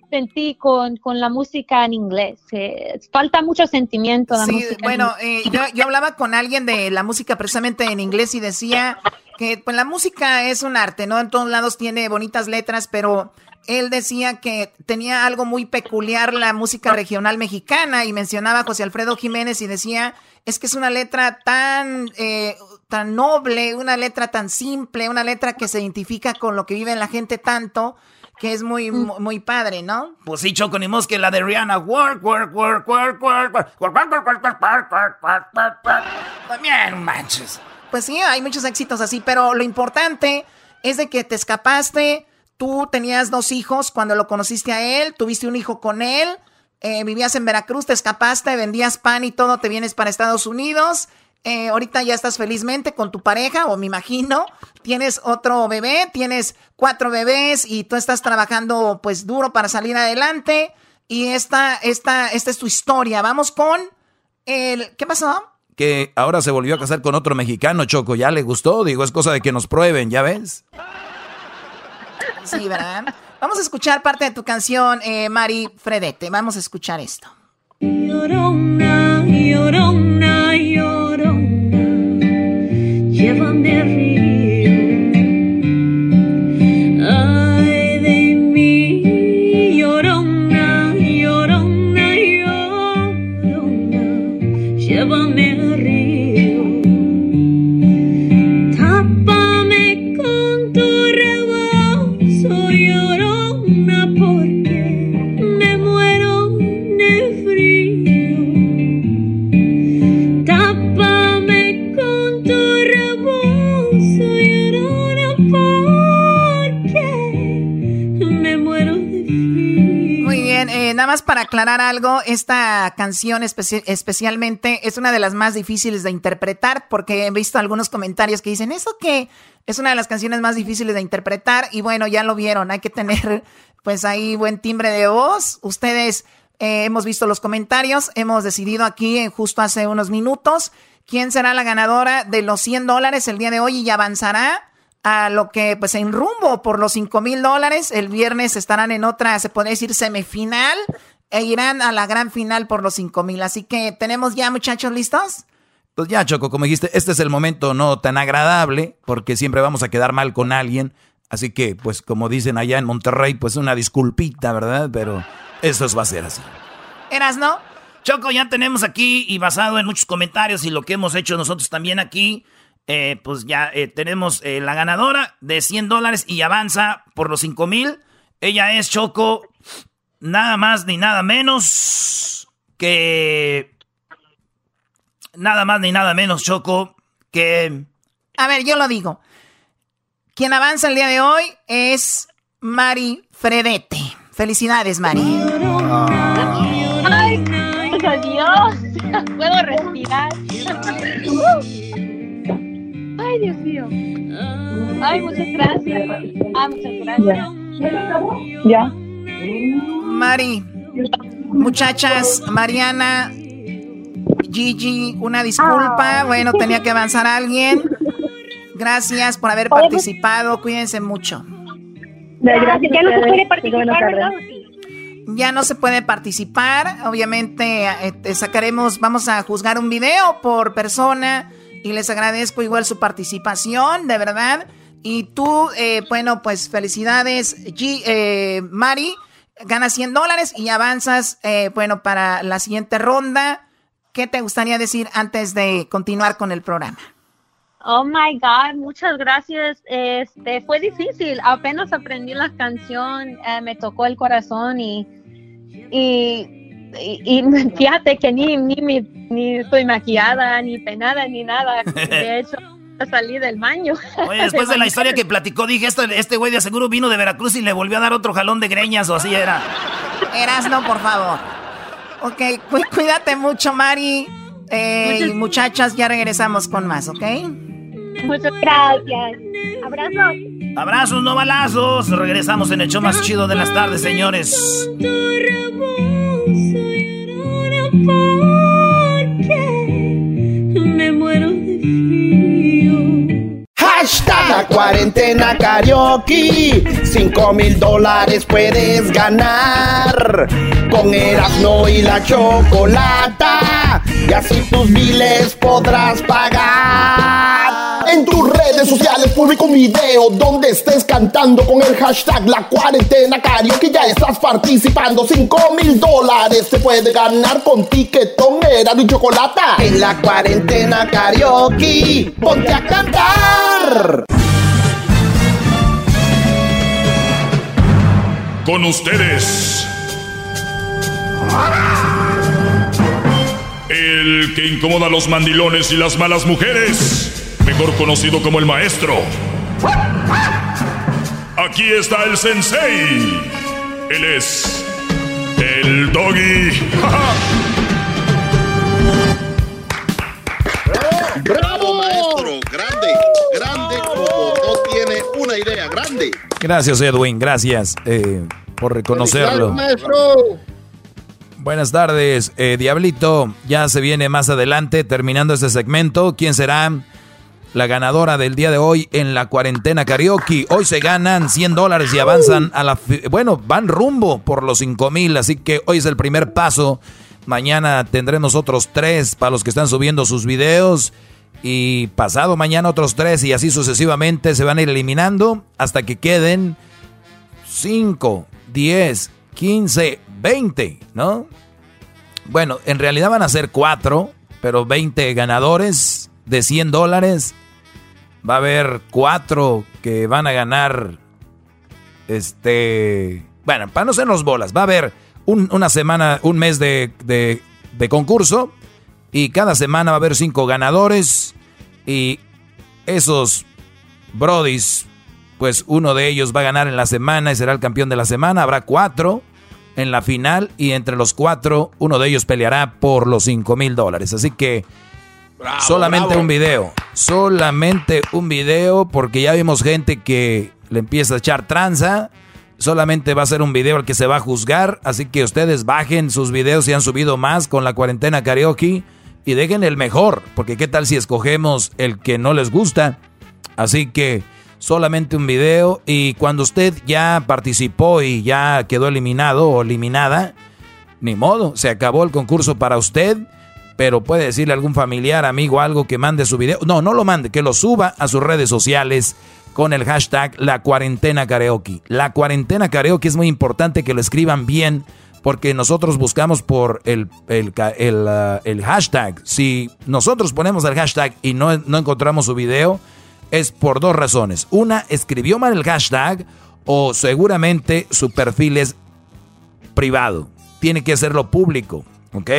sentí con, con, la música en inglés. Eh, falta mucho sentimiento. La sí, bueno, eh, yo, yo, hablaba con alguien de la música precisamente en inglés y decía que pues la música es un arte, ¿no? En todos lados tiene bonitas letras, pero él decía que tenía algo muy peculiar la música regional mexicana y mencionaba a José Alfredo Jiménez y decía, es que es una letra tan, eh, tan noble, una letra tan simple, una letra que se identifica con lo que vive la gente tanto, que es muy, muy, padre, ¿no? Pues sí, Choco, ni que la de Rihanna, work, work, work, work, work, work, work, work, work, work, work, work, work, work, También manches. Pues sí, hay muchos éxitos así, pero lo importante es de que te escapaste, tú tenías dos hijos cuando lo conociste a él, tuviste un hijo con él, eh, vivías en Veracruz, te escapaste, vendías pan y todo, te vienes para Estados Unidos. Eh, ahorita ya estás felizmente con tu pareja, o me imagino, tienes otro bebé, tienes cuatro bebés y tú estás trabajando pues duro para salir adelante. Y esta, esta, esta es tu historia. Vamos con el... ¿Qué pasó? Que ahora se volvió a casar con otro mexicano, Choco. ¿Ya le gustó? Digo, es cosa de que nos prueben, ¿ya ves? Sí, ¿verdad? Vamos a escuchar parte de tu canción, eh, Mari Fredete. Vamos a escuchar esto. Llorona, llorona, llorona, Evander. Más para aclarar algo, esta canción especi- especialmente es una de las más difíciles de interpretar porque he visto algunos comentarios que dicen, ¿eso qué? Es una de las canciones más difíciles de interpretar y bueno, ya lo vieron, hay que tener pues ahí buen timbre de voz. Ustedes eh, hemos visto los comentarios, hemos decidido aquí en justo hace unos minutos quién será la ganadora de los 100 dólares el día de hoy y avanzará a lo que pues en rumbo por los 5 mil dólares. El viernes estarán en otra, se podría decir, semifinal e irán a la gran final por los 5 mil. Así que tenemos ya muchachos listos. Pues ya, Choco, como dijiste, este es el momento no tan agradable, porque siempre vamos a quedar mal con alguien. Así que, pues como dicen allá en Monterrey, pues una disculpita, ¿verdad? Pero eso va a ser así. ¿Eras no? Choco, ya tenemos aquí y basado en muchos comentarios y lo que hemos hecho nosotros también aquí, eh, pues ya eh, tenemos eh, la ganadora de 100 dólares y avanza por los 5 mil. Ella es Choco, nada más ni nada menos que... Nada más ni nada menos, Choco, que... A ver, yo lo digo. Quien avanza el día de hoy es Mari Fredete. Felicidades, Mari. Ay, adiós. Puedo respirar. Ay, Dios mío. Ay, muchas gracias. Ay, muchas gracias. Ya. Mari, muchachas, Mariana, Gigi, una disculpa. Bueno, tenía que avanzar alguien. Gracias por haber participado. Cuídense mucho. Gracias. Ya no se puede participar. Ya no se puede participar. Obviamente eh, sacaremos, vamos a juzgar un video por persona y les agradezco igual su participación, de verdad. Y tú, eh, bueno, pues felicidades, G, eh, Mari. Ganas 100 dólares y avanzas, eh, bueno, para la siguiente ronda. ¿Qué te gustaría decir antes de continuar con el programa? Oh my God, muchas gracias. Este fue difícil. Apenas aprendí la canción, eh, me tocó el corazón y y, y, y fíjate que ni ni, mi- ni estoy maquillada, ni penada, ni nada. De hecho, salí del baño. Oye, después de la historia que platicó, dije, este, este güey de seguro vino de Veracruz y le volvió a dar otro jalón de greñas o así era. Erasno, por favor. Ok, cuídate mucho, Mari. Eh, muchachas, ya regresamos con más, ¿ok? Muchas gracias. Abrazos. Abrazos, no balazos. Regresamos en el show más chido de las tardes, señores. Me muero de. Hashtag cuarentena karaoke. Cinco mil dólares puedes ganar. Con Erasmo y la chocolata. Y así tus miles podrás pagar. En tus redes sociales publica un video donde estés cantando con el hashtag La Cuarentena Karaoke. Ya estás participando. 5 mil dólares se puede ganar con tiquetón, era de chocolate. En la cuarentena karaoke, ponte a cantar. Con ustedes. El que incomoda a los mandilones y las malas mujeres mejor conocido como el maestro. Aquí está el sensei. Él es el doggy. ¡Bravo, maestro! Grande, grande como no tiene una idea, grande. Gracias, Edwin, gracias eh, por reconocerlo. maestro! Buenas tardes, eh, Diablito. Ya se viene más adelante, terminando este segmento. ¿Quién será? La ganadora del día de hoy en la cuarentena karaoke. Hoy se ganan 100 dólares y avanzan a la... Bueno, van rumbo por los 5 mil, así que hoy es el primer paso. Mañana tendremos otros tres para los que están subiendo sus videos. Y pasado mañana otros tres y así sucesivamente se van a ir eliminando hasta que queden 5, 10, 15, 20, ¿no? Bueno, en realidad van a ser 4, pero 20 ganadores de 100 dólares Va a haber cuatro que van a ganar. Este. Bueno, para no los bolas, va a haber una semana, un mes de, de, concurso. Y cada semana va a haber cinco ganadores. Y esos brodis, pues uno de ellos va a ganar en la semana y será el campeón de la semana. Habrá cuatro en la final. Y entre los cuatro, uno de ellos peleará por los cinco mil dólares. Así que solamente un video. Solamente un video porque ya vimos gente que le empieza a echar tranza. Solamente va a ser un video el que se va a juzgar. Así que ustedes bajen sus videos si han subido más con la cuarentena karaoke. Y dejen el mejor. Porque qué tal si escogemos el que no les gusta. Así que solamente un video. Y cuando usted ya participó y ya quedó eliminado o eliminada. Ni modo, se acabó el concurso para usted pero puede decirle a algún familiar, amigo, algo que mande su video. No, no lo mande, que lo suba a sus redes sociales con el hashtag La Cuarentena Karaoke. La Cuarentena Karaoke es muy importante que lo escriban bien porque nosotros buscamos por el, el, el, hashtag. Si nosotros ponemos el hashtag y no, no encontramos su video, es por dos razones. Una, escribió mal el hashtag o seguramente su perfil es privado. Tiene que hacerlo público, ¿ok?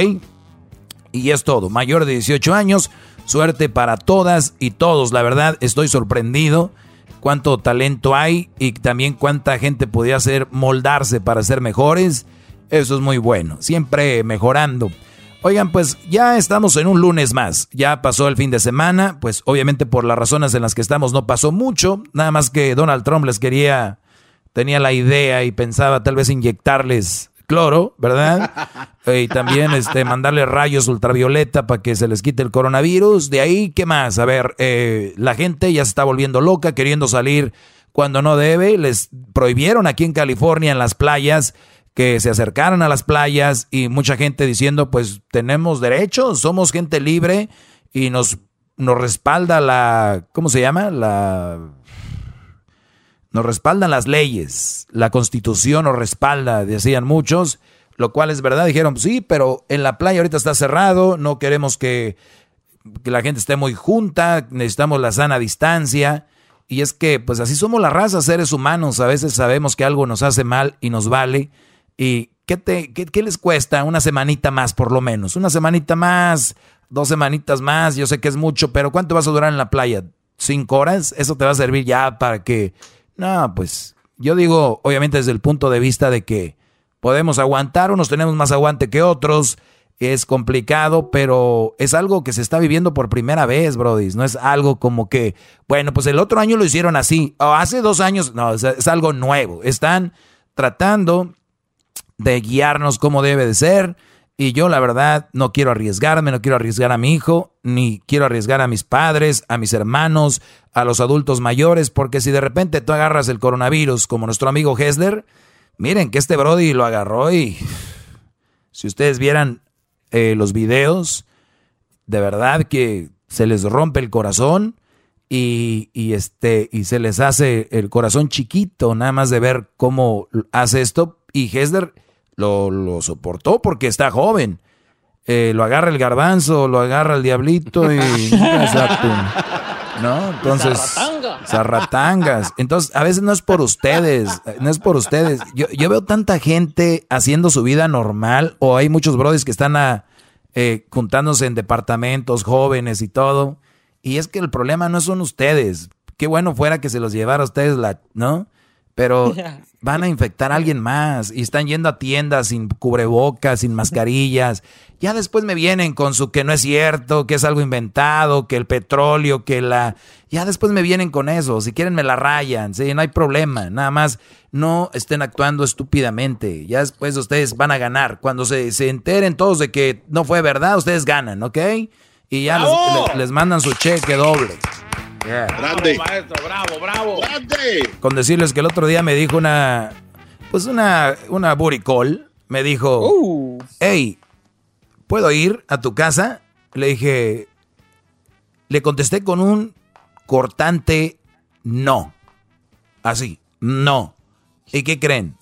Y es todo. Mayor de 18 años. Suerte para todas y todos. La verdad, estoy sorprendido cuánto talento hay y también cuánta gente podría hacer moldarse para ser mejores. Eso es muy bueno. Siempre mejorando. Oigan, pues ya estamos en un lunes más. Ya pasó el fin de semana. Pues obviamente por las razones en las que estamos no pasó mucho. Nada más que Donald Trump les quería, tenía la idea y pensaba tal vez inyectarles cloro, ¿verdad? y también este, mandarle rayos ultravioleta para que se les quite el coronavirus. De ahí, ¿qué más? A ver, eh, la gente ya se está volviendo loca, queriendo salir cuando no debe. Les prohibieron aquí en California, en las playas, que se acercaran a las playas y mucha gente diciendo, pues tenemos derechos, somos gente libre y nos, nos respalda la, ¿cómo se llama? La nos respaldan las leyes, la constitución nos respalda, decían muchos, lo cual es verdad. Dijeron, sí, pero en la playa ahorita está cerrado, no queremos que, la gente esté muy junta, necesitamos la sana distancia. Y es que, pues así somos la raza, seres humanos. A veces sabemos que algo nos hace mal y nos vale. ¿Y qué, te, qué les cuesta? Una semanita más, por lo menos. Una semanita más, dos semanitas más. Yo sé que es mucho, pero ¿cuánto vas a durar en la playa? ¿Cinco horas? Eso te va a servir ya para que no, pues yo digo, obviamente desde el punto de vista de que podemos aguantar, unos tenemos más aguante que otros, es complicado, pero es algo que se está viviendo por primera vez, Brody. No es algo como que, bueno, pues el otro año lo hicieron así, o hace dos años, no, es, algo nuevo. Están tratando de guiarnos como debe de ser. Y yo la verdad no quiero arriesgarme, no quiero arriesgar a mi hijo, ni quiero arriesgar a mis padres, a mis hermanos, a los adultos mayores, porque si de repente tú agarras el coronavirus como nuestro amigo Hessler, miren que este Brody lo agarró y si ustedes vieran eh, los videos, de verdad que se les rompe el corazón y, este, y se les hace el corazón chiquito nada más de ver cómo hace esto. Y Hesder lo, lo soportó porque está joven. Eh, lo agarra el garbanzo, lo agarra el diablito y... ¿No? Entonces... Zarratangas. Entonces, a veces no es por ustedes, no es por ustedes. Yo, yo veo tanta gente haciendo su vida normal, o hay muchos brothers que están a, eh, juntándose en departamentos, jóvenes y todo. Y es que el problema no son ustedes. Qué bueno fuera que se los llevara a ustedes, la, ¿no? Pero van a infectar a alguien más y están yendo a tiendas sin cubrebocas, sin mascarillas. Ya después me vienen con su que no es cierto, que es algo inventado, que el petróleo, que la... Ya después me vienen con eso. Si quieren me la rayan, sí, no hay problema. Nada más no estén actuando estúpidamente. Ya después ustedes van a ganar. Cuando se, se enteren todos de que no fue verdad, ustedes ganan, ¿ok? Y ya les, les mandan su cheque doble. Grande. maestro, bravo, bravo. Grande. Con decirles que el otro día me dijo una, pues una, una buricol, me dijo, uh. hey, ¿puedo ir a tu casa? Le dije, le contesté con un cortante no. Así, no. ¿Y qué creen?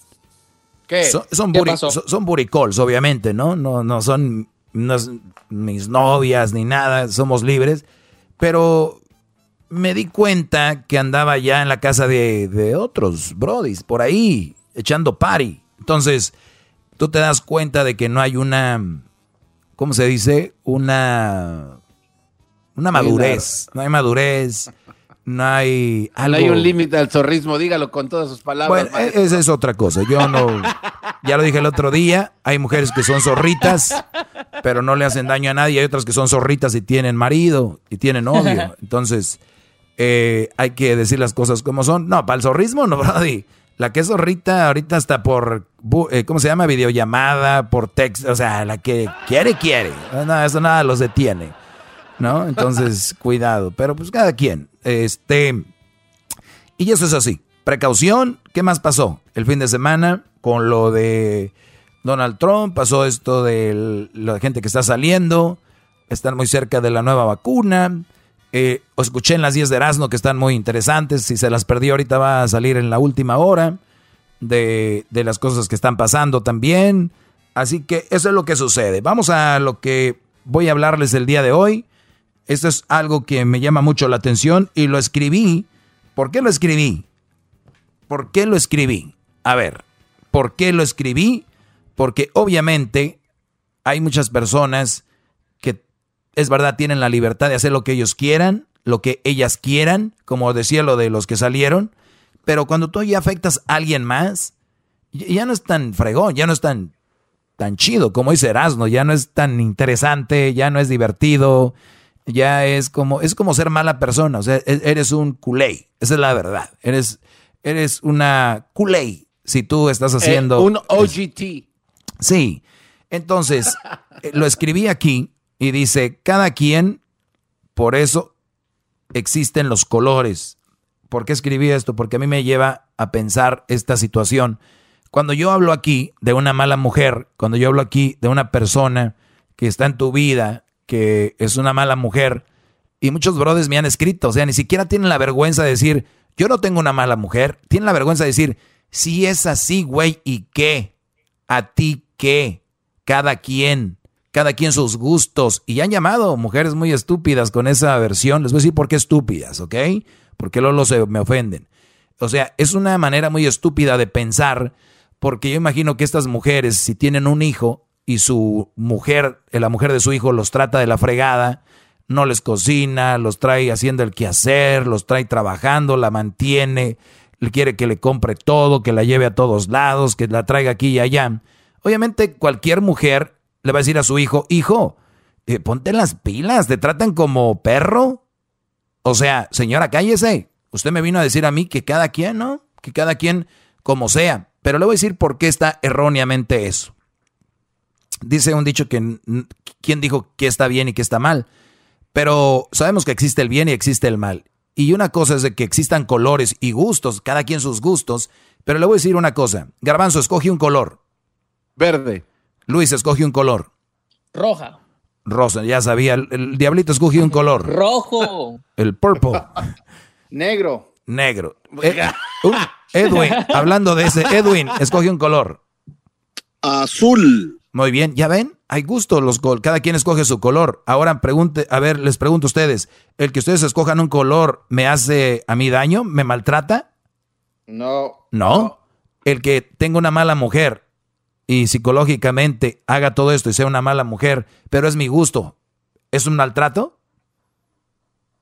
¿Qué? Son, son, son, buricols, obviamente, ¿no? No, no son mis novias ni nada, somos libres. Pero me di cuenta que andaba ya en la casa de, otros brodis, por ahí, echando party. Entonces, tú te das cuenta de que no hay una, ¿cómo se dice? Una, una madurez. No hay madurez, no hay algo. No hay un límite al zorrismo, dígalo con todas sus palabras. Bueno, esa es otra cosa. Yo no, ya lo dije el otro día, hay mujeres que son zorritas, pero no le hacen daño a nadie. Hay otras que son zorritas y tienen marido y tienen novio. Entonces eh, hay que decir las cosas como son. No, para el zorrismo no, Brody. La que es zorrita ahorita está por, eh, ¿cómo se llama? Videollamada, por texto, o sea, la que quiere, quiere. No, eso nada los detiene, ¿no? Entonces, cuidado. Pero pues cada quien. Este, y eso es así. Precaución, ¿qué más pasó? El fin de semana con lo de Donald Trump, pasó esto de la gente que está saliendo, están muy cerca de la nueva vacuna, eh, escuché en las 10 de Erasmo que están muy interesantes. Si se las perdió ahorita va a salir en la última hora de, de las cosas que están pasando también. Así que eso es lo que sucede. Vamos a lo que voy a hablarles el día de hoy. Esto es algo que me llama mucho la atención y lo escribí. ¿Por qué lo escribí? ¿Por qué lo escribí? A ver, ¿por qué lo escribí? Porque obviamente hay muchas personas es verdad, tienen la libertad de hacer lo que ellos quieran, lo que ellas quieran, como decía lo de los que salieron, pero cuando tú ya afectas a alguien más, ya no es tan fregón, ya no es tan, tan chido como dice Erasmo, ya no es tan interesante, ya no es divertido, ya es como, es como ser mala persona, o sea, e-, eres un culé, esa es la verdad, eres, eres una culé si tú estás haciendo... un OGT. Sí, entonces, eh, lo escribí aquí y dice, cada quien, por eso existen los colores. ¿Por qué escribí esto? Porque a mí me lleva a pensar esta situación. Cuando yo hablo aquí de una mala mujer, cuando yo hablo aquí de una persona que está en tu vida, que es una mala mujer, y muchos brothers me han escrito, o sea, ni siquiera tienen la vergüenza de decir, yo no tengo una mala mujer, tienen la vergüenza de decir, si es así, güey, ¿y qué? ¿A ti qué? Cada quien cada quien sus gustos. Y han llamado mujeres muy estúpidas con esa versión. Les voy a decir por qué estúpidas, ¿ok? Porque luego se me ofenden. O sea, es una manera muy estúpida de pensar, porque yo imagino que estas mujeres, si tienen un hijo y su mujer, eh, la mujer de su hijo, los trata de la fregada, no les cocina, los trae haciendo el quehacer, los trae trabajando, la mantiene, quiere que le compre todo, que la lleve a todos lados, que la traiga aquí y allá. Obviamente cualquier mujer le va a decir a su hijo, hijo, eh, ponte las pilas, te tratan como perro. O sea, señora, cállese. Usted me vino a decir a mí que cada quien, ¿no? Que cada quien como sea. Pero le voy a decir por qué está erróneamente eso. Dice un dicho que quién dijo que está bien y que está mal. Pero sabemos que existe el bien y existe el mal. Y una cosa es de que existan colores y gustos, cada quien sus gustos. Pero le voy a decir una cosa. Garbanzo, escoge un color. Verde. Luis, escoge un color. Roja. Rosa, ya sabía. El, diablito escogió un color. Rojo. El purple. Negro. Negro. Eh, Edwin, hablando de ese, Edwin, escoge un color. Azul. Muy bien, ¿ya ven? Hay gusto, los cada quien escoge su color. Ahora pregunte, a ver, les pregunto a ustedes, ¿el que ustedes escojan un color me hace a mí daño? ¿Me maltrata? No. ¿No? El que tenga una mala mujer y psicológicamente haga todo esto y sea una mala mujer, pero es mi gusto, ¿es un maltrato?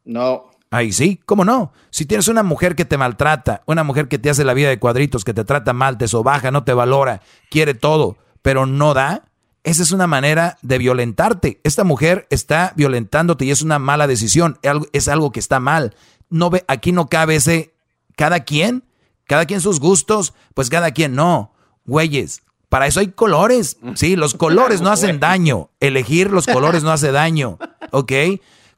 No. Ahí sí, ¿cómo no? Si tienes una mujer que te maltrata, una mujer que te hace la vida de cuadritos, que te trata mal, te sobaja, no te valora, quiere todo, pero no da, esa es una manera de violentarte. Esta mujer está violentándote y es una mala decisión, es algo que está mal. No ve, aquí no cabe ese cada quien, cada quien sus gustos, pues cada quien no. Güeyes, para eso hay colores. Sí, los colores no hacen daño. Elegir los colores no hace daño. ¿Ok?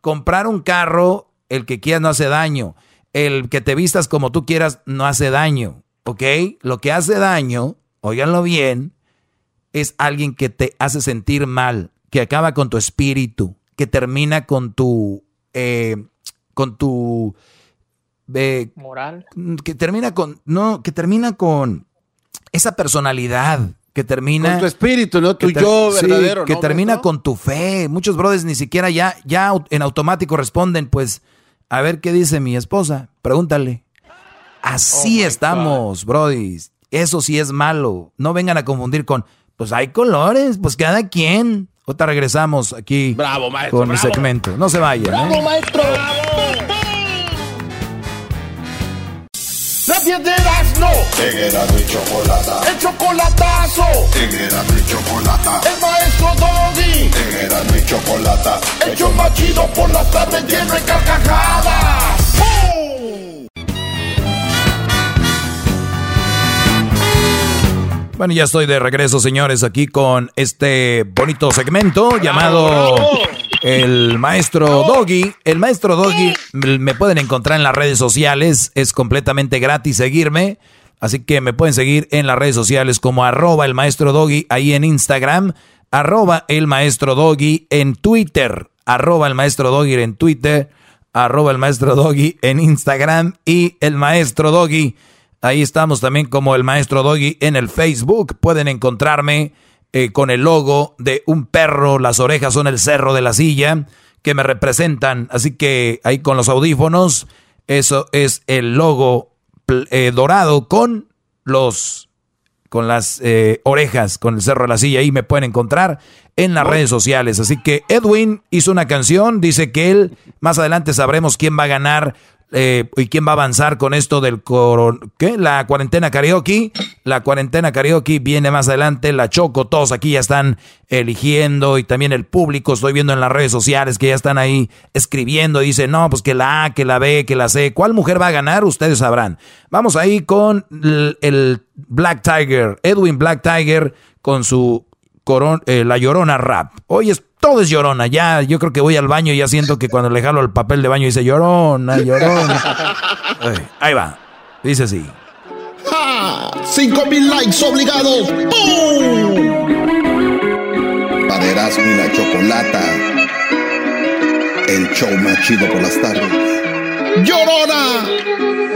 Comprar un carro, el que quieras no hace daño. El que te vistas como tú quieras no hace daño. ¿Ok? Lo que hace daño, óiganlo bien, es alguien que te hace sentir mal, que acaba con tu espíritu, que termina con tu... Eh, con tu... Eh, Moral. Que termina con... No, que termina con esa personalidad que termina con tu espíritu, no tu yo verdadero, que termina con tu fe. Muchos brothers ni siquiera ya ya en automático responden, pues a ver qué dice mi esposa, pregúntale. Así oh estamos, brodis. Eso sí es malo. No vengan a confundir con pues hay colores, pues cada quien. Otra regresamos aquí bravo, maestro, con el segmento. No se vayan. Bravo, ¿eh? maestro. Piedras no. En Erasmo y Chocolata. El chocolatazo. En Erasmo y Chocolata. El maestro Doggy. En Erasmo y Chocolata. El show más chido por las tardes lleno de carcajadas. Bueno, ya estoy de regreso, señores, aquí con este bonito segmento llamado El Maestro Doggy. El Maestro Doggy me pueden encontrar en las redes sociales, es completamente gratis seguirme. Así que me pueden seguir en las redes sociales como arroba el maestro doggy ahí en Instagram, arroba el maestro doggy en Twitter, arroba el maestro doggy en Twitter, arroba el maestro doggy en Instagram y el maestro doggy. Ahí estamos también como el maestro doggy en el Facebook. Pueden encontrarme eh, con el logo de un perro, las orejas son el cerro de la silla que me representan. Así que ahí con los audífonos, eso es el logo eh, dorado con los con las eh, orejas, con el cerro de la silla. Ahí me pueden encontrar en las redes sociales. Así que Edwin hizo una canción, dice que él, más adelante sabremos quién va a ganar eh, y quién va a avanzar con esto del coron ¿qué? La cuarentena karaoke. La cuarentena karaoke viene más adelante. La Choco, todos aquí ya están eligiendo y también el público. Estoy viendo en las redes sociales que ya están ahí escribiendo. Dice, no, pues que la A, que la B, que la C. ¿Cuál mujer va a ganar? Ustedes sabrán. Vamos ahí con el, Black Tiger, Edwin Black Tiger con su coron, eh, La Llorona Rap. Hoy es todo es llorona. Ya, yo creo que voy al baño y ya siento que cuando le jalo el papel de baño dice llorona, llorona. Ay, ahí va. Dice así. ¡Ja! ¡Cinco mil likes obligados! ¡Pum! Para Erasmo y la Chocolata. El show más chido por las tardes. ¡Llorona!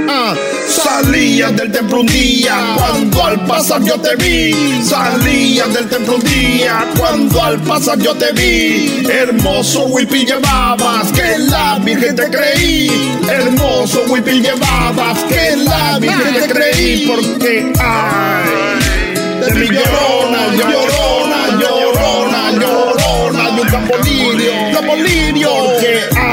Ah, salías del templo un día cuando al pasar yo te vi. Salías del templo un día cuando al pasar yo te vi. Hermoso huipil llevabas que la virgen te creí. Hermoso huipil llevabas que la virgen te creí. Porque ay, de mi llorona, llorona, llorona, llorona, de un capolirio, capolirio. Que ay,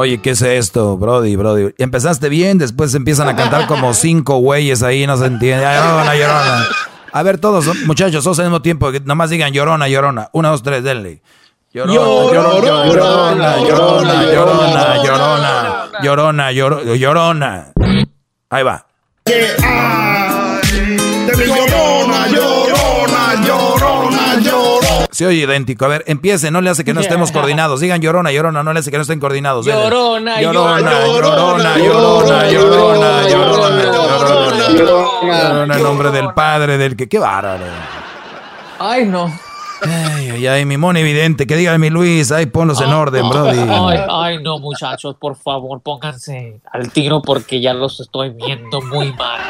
Oye, ¿qué es esto, Brody, Brody? Empezaste bien, después empiezan a cantar como cinco güeyes ahí, no se entiende. Llorona, llorona. A ver, todos, muchachos, todos al mismo tiempo, que nomás digan llorona, llorona. Una, dos, tres, denle. Llorona, llorona, llorona, llorona, llorona, llorona, llorona, llorona. Ahí va. Llorona, llorona, Se oye idéntico. A ver, empiece, no le hace que no estemos coordinados. Digan llorona, llorona, no le hace que no estén coordinados. Llorona, llorona, llorona, llorona, llorona, llorona, llorona. llorona, llorona En nombre del padre, del que. ¡Qué bárbaro! Ay, no. Ay, ay, ay, mi mono evidente, que diga mi Luis, ay, ponlos en orden, Brody. Ay, ay, no, muchachos, por favor, pónganse al tiro porque ya los estoy viendo muy mal.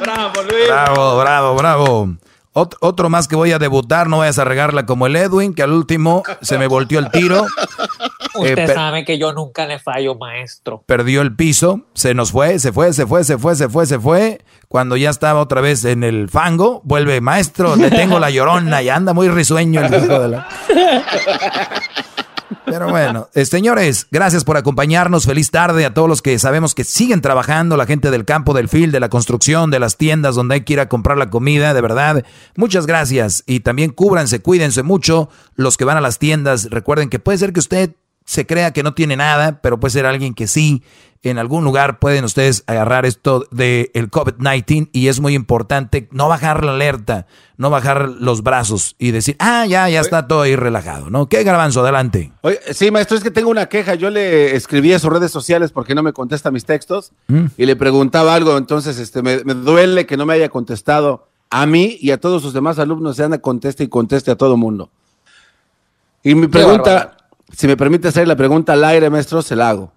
Bravo, Luis. Bravo, bravo, bravo. Ot- otro más que voy a debutar, no vayas a regarla como el Edwin, que al último se me volteó el tiro. Usted Eh, per- sabe que yo nunca le fallo, maestro. perdió el piso, se nos fue, se fue, se fue, se fue, se fue, se fue. Cuando ya estaba otra vez en el fango, vuelve, maestro, le tengo la llorona y anda muy risueño el hijo de la... Pero bueno, eh, señores, gracias por acompañarnos. Feliz tarde a todos los que sabemos que siguen trabajando, la gente del campo, del field, de la construcción, de las tiendas donde hay que ir a comprar la comida, de verdad. Muchas gracias y también cúbranse, cuídense mucho los que van a las tiendas. Recuerden que puede ser que usted se crea que no tiene nada, pero puede ser alguien que sí. En algún lugar pueden ustedes agarrar esto del el COVID-19 y es muy importante no bajar la alerta, no bajar los brazos y decir, ah, ya, ya está todo ahí relajado, ¿no? ¿Qué garbanzo? Adelante. Oye, sí, maestro, es que tengo una queja. Yo le escribí a sus redes sociales porque no me contesta mis textos Mm. y le preguntaba algo. Entonces, este, me, me duele que no me haya contestado a mí y a todos sus demás alumnos. Se anda conteste y conteste a todo mundo. Y mi pregunta, si me permite hacer la pregunta al aire, maestro, se la hago.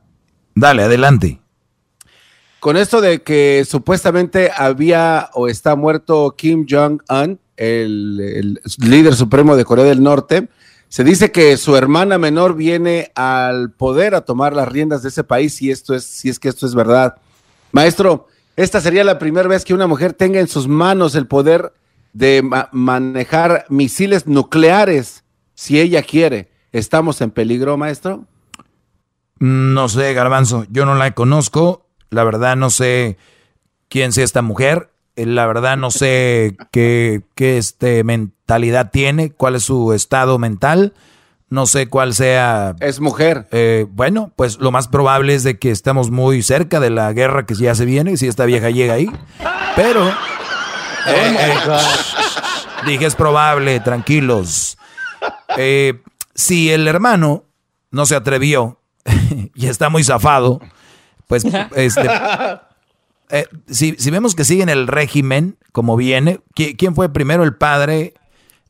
Dale, adelante. Con esto de que supuestamente había o está muerto Kim Jong-un, el, el líder supremo de Corea del Norte, se dice que su hermana menor viene al poder a tomar las riendas de ese país, si, esto es, si es que esto es verdad. Maestro, esta sería la primera vez que una mujer tenga en sus manos el poder de ma- manejar misiles nucleares, si ella quiere. ¿Estamos en peligro, maestro? No sé, Garbanzo, yo no la conozco. La verdad no sé quién sea esta mujer. Eh, La verdad no sé qué, qué este, mentalidad tiene, cuál es su estado mental. No sé cuál sea... Es mujer. Eh, bueno, pues lo más probable es de que estamos muy cerca de la guerra que ya se viene, si esta vieja llega ahí. Pero... eh, eh, dije, es probable, tranquilos. Eh, si el hermano no se atrevió y está muy zafado, pues este, eh, si, si vemos que siguen el régimen como viene, ¿qui- ¿quién fue primero el padre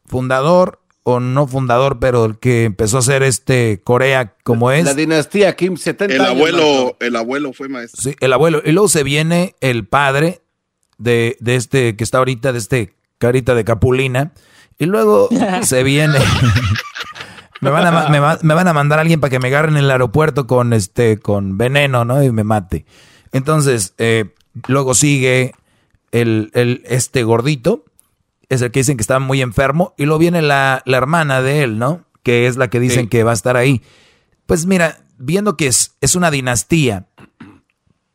fundador o no fundador, pero el que empezó a hacer este Corea como es? La dinastía Kim, 70 El años, maestro. abuelo, el abuelo fue maestro. Sí, el abuelo. Y luego se viene el padre de, de este que está ahorita, de este carita de capulina. Y luego se viene. Me, van a, me, va- me van a mandar a alguien para que me agarren en el aeropuerto con este con veneno, ¿no? Y me mate. Entonces, eh, luego sigue el, el, este gordito. Es el que dicen que está muy enfermo. Y luego viene la, la hermana de él, ¿no? Que es la que dicen Sí. que va a estar ahí. Pues mira, viendo que es, es una dinastía,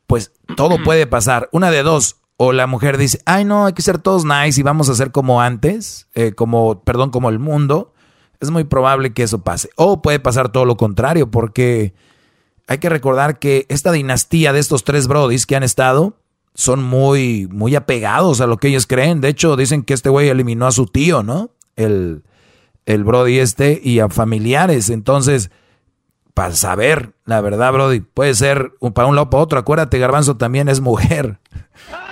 pues todo puede pasar. Una de dos. O la mujer dice, ay no, hay que ser todos nice y vamos a ser como antes, eh, como, perdón, como el mundo. Es muy probable que eso pase. O puede pasar todo lo contrario, porque hay que recordar que esta dinastía de estos tres brodis que han estado son muy, muy apegados a lo que ellos creen. De hecho, dicen que este güey eliminó a su tío, ¿no? El, el brody este y a familiares. Entonces, para saber, la verdad, brody, puede ser para un lado o para otro. Acuérdate, Garbanzo también es mujer.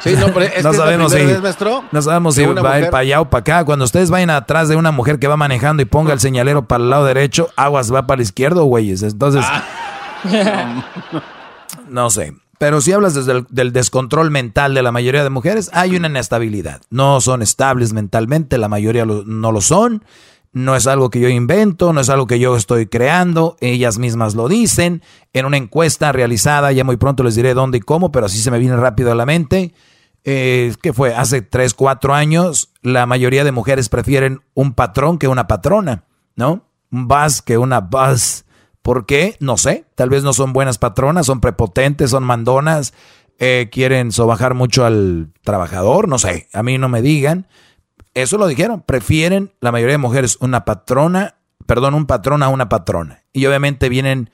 Sí, no, pero es no sabemos si, vez, maestro, no sabemos si va a ir para allá o para acá. Cuando ustedes vayan atrás de una mujer que va manejando y ponga el señalero para el lado derecho, aguas va para el izquierdo, güeyes. Entonces, no sé. Pero si hablas desde el del descontrol mental de la mayoría de mujeres, hay una inestabilidad. No son estables mentalmente, la mayoría lo- no lo son. No es algo que yo invento, no es algo que yo estoy creando, ellas mismas lo dicen. En una encuesta realizada, ya muy pronto les diré dónde y cómo, pero así se me viene rápido a la mente. Eh, ¿Qué fue? Hace 3, 4 años, la mayoría de mujeres prefieren un patrón que una patrona, ¿no? Un buzz que una buzz. ¿Por qué? No sé. Tal vez no son buenas patronas, son prepotentes, son mandonas, eh, quieren sobajar mucho al trabajador, no sé. A mí no me digan. Eso lo dijeron. Prefieren la mayoría de mujeres una patrona, perdón, un patrón a una patrona. Y obviamente vienen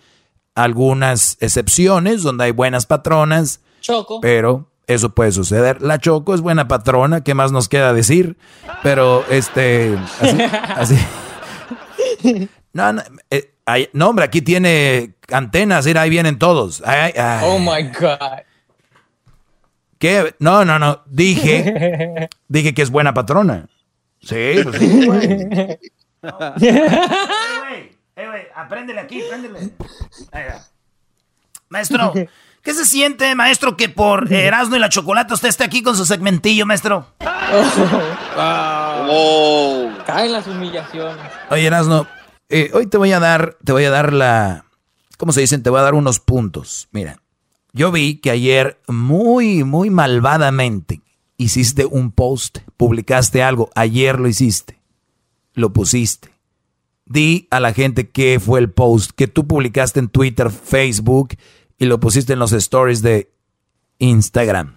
algunas excepciones donde hay buenas patronas. Choco. Pero eso puede suceder. La Choco es buena patrona, ¿qué más nos queda decir? Pero este, así, No, no, eh, no, hombre, aquí tiene antenas, mira, ahí vienen todos. Oh my God. ¿Qué? No, no, no. Dije, dije que es buena patrona. Sí, pues sí, güey. Eh, güey, apréndele aquí, apréndele. Maestro, ¿qué se siente, maestro, que por Erasmo y la Chocolata usted esté aquí con su segmentillo, maestro? Oh. Caen las humillaciones. Oye, Erasmo, eh, hoy te voy a dar, te voy a dar la, ¿cómo se dicen? Te voy a dar unos puntos. Mira, yo vi que ayer muy, muy malvadamente hiciste un post, publicaste algo, ayer lo hiciste, lo pusiste. Di a la gente qué fue el post que tú publicaste en Twitter, Facebook y lo pusiste en los stories de Instagram.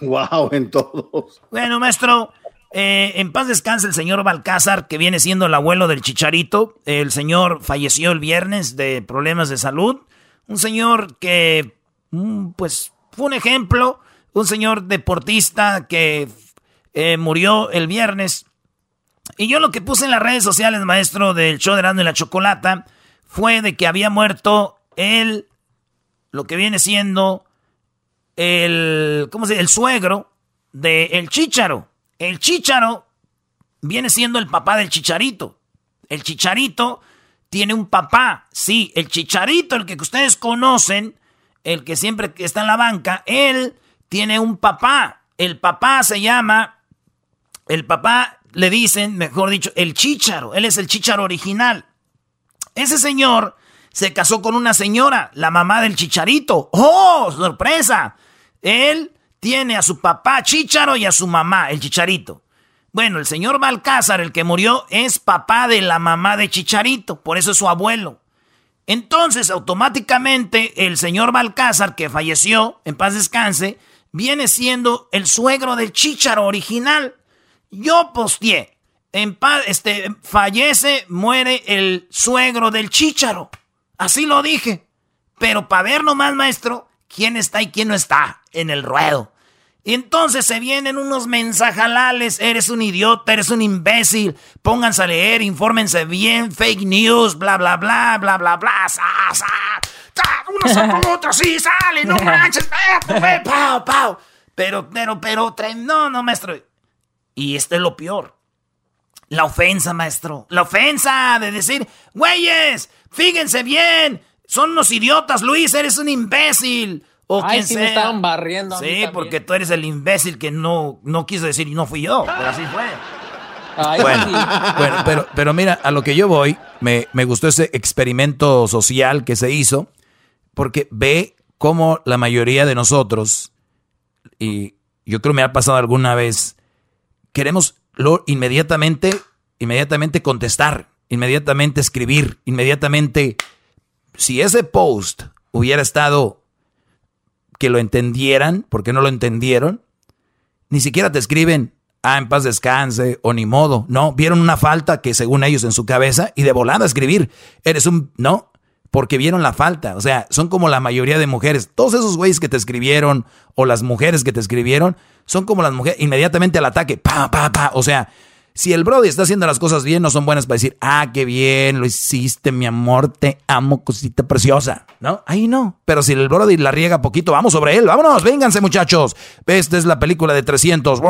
Wow, en todos. Bueno, maestro, eh, en paz descanse el señor Balcázar, que viene siendo el abuelo del Chicharito. El señor falleció el viernes de problemas de salud. Un señor que, mm, pues, fue un ejemplo. Un señor deportista que eh, murió el viernes. Y yo lo que puse en las redes sociales, maestro, del show de y la Chocolata, fue de que había muerto el, lo que viene siendo el, ¿cómo se dice? El suegro del el Chicharo. El Chicharo viene siendo el papá del Chicharito. El Chicharito tiene un papá. Sí, el Chicharito, el que ustedes conocen, el que siempre está en la banca, él tiene un papá. El papá se llama, el papá le dicen, mejor dicho, el Chicharo. Él es el Chicharo original. Ese señor se casó con una señora, la mamá del Chicharito. ¡Oh, sorpresa! Él tiene a su papá Chicharo y a su mamá, el Chicharito. Bueno, el señor Balcázar, el que murió, es papá de la mamá de Chicharito, por eso es su abuelo. Entonces, automáticamente, el señor Balcázar, que falleció, en paz descanse, viene siendo el suegro del Chicharo original. Yo posteé, en este, fallece, muere el suegro del Chicharo. Así lo dije. Pero para ver nomás, maestro, quién está y quién no está en el ruedo. Y entonces se vienen unos mensajalales, eres un idiota, eres un imbécil, pónganse a leer, infórmense bien, fake news, bla, bla, bla, bla, bla, bla, sa, sa, uno saca otro, sí, sale, no manches, pau, pau. Pero, pero, pero, no, no, maestro. Y este es lo peor. La ofensa, maestro. La ofensa de decir, güeyes, fíjense bien, son unos idiotas, Luis, eres un imbécil. O Ay, sí me estaban barriendo. Sí, porque tú eres el imbécil que no, no quiso decir y no fui yo, pero así fue. bueno, bueno, pero, pero mira, a lo que yo voy, me, me gustó ese experimento social que se hizo, porque ve cómo la mayoría de nosotros, y yo creo me ha pasado alguna vez, queremos lo, inmediatamente, inmediatamente contestar, inmediatamente escribir, inmediatamente, si ese post hubiera estado que lo entendieran, porque no lo entendieron. Ni siquiera te escriben, ah, en paz descanse, o ni modo. No, vieron una falta que según ellos en su cabeza y de volada escribir, eres un, no, porque vieron la falta. O sea, son como la mayoría de mujeres. Todos esos güeyes que te escribieron o las mujeres que te escribieron son como las mujeres, inmediatamente al ataque, pa, pa, pa. O sea, si el Brody está haciendo las cosas bien, no son buenas para decir, ah, qué bien, lo hiciste, mi amor, te amo, cosita preciosa. ¿No? Ahí no. Pero si el Brody la riega poquito, vamos sobre él, vámonos, vénganse muchachos. Esta es la película de 300.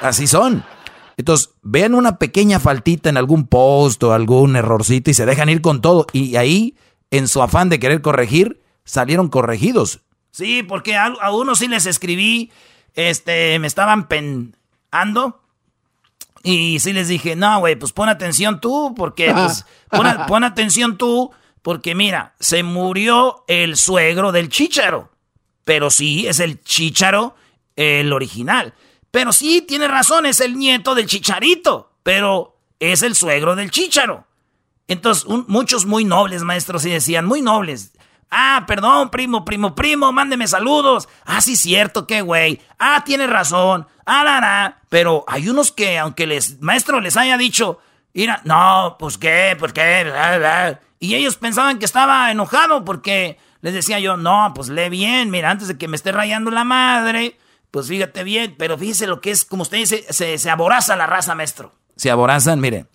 Así son. Entonces, vean una pequeña faltita en algún post o algún errorcito y se dejan ir con todo. Y ahí, en su afán de querer corregir, salieron corregidos. Sí, porque a, a uno sí les escribí, este, me estaban penando y sí les dije, no, güey, pues pon atención tú, porque, pues, pon, atención tú, porque mira, se murió el suegro del chícharo. Pero sí, es el chícharo el original. Pero sí, tiene razón, es el nieto del chicharito, pero es el suegro del chícharo. Entonces, muchos muy nobles, maestros, sí decían, muy nobles. Ah, perdón, primo, primo, primo, mándeme saludos. Ah, sí, cierto, qué güey. Ah, tiene razón. Ah, la, la. Pero hay unos que, aunque les, maestro les haya dicho, mira, no, pues qué, pues qué, y ellos pensaban que estaba enojado porque les decía yo, no, pues lee bien, mira, antes de que me esté rayando la madre, pues fíjate bien, pero fíjese lo que es, como usted dice, se, se aboraza la raza, maestro. Se aborazan, mire,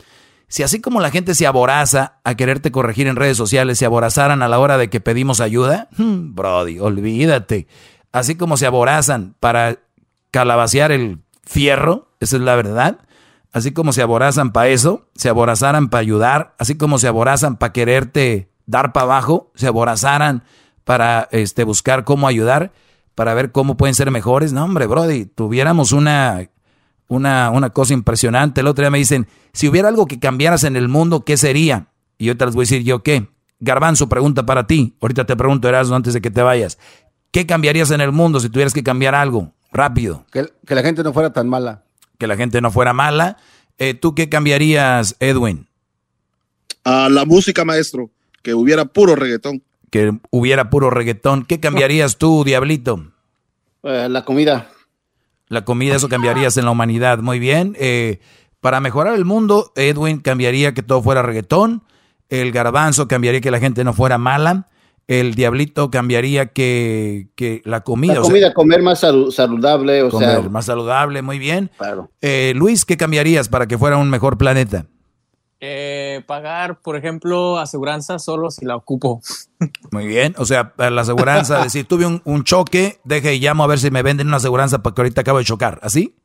si así como la gente se aboraza a quererte corregir en redes sociales, se aborazaran a la hora de que pedimos ayuda, hmm, Brody, olvídate. Así como se aborazan para calabacear el fierro, esa es la verdad, así como se aborazan para eso, se aborazaran para ayudar, así como se aborazan para quererte dar para abajo, se aborazaran para este, buscar cómo ayudar, para ver cómo pueden ser mejores. No, hombre, Brody, tuviéramos una, una, una cosa impresionante. El otro día me dicen, si hubiera algo que cambiaras en el mundo, ¿qué sería? Y yo te les voy a decir yo qué. Garbanzo, pregunta para ti. Ahorita te pregunto, Erasmo, antes de que te vayas. ¿Qué cambiarías en el mundo si tuvieras que cambiar algo? Rápido. Que, que la gente no fuera tan mala que la gente no fuera mala. Eh, ¿Tú qué cambiarías, Edwin? A la música, maestro, que hubiera puro reggaetón. Que hubiera puro reggaetón. ¿Qué cambiarías tú, Diablito? Eh, la comida. La comida, eso cambiarías en la humanidad. Muy bien. Eh, para mejorar el mundo, Edwin cambiaría que todo fuera reggaetón. El garbanzo cambiaría que la gente no fuera mala el diablito cambiaría que, la comida. La comida, comer más saludable, o comer sea. Más saludable, muy bien. Claro. Eh, Luis, ¿qué cambiarías para que fuera un mejor planeta? Eh, pagar, por ejemplo, aseguranza solo si la ocupo. Muy bien, o sea, la aseguranza, decir, tuve un, choque, deje y llamo a ver si me venden una aseguranza porque ahorita acabo de chocar, ¿así?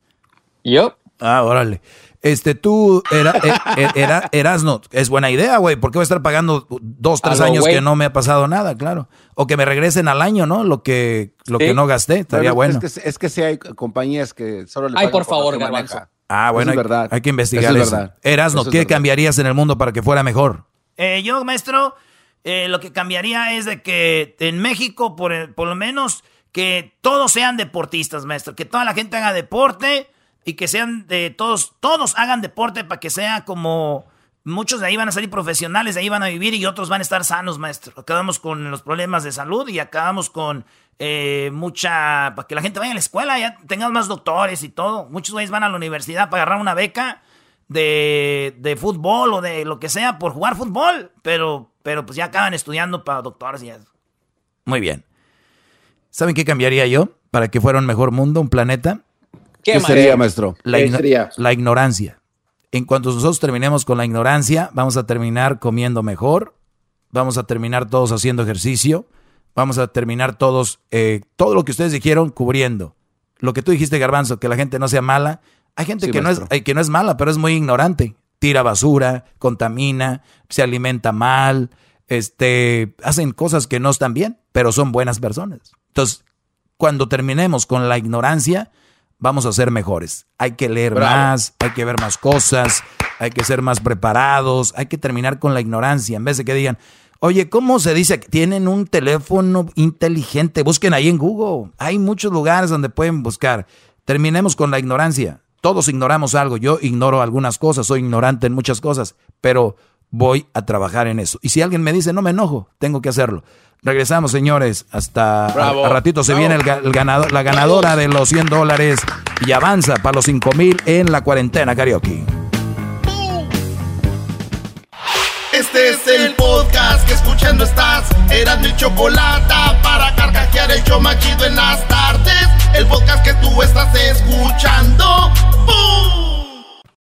Yo. Ah, órale. Este, tú, era, eh, eh, era, Erasno, es buena idea, güey. ¿Por qué voy a estar pagando dos, tres años que no me ha pasado nada, claro? O que me regresen al año, ¿no? Lo que, lo que no gasté, estaría bueno. Es que, es que sí hay compañías que solo le Ay, por favor, Garbanzo. Ah, bueno, hay, verdad. hay, que investigar eso. eso. Erasno, ¿qué cambiarías en el mundo para que fuera mejor? Eh, yo, maestro, lo que cambiaría es de que en México, por, por lo menos, que todos sean deportistas, maestro. Que toda la gente haga deporte y que sean de todos, todos hagan deporte para que sea como muchos de ahí van a salir profesionales, de ahí van a vivir y otros van a estar sanos, maestro. Acabamos con los problemas de salud y acabamos con eh, mucha, para que la gente vaya a la escuela, ya tengamos más doctores y todo. Muchos güeyes van a la universidad para agarrar una beca de, de fútbol o de lo que sea por jugar fútbol, pero, pero pues ya acaban estudiando para doctores y eso. Muy bien. ¿Saben qué cambiaría yo para que fuera un mejor mundo, un planeta? ¿Qué, sería, maestro? La, la ignorancia. En cuanto nosotros terminemos con la ignorancia, vamos a terminar comiendo mejor, vamos a terminar todos haciendo ejercicio, vamos a terminar todos, eh, todo lo que ustedes dijeron, cubriendo. Lo que tú dijiste, Garbanzo, que la gente no sea mala. Hay gente que, no es, que no es mala, pero es muy ignorante. Tira basura, contamina, se alimenta mal, este, hacen cosas que no están bien, pero son buenas personas. Entonces, cuando terminemos con la ignorancia, vamos a ser mejores. Hay que leer más, hay que ver más cosas, hay que ser más preparados, hay que terminar con la ignorancia, en vez de que digan, oye, ¿cómo se dice que tienen un teléfono inteligente? Busquen ahí en Google. Hay muchos lugares donde pueden buscar. Terminemos con la ignorancia. Todos ignoramos algo. Yo ignoro algunas cosas, soy ignorante en muchas cosas, pero voy a trabajar en eso. Y si alguien me dice, no me enojo, tengo que hacerlo. Regresamos, señores. Hasta a, ratito se viene el, ganador, la ganadora de los 100 dólares y avanza para los 5 mil en la cuarentena karaoke. Este es el podcast que escuchando estás. Eran mi chocolate para carcajear el yo machido en las tardes. El podcast que tú estás escuchando.